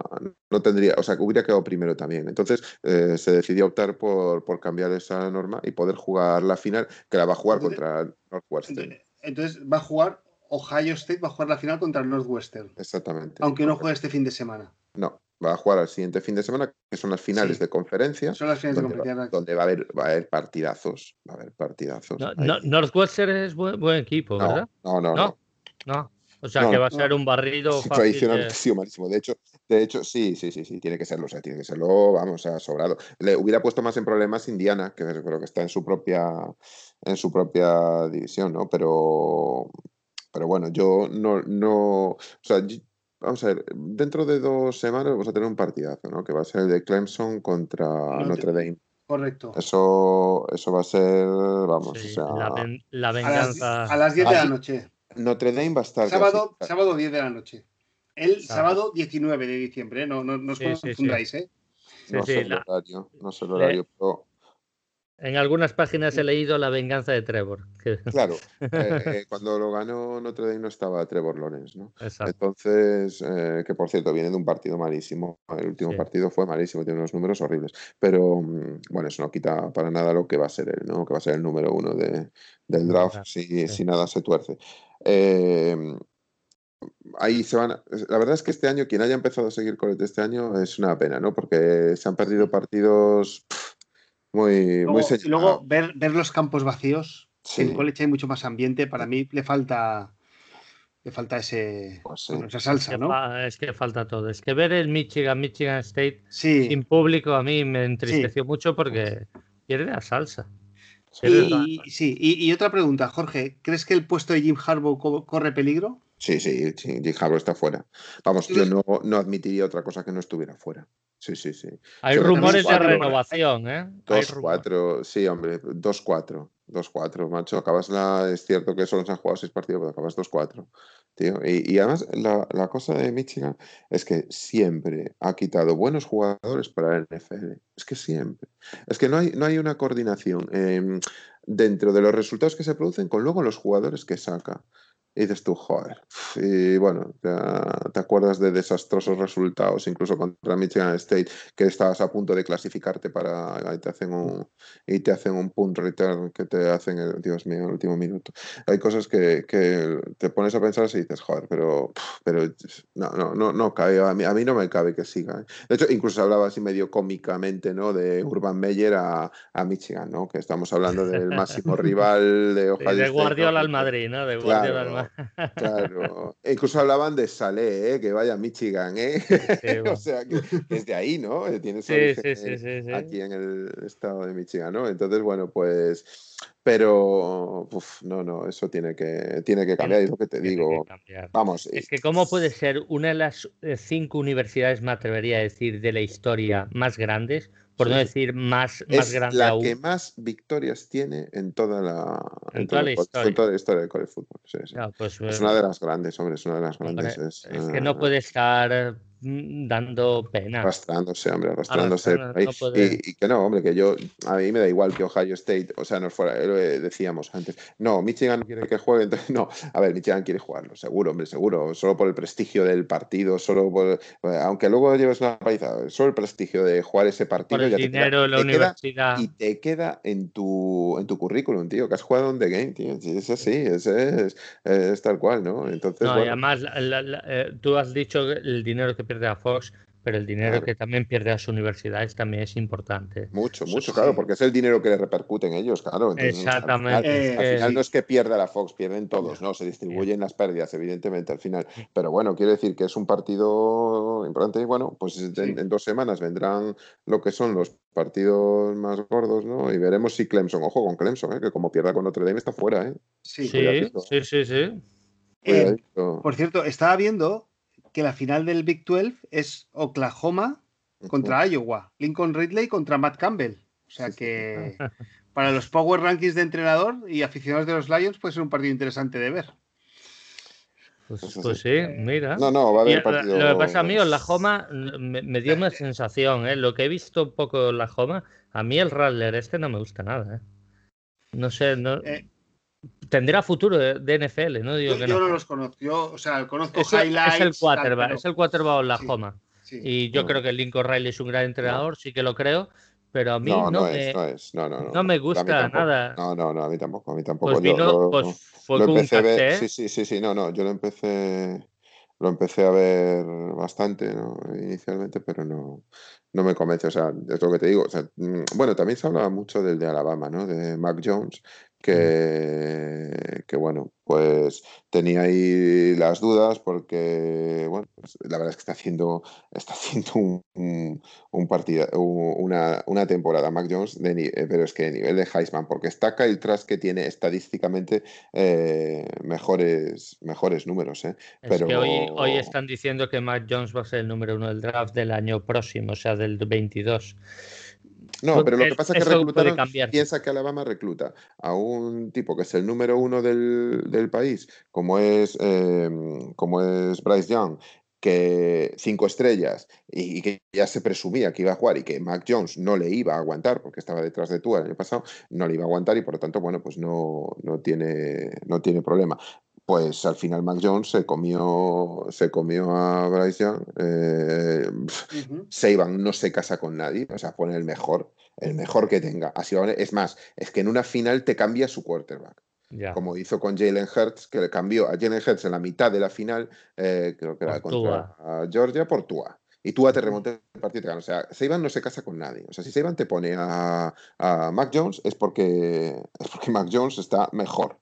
no tendría, o sea, que hubiera quedado primero también. Entonces eh, se decidió optar por, por cambiar esa norma y poder jugar la final, que la va a jugar contra Northwestern. Entonces va a jugar Ohio State va a jugar la final contra el Northwestern. Exactamente. Aunque no juegue este fin de semana. No, va a jugar al siguiente fin de semana, que son las finales de conferencia. Son las finales donde de conferencia. Va, donde va a haber, va a haber partidazos. Va a haber partidazos. Northwestern es buen, buen equipo, ¿verdad? No, no, no. No. O sea que va a ser un barrido. tradicionalmente sí, malísimo. De hecho, de hecho, sí, sí, sí, sí, tiene que serlo. O sea, tiene que serlo, vamos, a sobrado. Le hubiera puesto más en problemas Indiana, que creo que está en su propia, en su propia división, ¿no? Pero, pero bueno, yo no, no, o sea, Vamos a ver, dentro de dos semanas vamos a tener un partidazo, ¿no? Que va a ser el de Clemson contra Notre Dame. Correcto. Eso, eso va a ser, vamos, o sea... La, venganza... A las, 10 de la noche. Notre Dame va a estar... Sábado, sábado 10 de la noche. El sábado 19 de diciembre, ¿eh? No, no, no os confundáis, ¿eh? no sé el horario, no sé el horario, pero en algunas páginas he leído La venganza de Trevor. Claro, eh, eh, cuando lo ganó Notre Dame no estaba Trevor Lawrence, ¿no? Entonces, eh, que por cierto, viene de un partido malísimo. El último partido fue malísimo, tiene unos números horribles. Pero mm, bueno, eso no quita para nada lo que va a ser él, ¿no? Que va a ser el número uno de, del draft si, si, nada se tuerce. ahí se van. La verdad es que este año, quien haya empezado a seguir con este año, es una pena, ¿no? Porque se han perdido partidos muy, luego, Y luego ver, ver los campos vacíos. En college hay mucho más ambiente. Para mí le falta le falta ese, pues esa salsa, ¿no? Es que falta todo. Es que ver el Michigan, Michigan State sin público a mí me entristeció mucho porque pierde la salsa. Y, sí, y, otra pregunta, Jorge, ¿crees que el puesto de Jim Harbaugh corre peligro? Sí, sí, sí, Jake Harbaugh está fuera. Vamos, yo no, no admitiría otra cosa que no estuviera fuera. Sí, sí, sí. Hay rumores de renovación, ¿eh? 2-4, sí, hombre, 2-4. 2-4, macho. Acabas la. Es cierto que solo se han jugado 6 partidos, pero acabas 2-4. Tío. Y, y además, la, la, cosa de Michigan es que siempre ha quitado buenos jugadores para el NFL. Es que siempre. Es que no hay, no hay una coordinación eh, dentro de los resultados que se producen con luego los jugadores que saca. Y dices tú, joder. Y bueno, te, acuerdas de desastrosos resultados, incluso contra Michigan State, que estabas a punto de clasificarte para. Y te hacen un, y te hacen un punt return que te hacen, el, Dios mío, el último minuto. Hay cosas que, que te pones a pensar y dices, joder, pero, pero no, no, no, no cabe. A mí, a mí no me cabe que siga. ¿eh? De hecho, incluso hablaba así medio cómicamente, ¿no? De Urban Meyer a, a Michigan, ¿no? Que estamos haando del máximo rival de Ohio De Guardiola al Madrid, ¿no? De Guardiola al Madrid. Claro. E incluso hablaban de Salé, ¿eh? que vaya Michigan, ¿eh? o sea, que, desde ahí, ¿no? Eh, Tienes aquí en el estado de Michigan, ¿no? Entonces, bueno, pues. Pero, uf, no, no, eso tiene que, tiene que cambiar, es lo que te digo. Vamos. Es que, ¿cómo puede ser una de las eh, cinco universidades, me atrevería a decir, de la historia más grandes? Por no decir más, más es grande la aún. que más victorias tiene en toda la, en toda la historia. En toda la historia del college fútbol. Sí, sí. Claro, pues, es una de las grandes, hombre, es una de las grandes. es, Es, que no ah, puede estar dando pena. Arrastrándose, hombre, arrastrándose. No y, y que no, hombre, que yo, a mí me da igual que Ohio State, o sea, nos fuera, eh, decíamos antes, no, Michigan no quiere que juegue, entonces, no, a ver, Michigan quiere jugarlo, seguro, hombre, seguro, solo por el prestigio del partido, solo por, eh, aunque luego lleves una paliza, solo el prestigio de jugar ese partido. Por el ya te queda- dinero, la te queda- universidad. y te queda en tu, en tu currículum, tío, que has jugado en The Game, tío. Es así, es, es, es tal cual, ¿no? Entonces, No, y además, la- la- la- eh, tú has dicho el dinero que pierde a Fox, pero el dinero Claro. que también pierde a las universidades también es importante. mucho, mucho, sí. claro, porque es el dinero que le repercute en ellos, claro. Entonces, Exactamente. Al final, Eh, al final sí. no es que pierda la Fox, pierden todos, ¿no? Se distribuyen las pérdidas, evidentemente, al final. Pero bueno, quiero decir que es un partido importante y bueno, pues en, Sí. en dos semanas vendrán lo que son los partidos más gordos, ¿no? Y veremos si Clemson, ojo con Clemson, ¿eh? que como pierda con Notre Dame está fuera, ¿eh? Sí. Sí, sí, sí, sí. Eh, por cierto, estaba viendo que la final del Big 12 es Oklahoma contra Iowa, Lincoln Ridley contra Matt Campbell. O sea Sí, sí. que para los Power Rankings de entrenador y aficionados de los Lions puede ser un partido interesante de ver. Pues, Eso pues sí. mira. No, no, va a haber partido. Lo que pasa a mí, Oklahoma me, me dio una sensación, ¿eh? Lo que he visto un poco de Oklahoma, a mí el Rattler este no me gusta nada, ¿eh? No sé, no... Eh, tendrá futuro de, de NFL, no digo yo, que yo no. no los conozco, yo, o sea, conozco Es, highlights. es el quarterback, pero- es el quarterback Oklahoma. sí. Y yo No. creo que Lincoln Riley es un gran entrenador, sí que lo creo, pero a mí No, no, no, me, es, no es. No, no, no. no me A mí gusta tampoco. nada. No, no, no, a mí tampoco. A mí tampoco. Pues Yo vino, lo- pues fue lo un empecé a ver. café, Sí, sí, sí, sí, no, no. Yo lo empecé. Lo empecé a ver bastante, ¿no? Inicialmente, pero no, no me convence. O sea, es lo que te digo. O sea, mm, bueno, también se hablaba mucho del de Alabama, ¿no? De Mac Jones, que, que bueno, pues tenía ahí las dudas porque, bueno, pues, la verdad es que está haciendo, está haciendo un, un, un partido, un- una, una temporada Mac Jones, de, eh, pero es que de nivel de Heisman, porque está Kyle Trask que tiene estadísticamente eh, mejores, mejores números, ¿eh? Es pero- que hoy, hoy están diciendo que Matt Jones va a ser el número uno del draft del año próximo, o sea, del 22. No, pero lo que pasa es que reclutaron, piensa que Alabama recluta a un tipo que es el número uno del, del país, como es, eh, como es Bryce Young, que cinco estrellas y, que ya se presumía que iba a jugar y que Mac Jones no le iba a aguantar porque estaba detrás de tú el año pasado, no le iba a aguantar y por lo tanto, bueno, pues no, no, tiene, no tiene problema. Pues al final Mac Jones se comió, se comió a Bryce Young. eh. Saban no se casa con nadie, o sea, pone el mejor, el mejor que tenga. Así va, es más, es que en una final te cambia su quarterback, Ya. como hizo con Jalen Hurts, que le cambió a Jalen Hurts en la mitad de la final, eh, creo que era contra Georgia, por Tua. Y Tua te remonta el partido y te gana. O sea, Saban no se casa con nadie. O sea, si Saban te pone a, a Mac Jones es porque, es porque Mac Jones está mejor.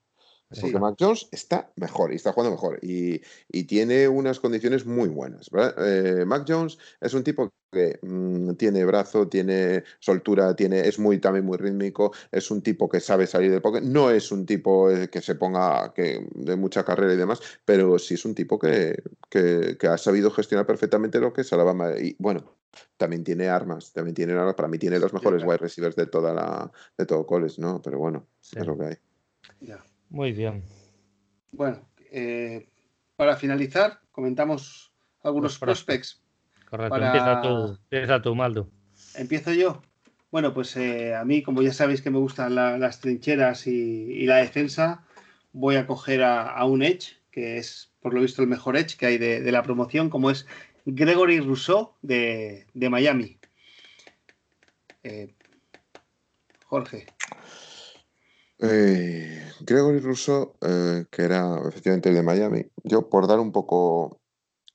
Porque Mac Jones está mejor y está jugando mejor y, tiene unas condiciones muy buenas. Eh, Mac Jones es un tipo que mm, tiene brazo, tiene soltura, tiene, es muy también muy rítmico, es un tipo que sabe salir del pocket. No es un tipo eh, que se ponga que, de mucha carrera y demás, pero sí es un tipo que, que, ha sabido gestionar perfectamente lo que es Alabama. Y bueno, también tiene armas, también tiene armas. Para mí tiene los mejores wide receivers de toda la, de todo college, ¿no? Pero bueno, es lo que hay. Muy bien. Bueno, eh, para finalizar, comentamos algunos prospects. Correcto, empieza, tú, empieza tú, Maldo. Empiezo yo. Bueno, pues eh, a mí, como ya sabéis que me gustan las trincheras y, la defensa, voy a coger a, un Edge, que es por lo visto el mejor Edge que hay de, la promoción, como es Gregory Rousseau de, Miami. Eh, Jorge. Eh, Gregory Russo, eh, que era efectivamente el de Miami, yo por dar un poco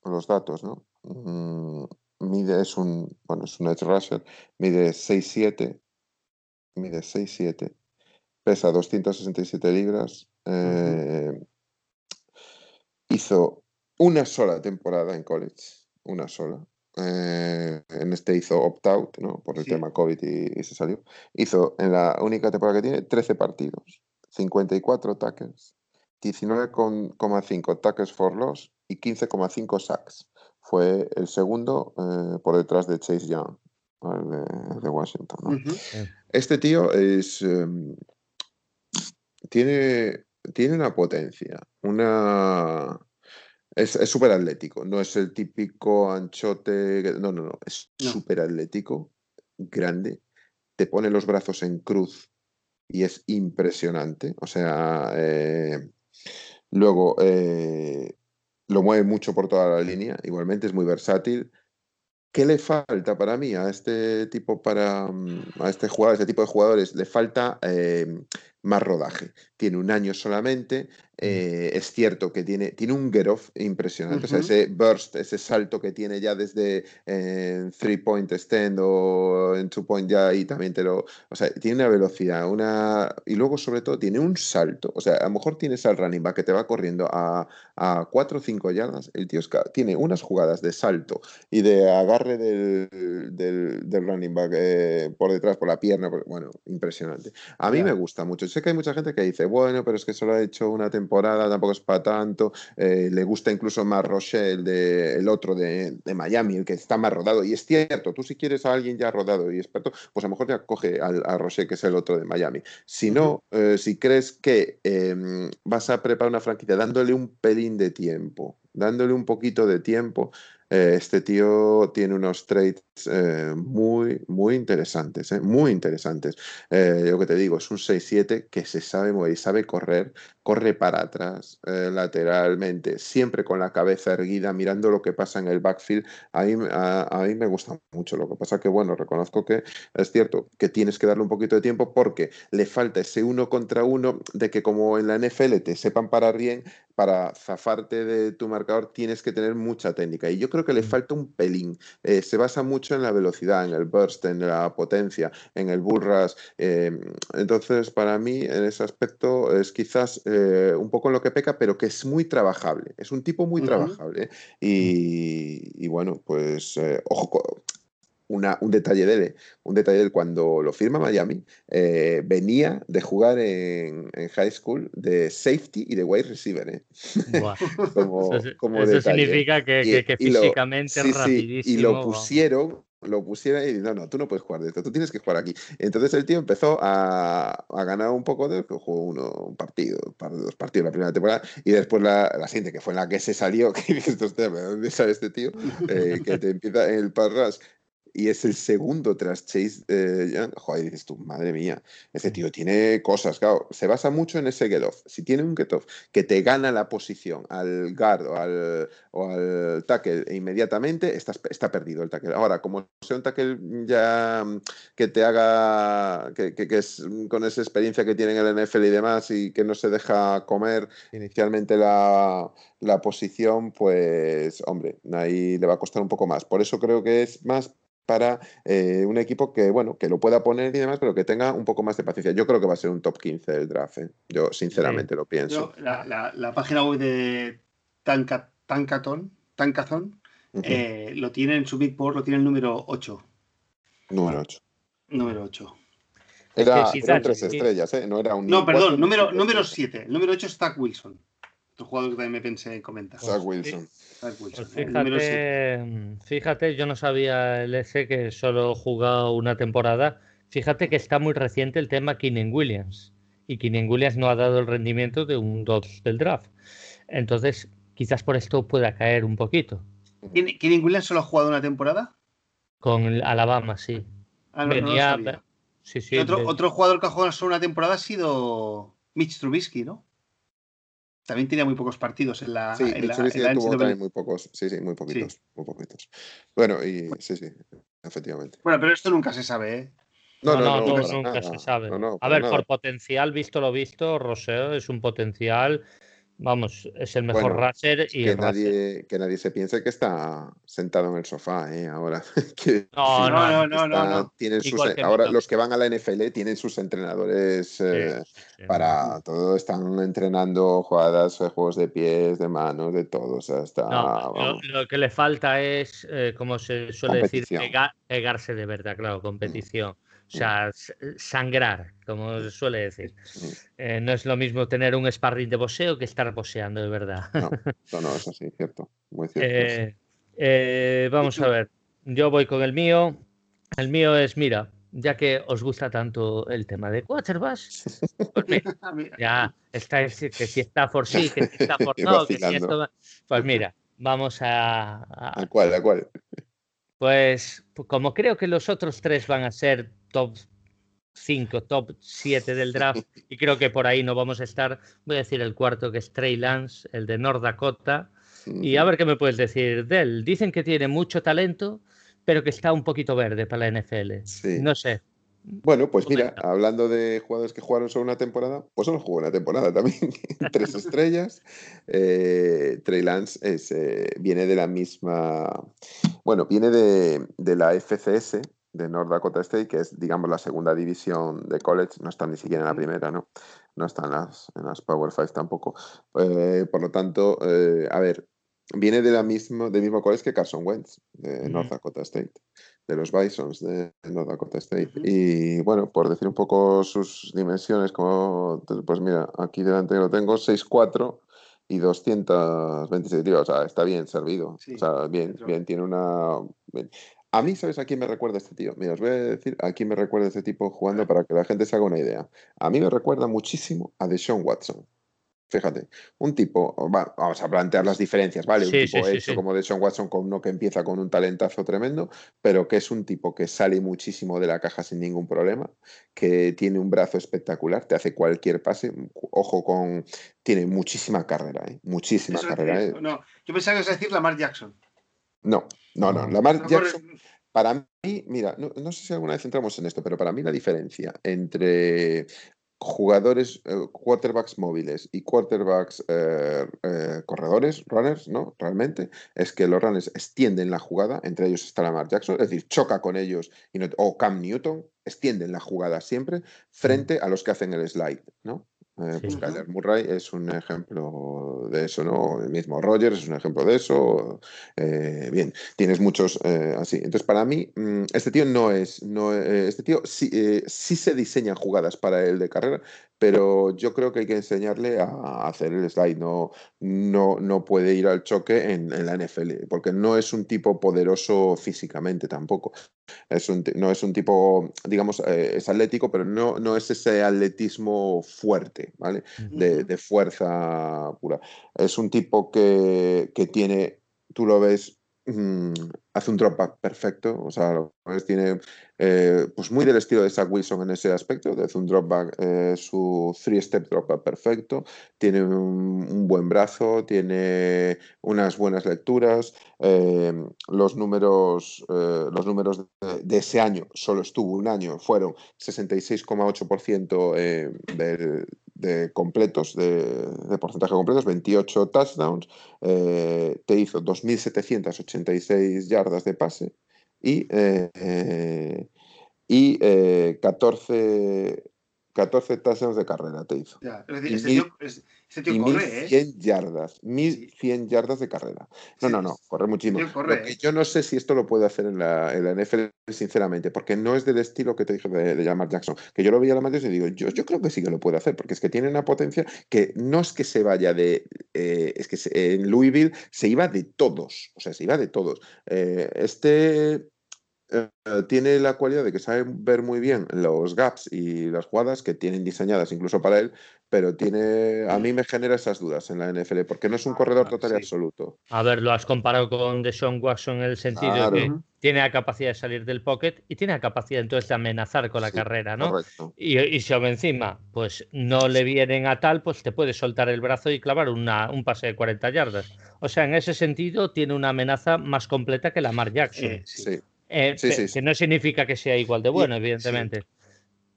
los datos, ¿no? Mm, mide, es un, bueno, es un edge rusher, mide 6'7, mide 6'7, pesa 267 libras, eh, hizo una sola temporada en college, una sola, eh, en este hizo opt-out, ¿no? Por el tema COVID y, se salió. Hizo en la única temporada que tiene 13 partidos, 54 tackles, 19,5 tackles for loss y 15,5 sacks. Fue el segundo eh, por detrás de Chase Young, de, Washington. Este tío es. Em, tiene, tiene una potencia, una es súper atlético, no es el típico anchote. No, no, no. Es súper atlético, grande. Te pone los brazos en cruz y es impresionante. O sea, eh, luego eh, lo mueve mucho por toda la línea. Igualmente es muy versátil. ¿Qué le falta para mí a este tipo para mm, a este jugador, a este tipo de jugadores? Le falta eh, más rodaje. Tiene un año solamente, eh, es cierto que tiene, tiene un get off impresionante, o sea, ese burst, ese salto que tiene ya desde eh, three point stand o en two point ya y también te lo, o sea, tiene una velocidad, una y luego sobre todo tiene un salto, o sea, a lo mejor tienes al running back que te va corriendo a, a 4 o 5 yardas, el tío tiene unas jugadas de salto y de agarre del, del, running back eh, por detrás, por la pierna, bueno, impresionante. A mí me gusta mucho, sé que hay mucha gente que dice, bueno, pero es que solo ha hecho una temporada tampoco es para tanto. Eh, le gusta incluso más Rochelle, de, el otro de, Miami, el que está más rodado. Y es cierto, tú si quieres a alguien ya rodado y experto, pues a lo mejor ya coge al, a Rochelle, que es el otro de Miami. Si no, eh, si crees que em, vas a preparar una franquicia dándole un pelín de tiempo, dándole un poquito de tiempo, eh, este tío tiene unos traits eh, muy, muy interesantes, eh, muy interesantes. yo que te digo, es un 6-7 que se sabe mover y sabe correr, corre para atrás, lateralmente, siempre con la cabeza erguida, mirando lo que pasa en el backfield. A mí, a, mí me gusta mucho. Lo que pasa que, bueno, reconozco que es cierto que tienes que darle un poquito de tiempo porque le falta ese uno contra uno de que como en la NFL te sepan parar bien, para zafarte de tu marcador tienes que tener mucha técnica. Y yo creo que le falta un pelín. Eh, se basa mucho en la velocidad, en el burst, en la potencia, en el bull rush. Em, entonces, para mí, en ese aspecto, es quizás eh, un poco en lo que peca, pero que es muy trabajable. Es un tipo muy trabajable. Y, y, bueno, pues, eh, un detalle de él, un detalle de él cuando lo firma Miami, eh, venía de jugar en, high school de safety y de wide receiver. ¿eh? eso, significa que, físicamente es rapidísimo. y lo pusieron lo pusieron y no, no, tú no puedes jugar de esto, tú tienes que jugar aquí. Entonces el tío empezó a, ganar un poco de, jugó uno, un partido, un par de dos partidos la primera temporada, y después la, la siguiente, que fue en la que se salió, que dices, ¿de dónde sale este tío? Eh, que te empieza en el pass y es el segundo tras Chase eh, Joder, dices tú, madre mía, ese tío tiene cosas, claro, se basa mucho en ese get off. Si tiene un get off que te gana la posición al guard o al, o al tackle e inmediatamente, estás, está perdido el tackle. Ahora, como sea un tackle ya mm, que te haga, que, que, es con esa experiencia que tiene en el NFL y demás y que no se deja comer inicialmente la, la posición, pues, hombre, ahí le va a costar un poco más. Por eso creo que es más para eh, un equipo que, bueno, que lo pueda poner y demás, pero que tenga un poco más de paciencia. Yo creo que va a ser un top 15 el draft. ¿eh? Yo sinceramente lo pienso. la, página web de Tanca, Tancaton, Tancazón eh, lo tiene en su Big Board, lo tiene el número 8. Número 8. Número 8. Era, eran tres estrellas, ¿eh? No era un. No, perdón, número, número 7. El número 8 es Zach Wilson. Otro jugador que también me pensé comentar. Zach Wilson. Pues fíjate, fíjate, yo no sabía el EC que solo jugado una temporada. Fíjate que está muy reciente el tema Keenan Williams. Y Keenan Williams no ha dado el rendimiento de un 2 del draft. Entonces, quizás por esto pueda caer un poquito. ¿Keenan Williams solo ha jugado una temporada? Con Alabama, sí. Ah, Venía, otro, jugador que ha jugado solo una temporada ha sido Mitch Trubisky, ¿no? También tenía muy pocos partidos en la. Sí, en la, tuvo también muy pocos. Sí, sí, muy poquitos, muy poquitos. Bueno, y sí, sí, efectivamente. Bueno, pero esto nunca se sabe, ¿eh? No, no, no, nunca se sabe. a ver, por potencial, visto lo visto, Roseo es un potencial Vamos, es el mejor bueno, y que nadie, que nadie se piense que está sentado en el sofá, ¿eh? Ahora. no, no, no, no, ahora los que van a la NFL tienen sus entrenadores eh, para todo. Están entrenando jugadas, juegos de pies, de manos, de todo. O lo, que le falta es, eh, como se suele decir, pegarse de verdad, claro, competición. O sea, sangrar, como se suele decir. Eh, no es lo mismo tener un sparring de boxeo que estar boxeando, de verdad. No, no, eso sí, cierto. Muy cierto. Eh, eh, vamos a ver. Yo voy con el mío. El mío es, mira, ya que os gusta tanto el tema de quarterbacks, pues mira, ya estáis que si está por sí, que si está por no, que si esto. Pues mira, vamos a. a... ¿A cuál? ¿A cuál? Pues como creo que los otros tres van a ser top 5, top 7 del draft, y creo que por ahí no vamos a estar, voy a decir el cuarto que es Trey Lance, el de North Dakota, y a ver qué me puedes decir de él. Dicen que tiene mucho talento, pero que está un poquito verde para la NFL. No sé. Bueno, pues mira, hablando de jugadores que jugaron solo una temporada, pues solo jugó una temporada también, tres estrellas. Eh, Trey Lance eh, viene de la misma, bueno, viene de, la FCS, de North Dakota State, que es, digamos, la segunda división de college, no está ni siquiera en la primera, ¿no? No está en las, en las Power Five tampoco. Eh, por lo tanto, a ver, viene de la mismo, del mismo college que Carson Wentz, de North Dakota State de los Bisons de North Dakota State. Y bueno, por decir un poco sus dimensiones, como pues mira, aquí delante lo tengo, 6'4 y 226 tío, o sea, está bien servido. o sea, bien, bien, tiene una... A mí, ¿sabes a quién me recuerda este tío? Mira, os voy a decir a quién me recuerda este tipo jugando para que la gente se haga una idea. A mí me recuerda muchísimo a Deshaun Watson. Fíjate, un tipo, vamos a plantear las diferencias, ¿vale? un tipo hecho como de Sean Watson con uno que empieza con un talentazo tremendo, pero que es un tipo que sale muchísimo de la caja sin ningún problema, que tiene un brazo espectacular, te hace cualquier pase, ojo con, tiene muchísima carrera, ¿eh? muchísima carrera. ¿eh? No, yo pensaba que ibas a decir Lamar Jackson. No, no, no, Lamar Jackson, para mí, mira, no, no sé si alguna vez entramos en esto, pero para mí la diferencia entre jugadores, eh, quarterbacks móviles y quarterbacks eh, eh, corredores, runners, ¿no? Realmente, es que los runners extienden la jugada, entre ellos está Lamar Jackson, es decir, choca con ellos, y o Cam Newton, extienden la jugada siempre frente a los que hacen el slide, ¿no? Eh, pues Kyler Murray es un ejemplo de eso, ¿no? El mismo Rogers es un ejemplo de eso. Eh, bien, tienes muchos eh, así. Entonces, para mí, mm, este tío no es. No, este tío sí, sí se diseñan jugadas para él de carrera, pero yo creo que hay que enseñarle a hacer el slide. No, no, no puede ir al choque en, en la NFL, porque no es un tipo poderoso físicamente tampoco. Es un, no es un tipo, digamos, eh, es atlético, pero no, no es ese atletismo fuerte, ¿vale? De, de fuerza pura. Es un tipo que, que tiene, tú lo ves Mm, hace un drop back perfecto, o sea, tiene eh, pues muy del estilo de Zach Wilson en ese aspecto, hace un drop back, eh, su three step drop back perfecto, tiene un, buen brazo, tiene unas buenas lecturas, eh, los números, los números de, ese año, solo estuvo un año, fueron 66,8% de, de completos, de, porcentaje completos, 28 touchdowns, eh, te hizo 2.786 yardas de pase y, eh, y 14, 14 touchdowns de carrera te hizo. y tío, y 1100 yardas, 1100 yardas de carrera. No, no, no, corre muchísimo. ¿eh? yo no sé si esto lo puede hacer en la, en la, NFL, sinceramente, porque no es del estilo que te dije de, de Lamar Jackson, que yo lo veía a la y digo, yo, yo creo que sí que lo puede hacer, porque es que tiene una potencia que no es que se vaya de, eh, es que en Louisville se iba de todos, o sea, se iba de todos. Eh, este eh, tiene la cualidad de que sabe ver muy bien los gaps y las jugadas que tienen diseñadas incluso para él, pero tiene a mí me genera esas dudas en la NFL porque no es un corredor total y absoluto. A ver, lo has comparado con Deshaun Watson en el sentido de que tiene la capacidad de salir del pocket y tiene la capacidad entonces de amenazar con la carrera, ¿no? Y, y, si encima pues no le vienen a tal, pues te puede soltar el brazo y clavar una, un pase de 40 yardas. O sea, en ese sentido tiene una amenaza más completa que la Mar Jackson. Eh, sí. Eh, que no significa que sea igual de bueno, evidentemente.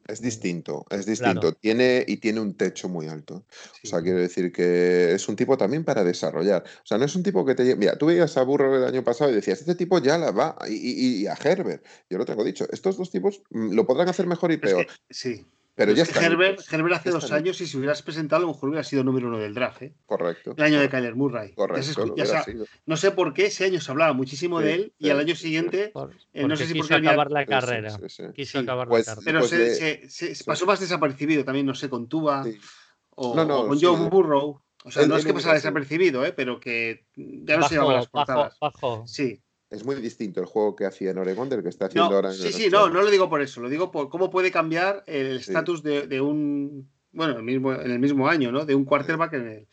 Es distinto, es distinto. Tiene y tiene un techo muy alto. O sea, quiero decir que es un tipo también para desarrollar. O sea, no es un tipo que te. Mira, tú veías a Burro el año pasado y decías, este tipo ya la va. Y, a Herbert. Yo lo tengo dicho. Estos dos tipos mm, lo podrán hacer mejor y peor. sí. Pero ya Herbert, Herbert, hace dos años, y si hubieras presentado, a lo mejor hubiera sido número uno del draft. ¿eh? Correcto. El año de Kyler Murray. Correcto. no sé por qué ese año se hablaba muchísimo de él y al año siguiente. Eh, no sé si quiso acabar la carrera. Quiso acabar la carrera. Pero se, se, pasó más desapercibido también, no sé, con Tuba o, con Joe Burrow. O sea, no es que pasara desapercibido, ¿eh? pero que ya no se llaman las portadas. Bajo, Sí es muy distinto el juego que hacía en Oregon del que está haciendo ahora en Sí, sí, no, no lo digo por eso, lo digo por cómo puede cambiar el estatus de, un, bueno, el mismo, en el mismo año, ¿no? De un quarterback en el...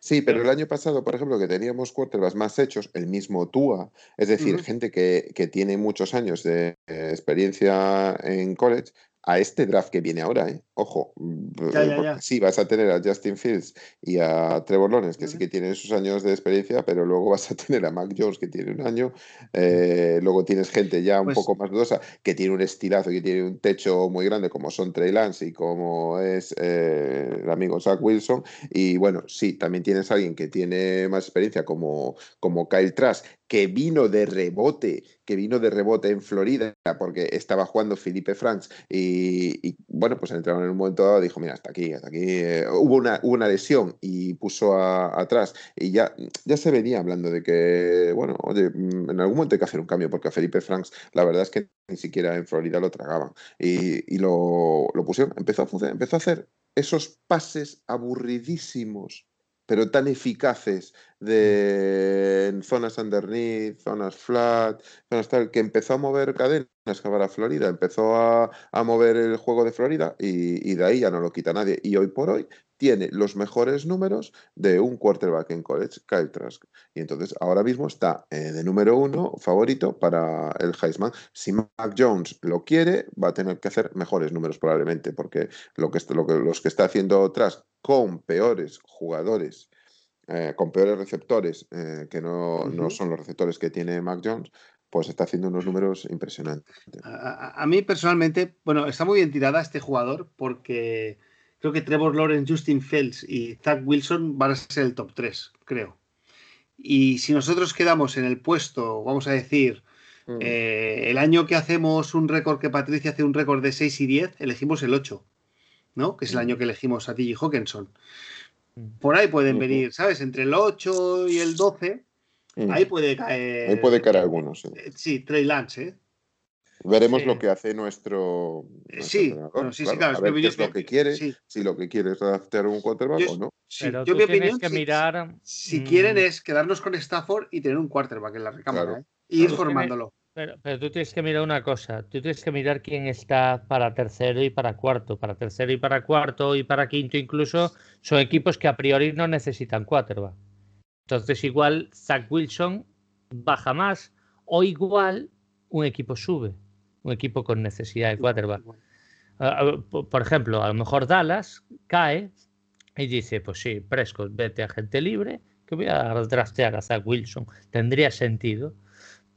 Sí, pero el año pasado, por ejemplo, que teníamos quarterbacks más hechos, el mismo Tua, es decir, gente que, que, tiene muchos años de experiencia en college, a este draft que viene ahora, ¿eh? Ojo, mm, sí, vas a tener a Justin Fields y a Trevor Lawrence, que sí que tienen sus años de experiencia, pero luego vas a tener a Mac Jones, que tiene un año, eh, luego tienes gente ya un pues poco más dudosa, que tiene un estilazo, que tiene un techo muy grande, como son Trey Lance y como es eh, el amigo Zach Wilson, y bueno, sí, también tienes a alguien que tiene más experiencia, como, como Kyle Trask, que vino de rebote, que vino de rebote en Florida, porque estaba jugando Felipe Franks y, bueno, pues entraron en un momento dado dijo, mira, hasta aquí, hasta aquí. Eh, hubo, una, una lesión y puso atrás y ya, ya se venía hablando de que, bueno, oye, mm, en algún momento hay que hacer un cambio, porque a Felipe Franks la verdad es que ni siquiera en Florida lo tragaban. Y, y lo, lo pusieron, empezó a, funcionar, empezó a hacer esos pases aburridísimos pero tan eficaces de en zonas underneath, zonas flat, zonas tal, que empezó a mover cadenas para Florida, empezó a, mover el juego de Florida y, de ahí ya no lo quita nadie. Y hoy por hoy tiene los mejores números de un quarterback en college, Kyle Trask. Y entonces ahora mismo está eh, de número uno favorito para el Heisman. Si Mac Jones lo quiere, va a tener que hacer mejores números probablemente, porque lo que, lo que los que está haciendo Trask con peores jugadores eh, con peores receptores, eh, que no, no, son los receptores que tiene Mac Jones, pues está haciendo unos números impresionantes. A, mí personalmente, bueno, está muy bien tirada este jugador porque creo que Trevor Lawrence, Justin Fields y Zach Wilson van a ser el top 3, creo. Y si nosotros quedamos en el puesto, vamos a decir, mm. eh, el año que hacemos un récord, que Patricia hace un récord de 6 y 10, elegimos el 8, ¿no? Que es el mm. año que elegimos a T.J. Hawkinson. Por ahí pueden venir, ¿sabes? Entre el 8 y el 12, mm. ahí puede caer. Ahí puede caer algunos. Sí, eh, sí Trey Lance, ¿eh? Veremos lo que hace nuestro. Eh, sí, sí, sí, claro. A ver qué es lo que quiere, si lo que quiere es adaptar un quarterback o no. Pero yo mi opinión, que mirar. Si, quieren mm. es quedarnos con Stafford y tener un quarterback en la recámara, ¿eh? y ir formándolo. Pero, pero, tú tienes que mirar una cosa, tú tienes que mirar quién está para tercero y para cuarto. Para tercero y para cuarto y para quinto incluso son equipos que a priori no necesitan quarterback. Entonces igual Zach Wilson baja más o igual un equipo sube, un equipo con necesidad de quarterback. Por ejemplo, a lo mejor Dallas cae y dice, pues sí, Prescott, vete a gente libre, que voy a draftear a Zach Wilson. Tendría sentido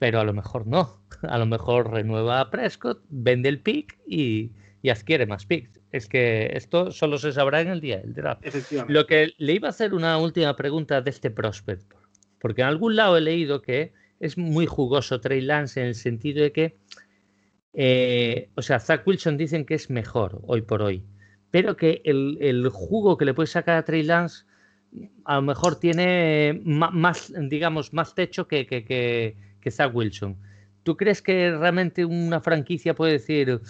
pero a lo mejor no. A lo mejor renueva a Prescott, vende el pick y, adquiere más picks. Es que esto solo se sabrá en el día del draft. Lo que le iba a hacer una última pregunta de este prospect, porque en algún lado he leído que es muy jugoso Trey Lance en el sentido de que, eh, o sea, Zach Wilson dicen que es mejor hoy por hoy, pero que el, jugo que le puede sacar a Trey Lance a lo mejor tiene más, digamos, más techo que, que, que, que Zach Wilson. ¿Tú crees que realmente una franquicia puede decir,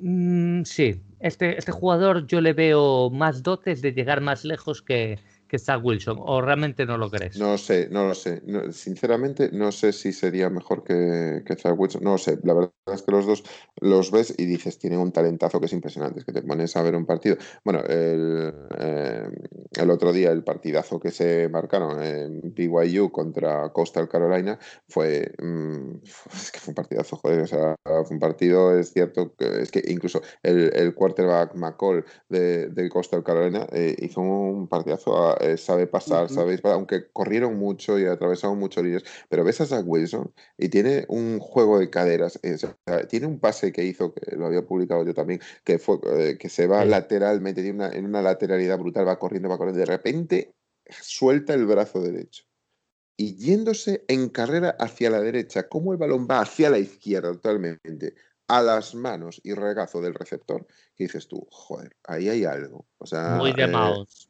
mm, sí, este, este jugador yo le veo más dotes de llegar más lejos que, que Zach Wilson, o realmente no lo crees? No sé, no lo sé. sinceramente, no sé si sería mejor que, que Zach Wilson. No lo sé. La verdad es que los dos los ves y dices, tienen un talentazo que es impresionante. Es que te pones a ver un partido. Bueno, el, eh, el otro día, el partidazo que se marcaron en BYU contra Coastal Carolina fue. Mm, fue un partidazo, joder. O sea, fue un partido, es cierto, que es que incluso el, el quarterback McCall de, de Coastal Carolina eh, hizo un partidazo eh, sabe pasar, sabéis, aunque corrieron mucho y atravesaron muchos líneas, pero ves a Zach Wilson y tiene un juego de caderas, eh, tiene un pase que hizo, que lo había publicado yo también, que, fue, eh, que se va lateralmente, tiene una, en una lateralidad brutal, va corriendo, va corriendo, de repente suelta el brazo derecho. Y yéndose en carrera hacia la derecha, como el balón va hacia la izquierda totalmente, a las manos y regazo del receptor, que dices tú, joder, ahí hay algo. O sea, muy de eh,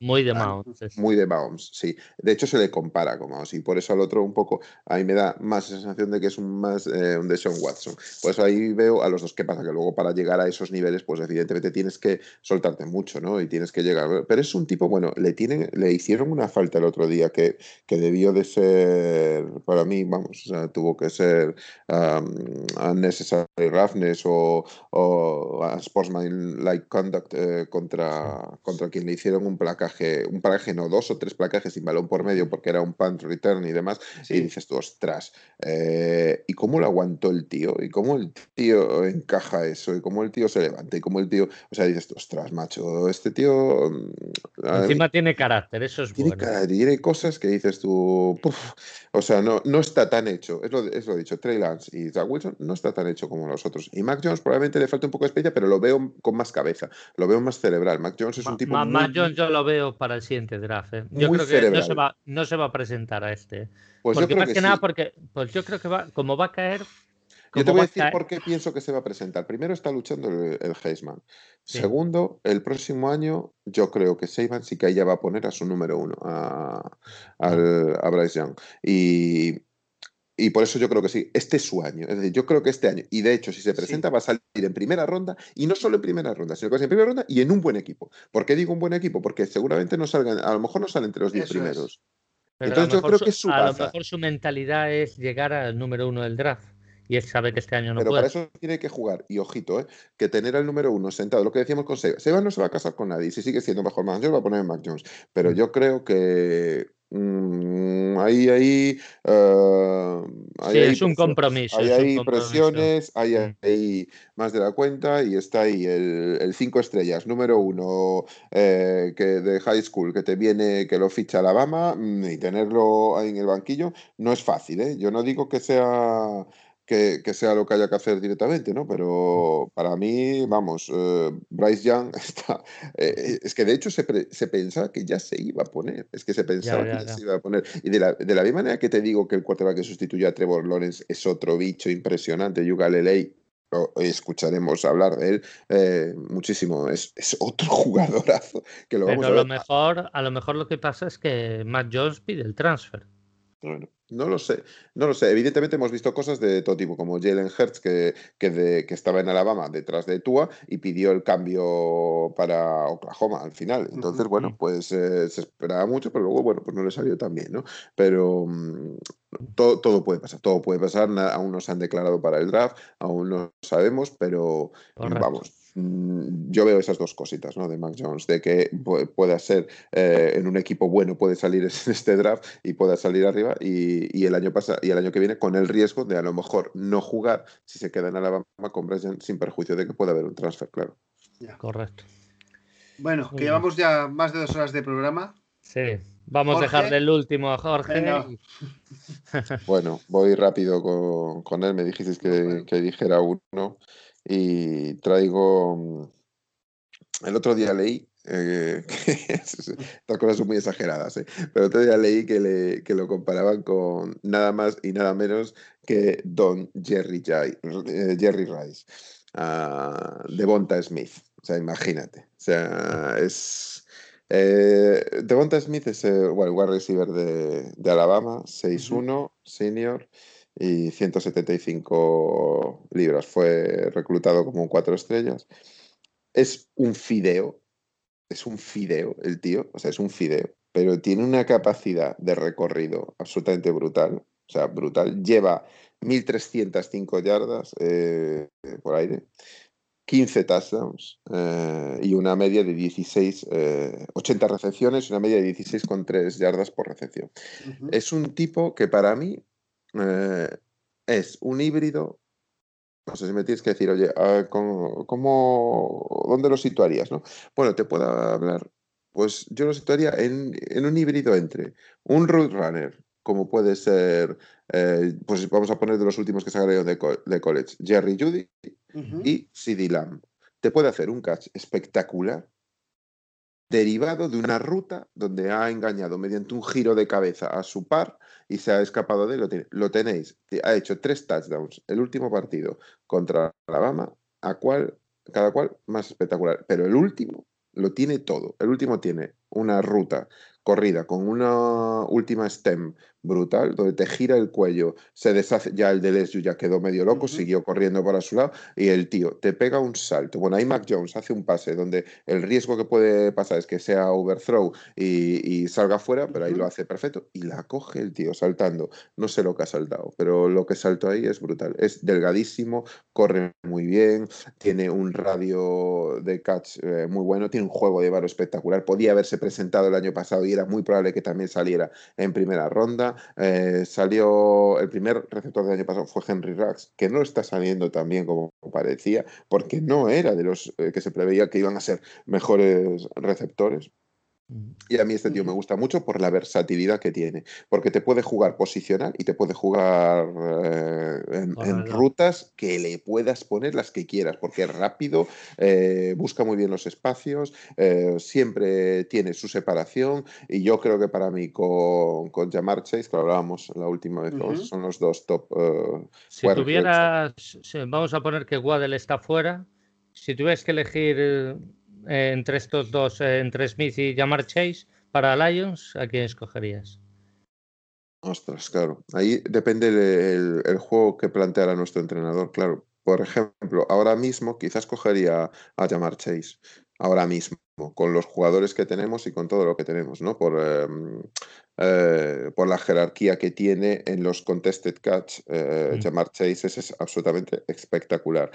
muy de Mahomes. Muy de Mahomes, sí. De hecho, se le compara con Mahomes y por eso al otro un poco, ahí me da más sensación de que es un más eh, un de Sean Watson. Por eso ahí veo a los dos. ¿Qué pasa? Que luego para llegar a esos niveles, pues evidentemente tienes que soltarte mucho, ¿no? Y tienes que llegar. Pero es un tipo, bueno, le tienen, le hicieron una falta el otro día que, que debió de ser, para mí, vamos, o sea, tuvo que ser um, unnecessary roughness o, o sportsman like conduct eh, contra, contra quien le hicieron un placaje, un placaje, no, dos o tres placajes sin balón por medio porque era un punt return y demás, y dices tú, ostras, eh, ¿y cómo lo aguantó el tío? ¿Y cómo el tío encaja eso? ¿Y cómo el tío se levanta? ¿Y cómo el tío, o sea, dices tú, ostras, macho, este tío... Mm, Encima tiene carácter, eso es tiene bueno. tiene cosas que dices tú, o sea, no, no está tan hecho, es lo, es lo dicho, Trey Lance y Zach Wilson no está tan hecho como los otros. Y Mac Jones probablemente le falta un poco de experiencia, pero lo veo con más cabeza, lo veo más cerebral. Mac Jones es un tipo. Mac Jones yo lo veo para el siguiente draft. ¿eh? Yo creo que no se, va, no se va a presentar a este. Pues porque más que, nada, porque pues yo creo que va, como va a caer. Yo te voy a decir por qué pienso que se va a presentar. Primero está luchando el, el Heisman. Segundo, el próximo año yo creo que Seiban sí que ella va a poner a su número uno, a, a Bryce Young. Y, y por eso yo creo que sí, este es su año. Es decir, yo creo que este año, y de hecho, si se presenta, va a salir en primera ronda, y no solo en primera ronda, sino que va a ser en primera ronda y en un buen equipo. ¿Por qué digo un buen equipo? Porque seguramente no salgan, a lo mejor no salen entre los 10 primeros. Entonces yo creo que es su A lo mejor su mentalidad es llegar al número uno del draft. Y él sabe que este año no Pero puede. para eso tiene que jugar. Y ojito, ¿eh? que tener al número uno sentado. Lo que decíamos con Seba. Seba no se va a casar con nadie. Si sigue siendo mejor manager, va a poner en Mac Jones. Pero mm. yo creo que Mm, ahí, ahí, uh, sí, es un compromiso. Hay, hay presiones, hay, mm. hay, más de la cuenta y está ahí el, el cinco estrellas, número uno eh, que de high school que te viene, que lo ficha Alabama mm, y tenerlo ahí en el banquillo no es fácil. ¿eh? Yo no digo que sea que, sea lo que haya que hacer directamente, ¿no? Pero para mí, vamos, eh, Bryce Young está. Eh, es que de hecho se, se, pensaba que ya se iba a poner. Es que se pensaba que ya, se iba a poner. Y de la, de la misma manera que te digo que el quarterback que sustituye a Trevor Lawrence es otro bicho impresionante, Yuga Leley, escucharemos hablar de él eh, muchísimo. Es, es, otro jugadorazo que lo vamos a, ver. lo mejor, a lo mejor lo que pasa es que Matt Jones pide el transfer. Bueno, no lo sé, no lo sé. Evidentemente hemos visto cosas de todo tipo, como Jalen Hurts, que, que, de, que, estaba en Alabama detrás de Tua y pidió el cambio para Oklahoma al final. Entonces, bueno, pues eh, se esperaba mucho, pero luego, bueno, pues no le salió tan bien, ¿no? Pero mmm, todo, todo, puede pasar, todo puede pasar. Aún no se han declarado para el draft, aún no sabemos, pero Correcto. vamos, Mm, yo veo esas dos cositas ¿no? de Mac Jones, de que pueda ser eh, en un equipo bueno, puede salir en este draft y pueda salir arriba y, y el año pasa, y el año que viene con el riesgo de a lo mejor no jugar si se queda en Alabama con sin perjuicio de que pueda haber un transfer, claro. Ya. Correcto. Bueno, que llevamos ya más de dos horas de programa. Sí, vamos Jorge. a dejarle el último a Jorge. Bueno, bueno voy rápido con, con, él, me dijisteis que, bueno. que dijera uno y traigo. Mm, el otro día leí Eh, estas cosas son muy exageradas, ¿eh? pero otro día leí que, le, que, lo comparaban con nada más y nada menos que Don Jerry, eh, Jerry Rice, uh, de Bonta Smith. O sea, imagínate. O sea, es. Eh, Devonta Smith es el wide receiver de, de Alabama, 6'1, senior y 175 libras. Fue reclutado como un cuatro estrellas. Es un fideo, es un fideo el tío, o sea, es un fideo, pero tiene una capacidad de recorrido absolutamente brutal, o sea, brutal. Lleva 1.305 yardas eh, por aire, 15 touchdowns eh, y una media de 16, 80 eh, recepciones y una media de 16,3 yardas por recepción. Es un tipo que para mí es un híbrido no sé si me tienes que decir, oye, ah, ¿cómo, dónde lo situarías? ¿no? Bueno, te puedo hablar. Pues yo lo situaría en, un híbrido entre un root runner, como puede ser, eh, pues vamos a poner de los últimos que se de, de college, Jerry Judy y CD Lamb. Te puede hacer un catch espectacular derivado de una ruta donde ha engañado mediante un giro de cabeza a su par y se ha escapado de él. Lo, tenéis. Ha hecho tres touchdowns el último partido contra Alabama, a cual, cada cual más espectacular. Pero el último lo tiene todo. El último tiene una ruta corrida con una última stem brutal, donde te gira el cuello, se deshace, ya el de ya quedó medio loco, siguió corriendo para su lado y el tío te pega un salto. Bueno, ahí Mac Jones hace un pase donde el riesgo que puede pasar es que sea overthrow y, salga fuera, pero ahí lo hace perfecto y la coge el tío saltando. No sé lo que ha saltado, pero lo que saltó ahí es brutal. Es delgadísimo, corre muy bien, tiene un radio de catch eh, muy bueno, tiene un juego de varo espectacular. Podía haberse presentado el año pasado y era muy probable que también saliera en primera ronda. Eh, salió el primer receptor del año pasado fue Henry Rax, que no está saliendo tan bien como parecía, porque no era de los eh, que se preveía que iban a ser mejores receptores. Y a mí este tío me gusta mucho por la versatilidad que tiene, porque te puede jugar posicional y te puede jugar eh, en, rutas que le puedas poner las que quieras, porque es rápido, eh, busca muy bien los espacios, eh, siempre tiene su separación. Y yo creo que para mí con, con Jamar Chase, que hablábamos la última vez, son los dos top. si tuvieras, vamos a poner que Waddle está fuera, si tuvieras que elegir entre estos dos, entre Smith y Jamar Chase, para Lions, ¿a quién escogerías? Ostras, claro. Ahí depende del juego que planteara nuestro entrenador, claro. Por ejemplo, ahora mismo quizás cogería a Jamar Chase. Ahora mismo, con los jugadores que tenemos y con todo lo que tenemos, ¿no? Por, em, eh, por la jerarquía que tiene en los contested catch, eh, mm. Jamar Chase es absolutamente espectacular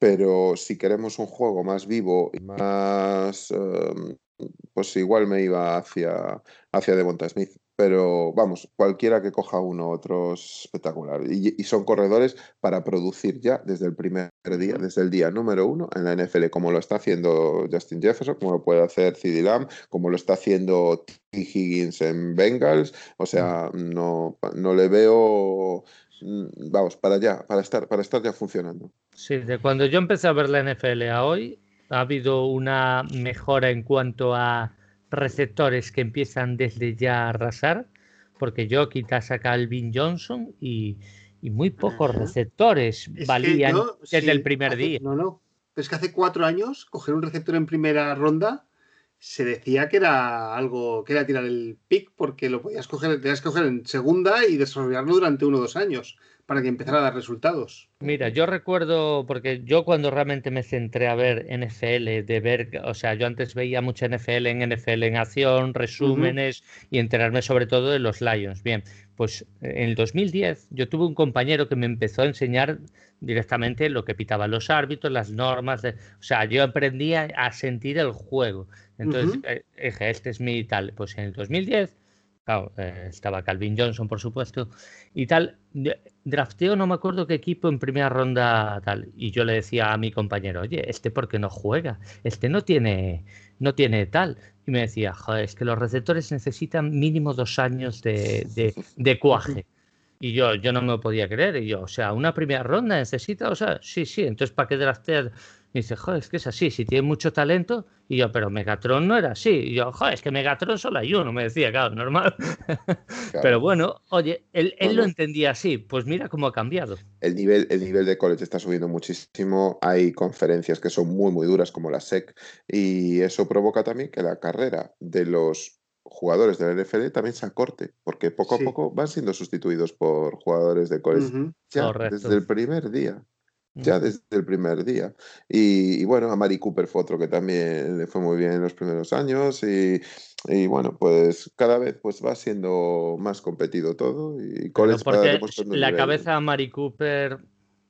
pero si queremos un juego más vivo y más, em, pues igual me iba hacia, hacia Devonta Smith. Pero vamos, cualquiera que coja uno otro es espectacular. Y, son corredores para producir ya desde el primer día, desde el día número uno en la NFL, como lo está haciendo Justin Jefferson, como lo puede hacer CD Lamb, como lo está haciendo T. Higgins en Bengals. O sea, no, no le veo Mm, vamos, para allá, para estar, para estar ya funcionando. Sí, de cuando yo empecé a ver la NFL a hoy, ha habido una mejora en cuanto a receptores que empiezan desde ya a arrasar, porque yo quitas a Calvin Johnson y, muy pocos receptores valían desde el primer día. No, no. es que hace cuatro años coger un receptor en primera ronda se decía que era algo, que era tirar el pick porque lo podías coger, tenías que coger en segunda y desarrollarlo durante uno o dos años para que empezara a dar resultados. Mira, yo recuerdo, porque yo cuando realmente me centré a ver NFL, de ver, o sea, yo antes veía mucha NFL en NFL en acción, resúmenes y enterarme sobre todo de los Lions. Bien, pues en el 2010 yo tuve un compañero que me empezó a enseñar directamente lo que pitaban los árbitros, las normas, de, o sea, yo aprendía a sentir el juego. Entonces, eh, este es mi tal. Pues en el 2010, claro, eh, estaba Calvin Johnson, por supuesto, y tal. Drafteo, no me acuerdo qué equipo en primera ronda tal. Y yo le decía a mi compañero, oye, este por qué no juega, este no tiene, no tiene tal. Y me decía, joder, es que los receptores necesitan mínimo dos años de, de, cuaje. Y yo, yo no me podía creer. Y yo, o sea, una primera ronda necesita, o sea, sí, sí, entonces ¿para qué draftear? Y dice, joder, es que es así, si tiene mucho talento. Y yo, pero Megatron no era así. Y yo, joder, es que Megatron solo hay uno, me decía, claro, normal. Pero bueno, oye, él, lo entendía así, pues mira cómo ha cambiado. El nivel, el nivel de college está subiendo muchísimo, hay conferencias que son muy, muy duras como la SEC, y eso provoca también que la carrera de los jugadores del NFL también se acorte, porque poco a poco van siendo sustituidos por jugadores de college ya desde el primer día ya desde el primer día. Y, bueno, a Mari Cooper fue otro que también le fue muy bien en los primeros años y, bueno, pues cada vez pues va siendo más competido todo y college porque la cabeza a Mari Cooper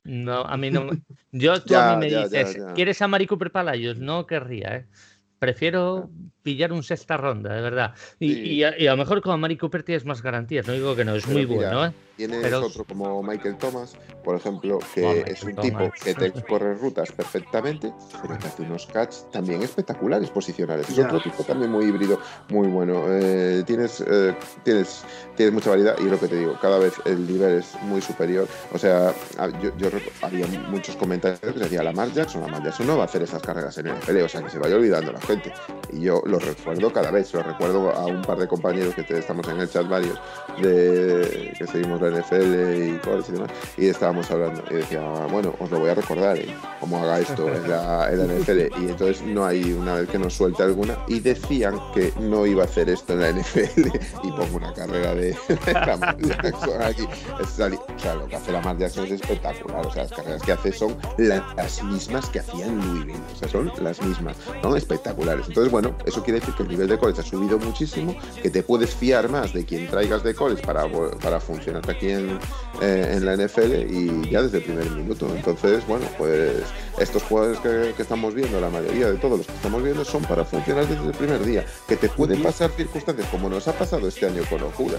no, a mí no. Yo, tú a mí me dices, ¿quieres a Mari Cooper Palayos? No querría, ¿eh? Prefiero pillar un sexta ronda, de verdad. Y, a, lo mejor con Mari Cooper tienes más garantías, no digo que no, es muy bueno, ¿eh? Tienes otro como Michael Thomas, por ejemplo, que es un tipo que te corre rutas perfectamente, pero que hace unos catch también espectaculares posicionales. Es otro tipo también muy híbrido, muy bueno. Eh, tienes, eh, tienes, tienes mucha variedad y lo que te digo, cada vez el nivel es muy superior. O sea, yo, yo había muchos comentarios que decía Lamar Jackson, Lamar Jackson no va a hacer esas carreras en el NFL, o sea, que se vaya olvidando la gente. Y yo lo recuerdo cada vez, lo recuerdo a un par de compañeros que estamos en el chat varios, de, que seguimos NFL y cosas y demás, y estábamos hablando, y decía, bueno, os lo voy a recordar, ¿eh? cómo haga esto en la, NFL, y entonces no hay una vez que nos suelte alguna, y decían que no iba a hacer esto en la NFL, y pongo una carrera de, Lamar Jackson aquí, o sea, lo que hace Lamar Jackson es espectacular, o sea, las carreras que hace son las mismas que hacía en Louisville, o sea, son las mismas, son espectaculares, entonces bueno, eso quiere decir que el nivel de college ha subido muchísimo, que te puedes fiar más de quien traigas de college para, para funcionar aquí en, eh, en la NFL y ya desde el primer minuto. Entonces, bueno, pues estos jugadores que, que, estamos viendo, la mayoría de todos los que estamos viendo, son para funcionar desde el primer día. Que te pueden pasar circunstancias como nos ha pasado este año con Locura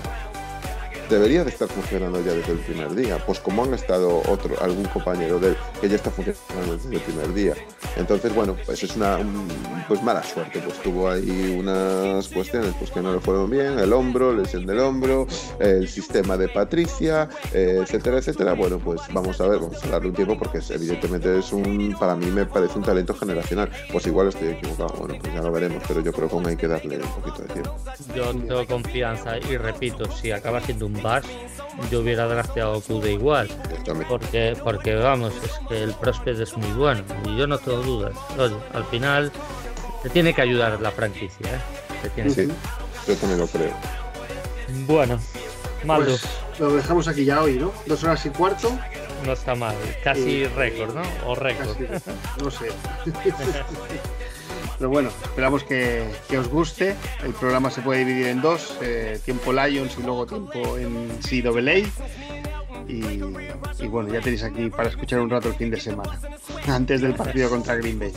debería de estar funcionando ya desde el primer día, pues como han estado otro, algún compañero de él que ya está funcionando desde el primer día. Entonces, bueno, pues es una pues mala suerte, pues tuvo ahí unas cuestiones pues que no le fueron bien, el hombro, lesión del hombro, el sistema de Patricia, etcétera, etcétera. Bueno, pues vamos a ver, vamos a darle un tiempo porque evidentemente es un, para mí me parece un talento generacional. Pues igual estoy equivocado, bueno, pues ya lo veremos, pero yo creo que aún hay que darle un poquito de tiempo. Yo tengo confianza y repito, si acaba siendo un Bash, yo hubiera drafteado Kude igual. Porque, porque vamos, es que el prospect es muy bueno y yo no tengo dudas. al final te tiene que ayudar la franquicia. ¿eh? sí, yo también lo creo. Bueno, Maldo. Pues lo dejamos aquí ya hoy, ¿no? Dos horas y cuarto. No está mal, casi récord, ¿no? O récord. no sé. Pero bueno, esperamos que, os guste. El programa se puede dividir en dos, eh, tiempo Lions y luego tiempo en CWA. Y, y, bueno, ya tenéis aquí para escuchar un rato el fin de semana, antes del partido contra Green Bay.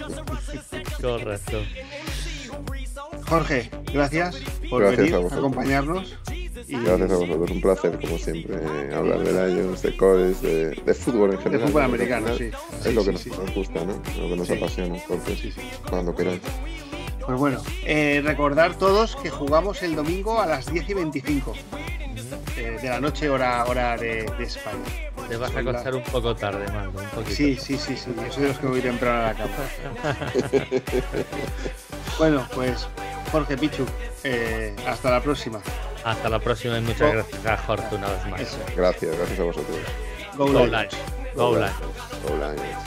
Correcto. Jorge, gracias por venir a acompañarnos. Gracias a vosotros, un placer, como siempre, hablar de Lions, de Cores, de, fútbol en general. De fútbol americano, sí. Es lo que nos, gusta, ¿no? Lo que nos apasiona, entonces, cuando queráis. Pues bueno, eh, recordar todos que jugamos el domingo a las 10 y 25 eh, de la noche, hora, hora de, de España. Te vas a acostar un poco tarde, Marco. Un poquito. Sí, sí, sí, sí. Yo soy de los que voy temprano a la cama. bueno, pues Jorge Pichu, eh, hasta la próxima. Hasta la próxima y muchas gracias a más. Gracias, gracias a vosotros. Go, Go Lions. Lions. Go, live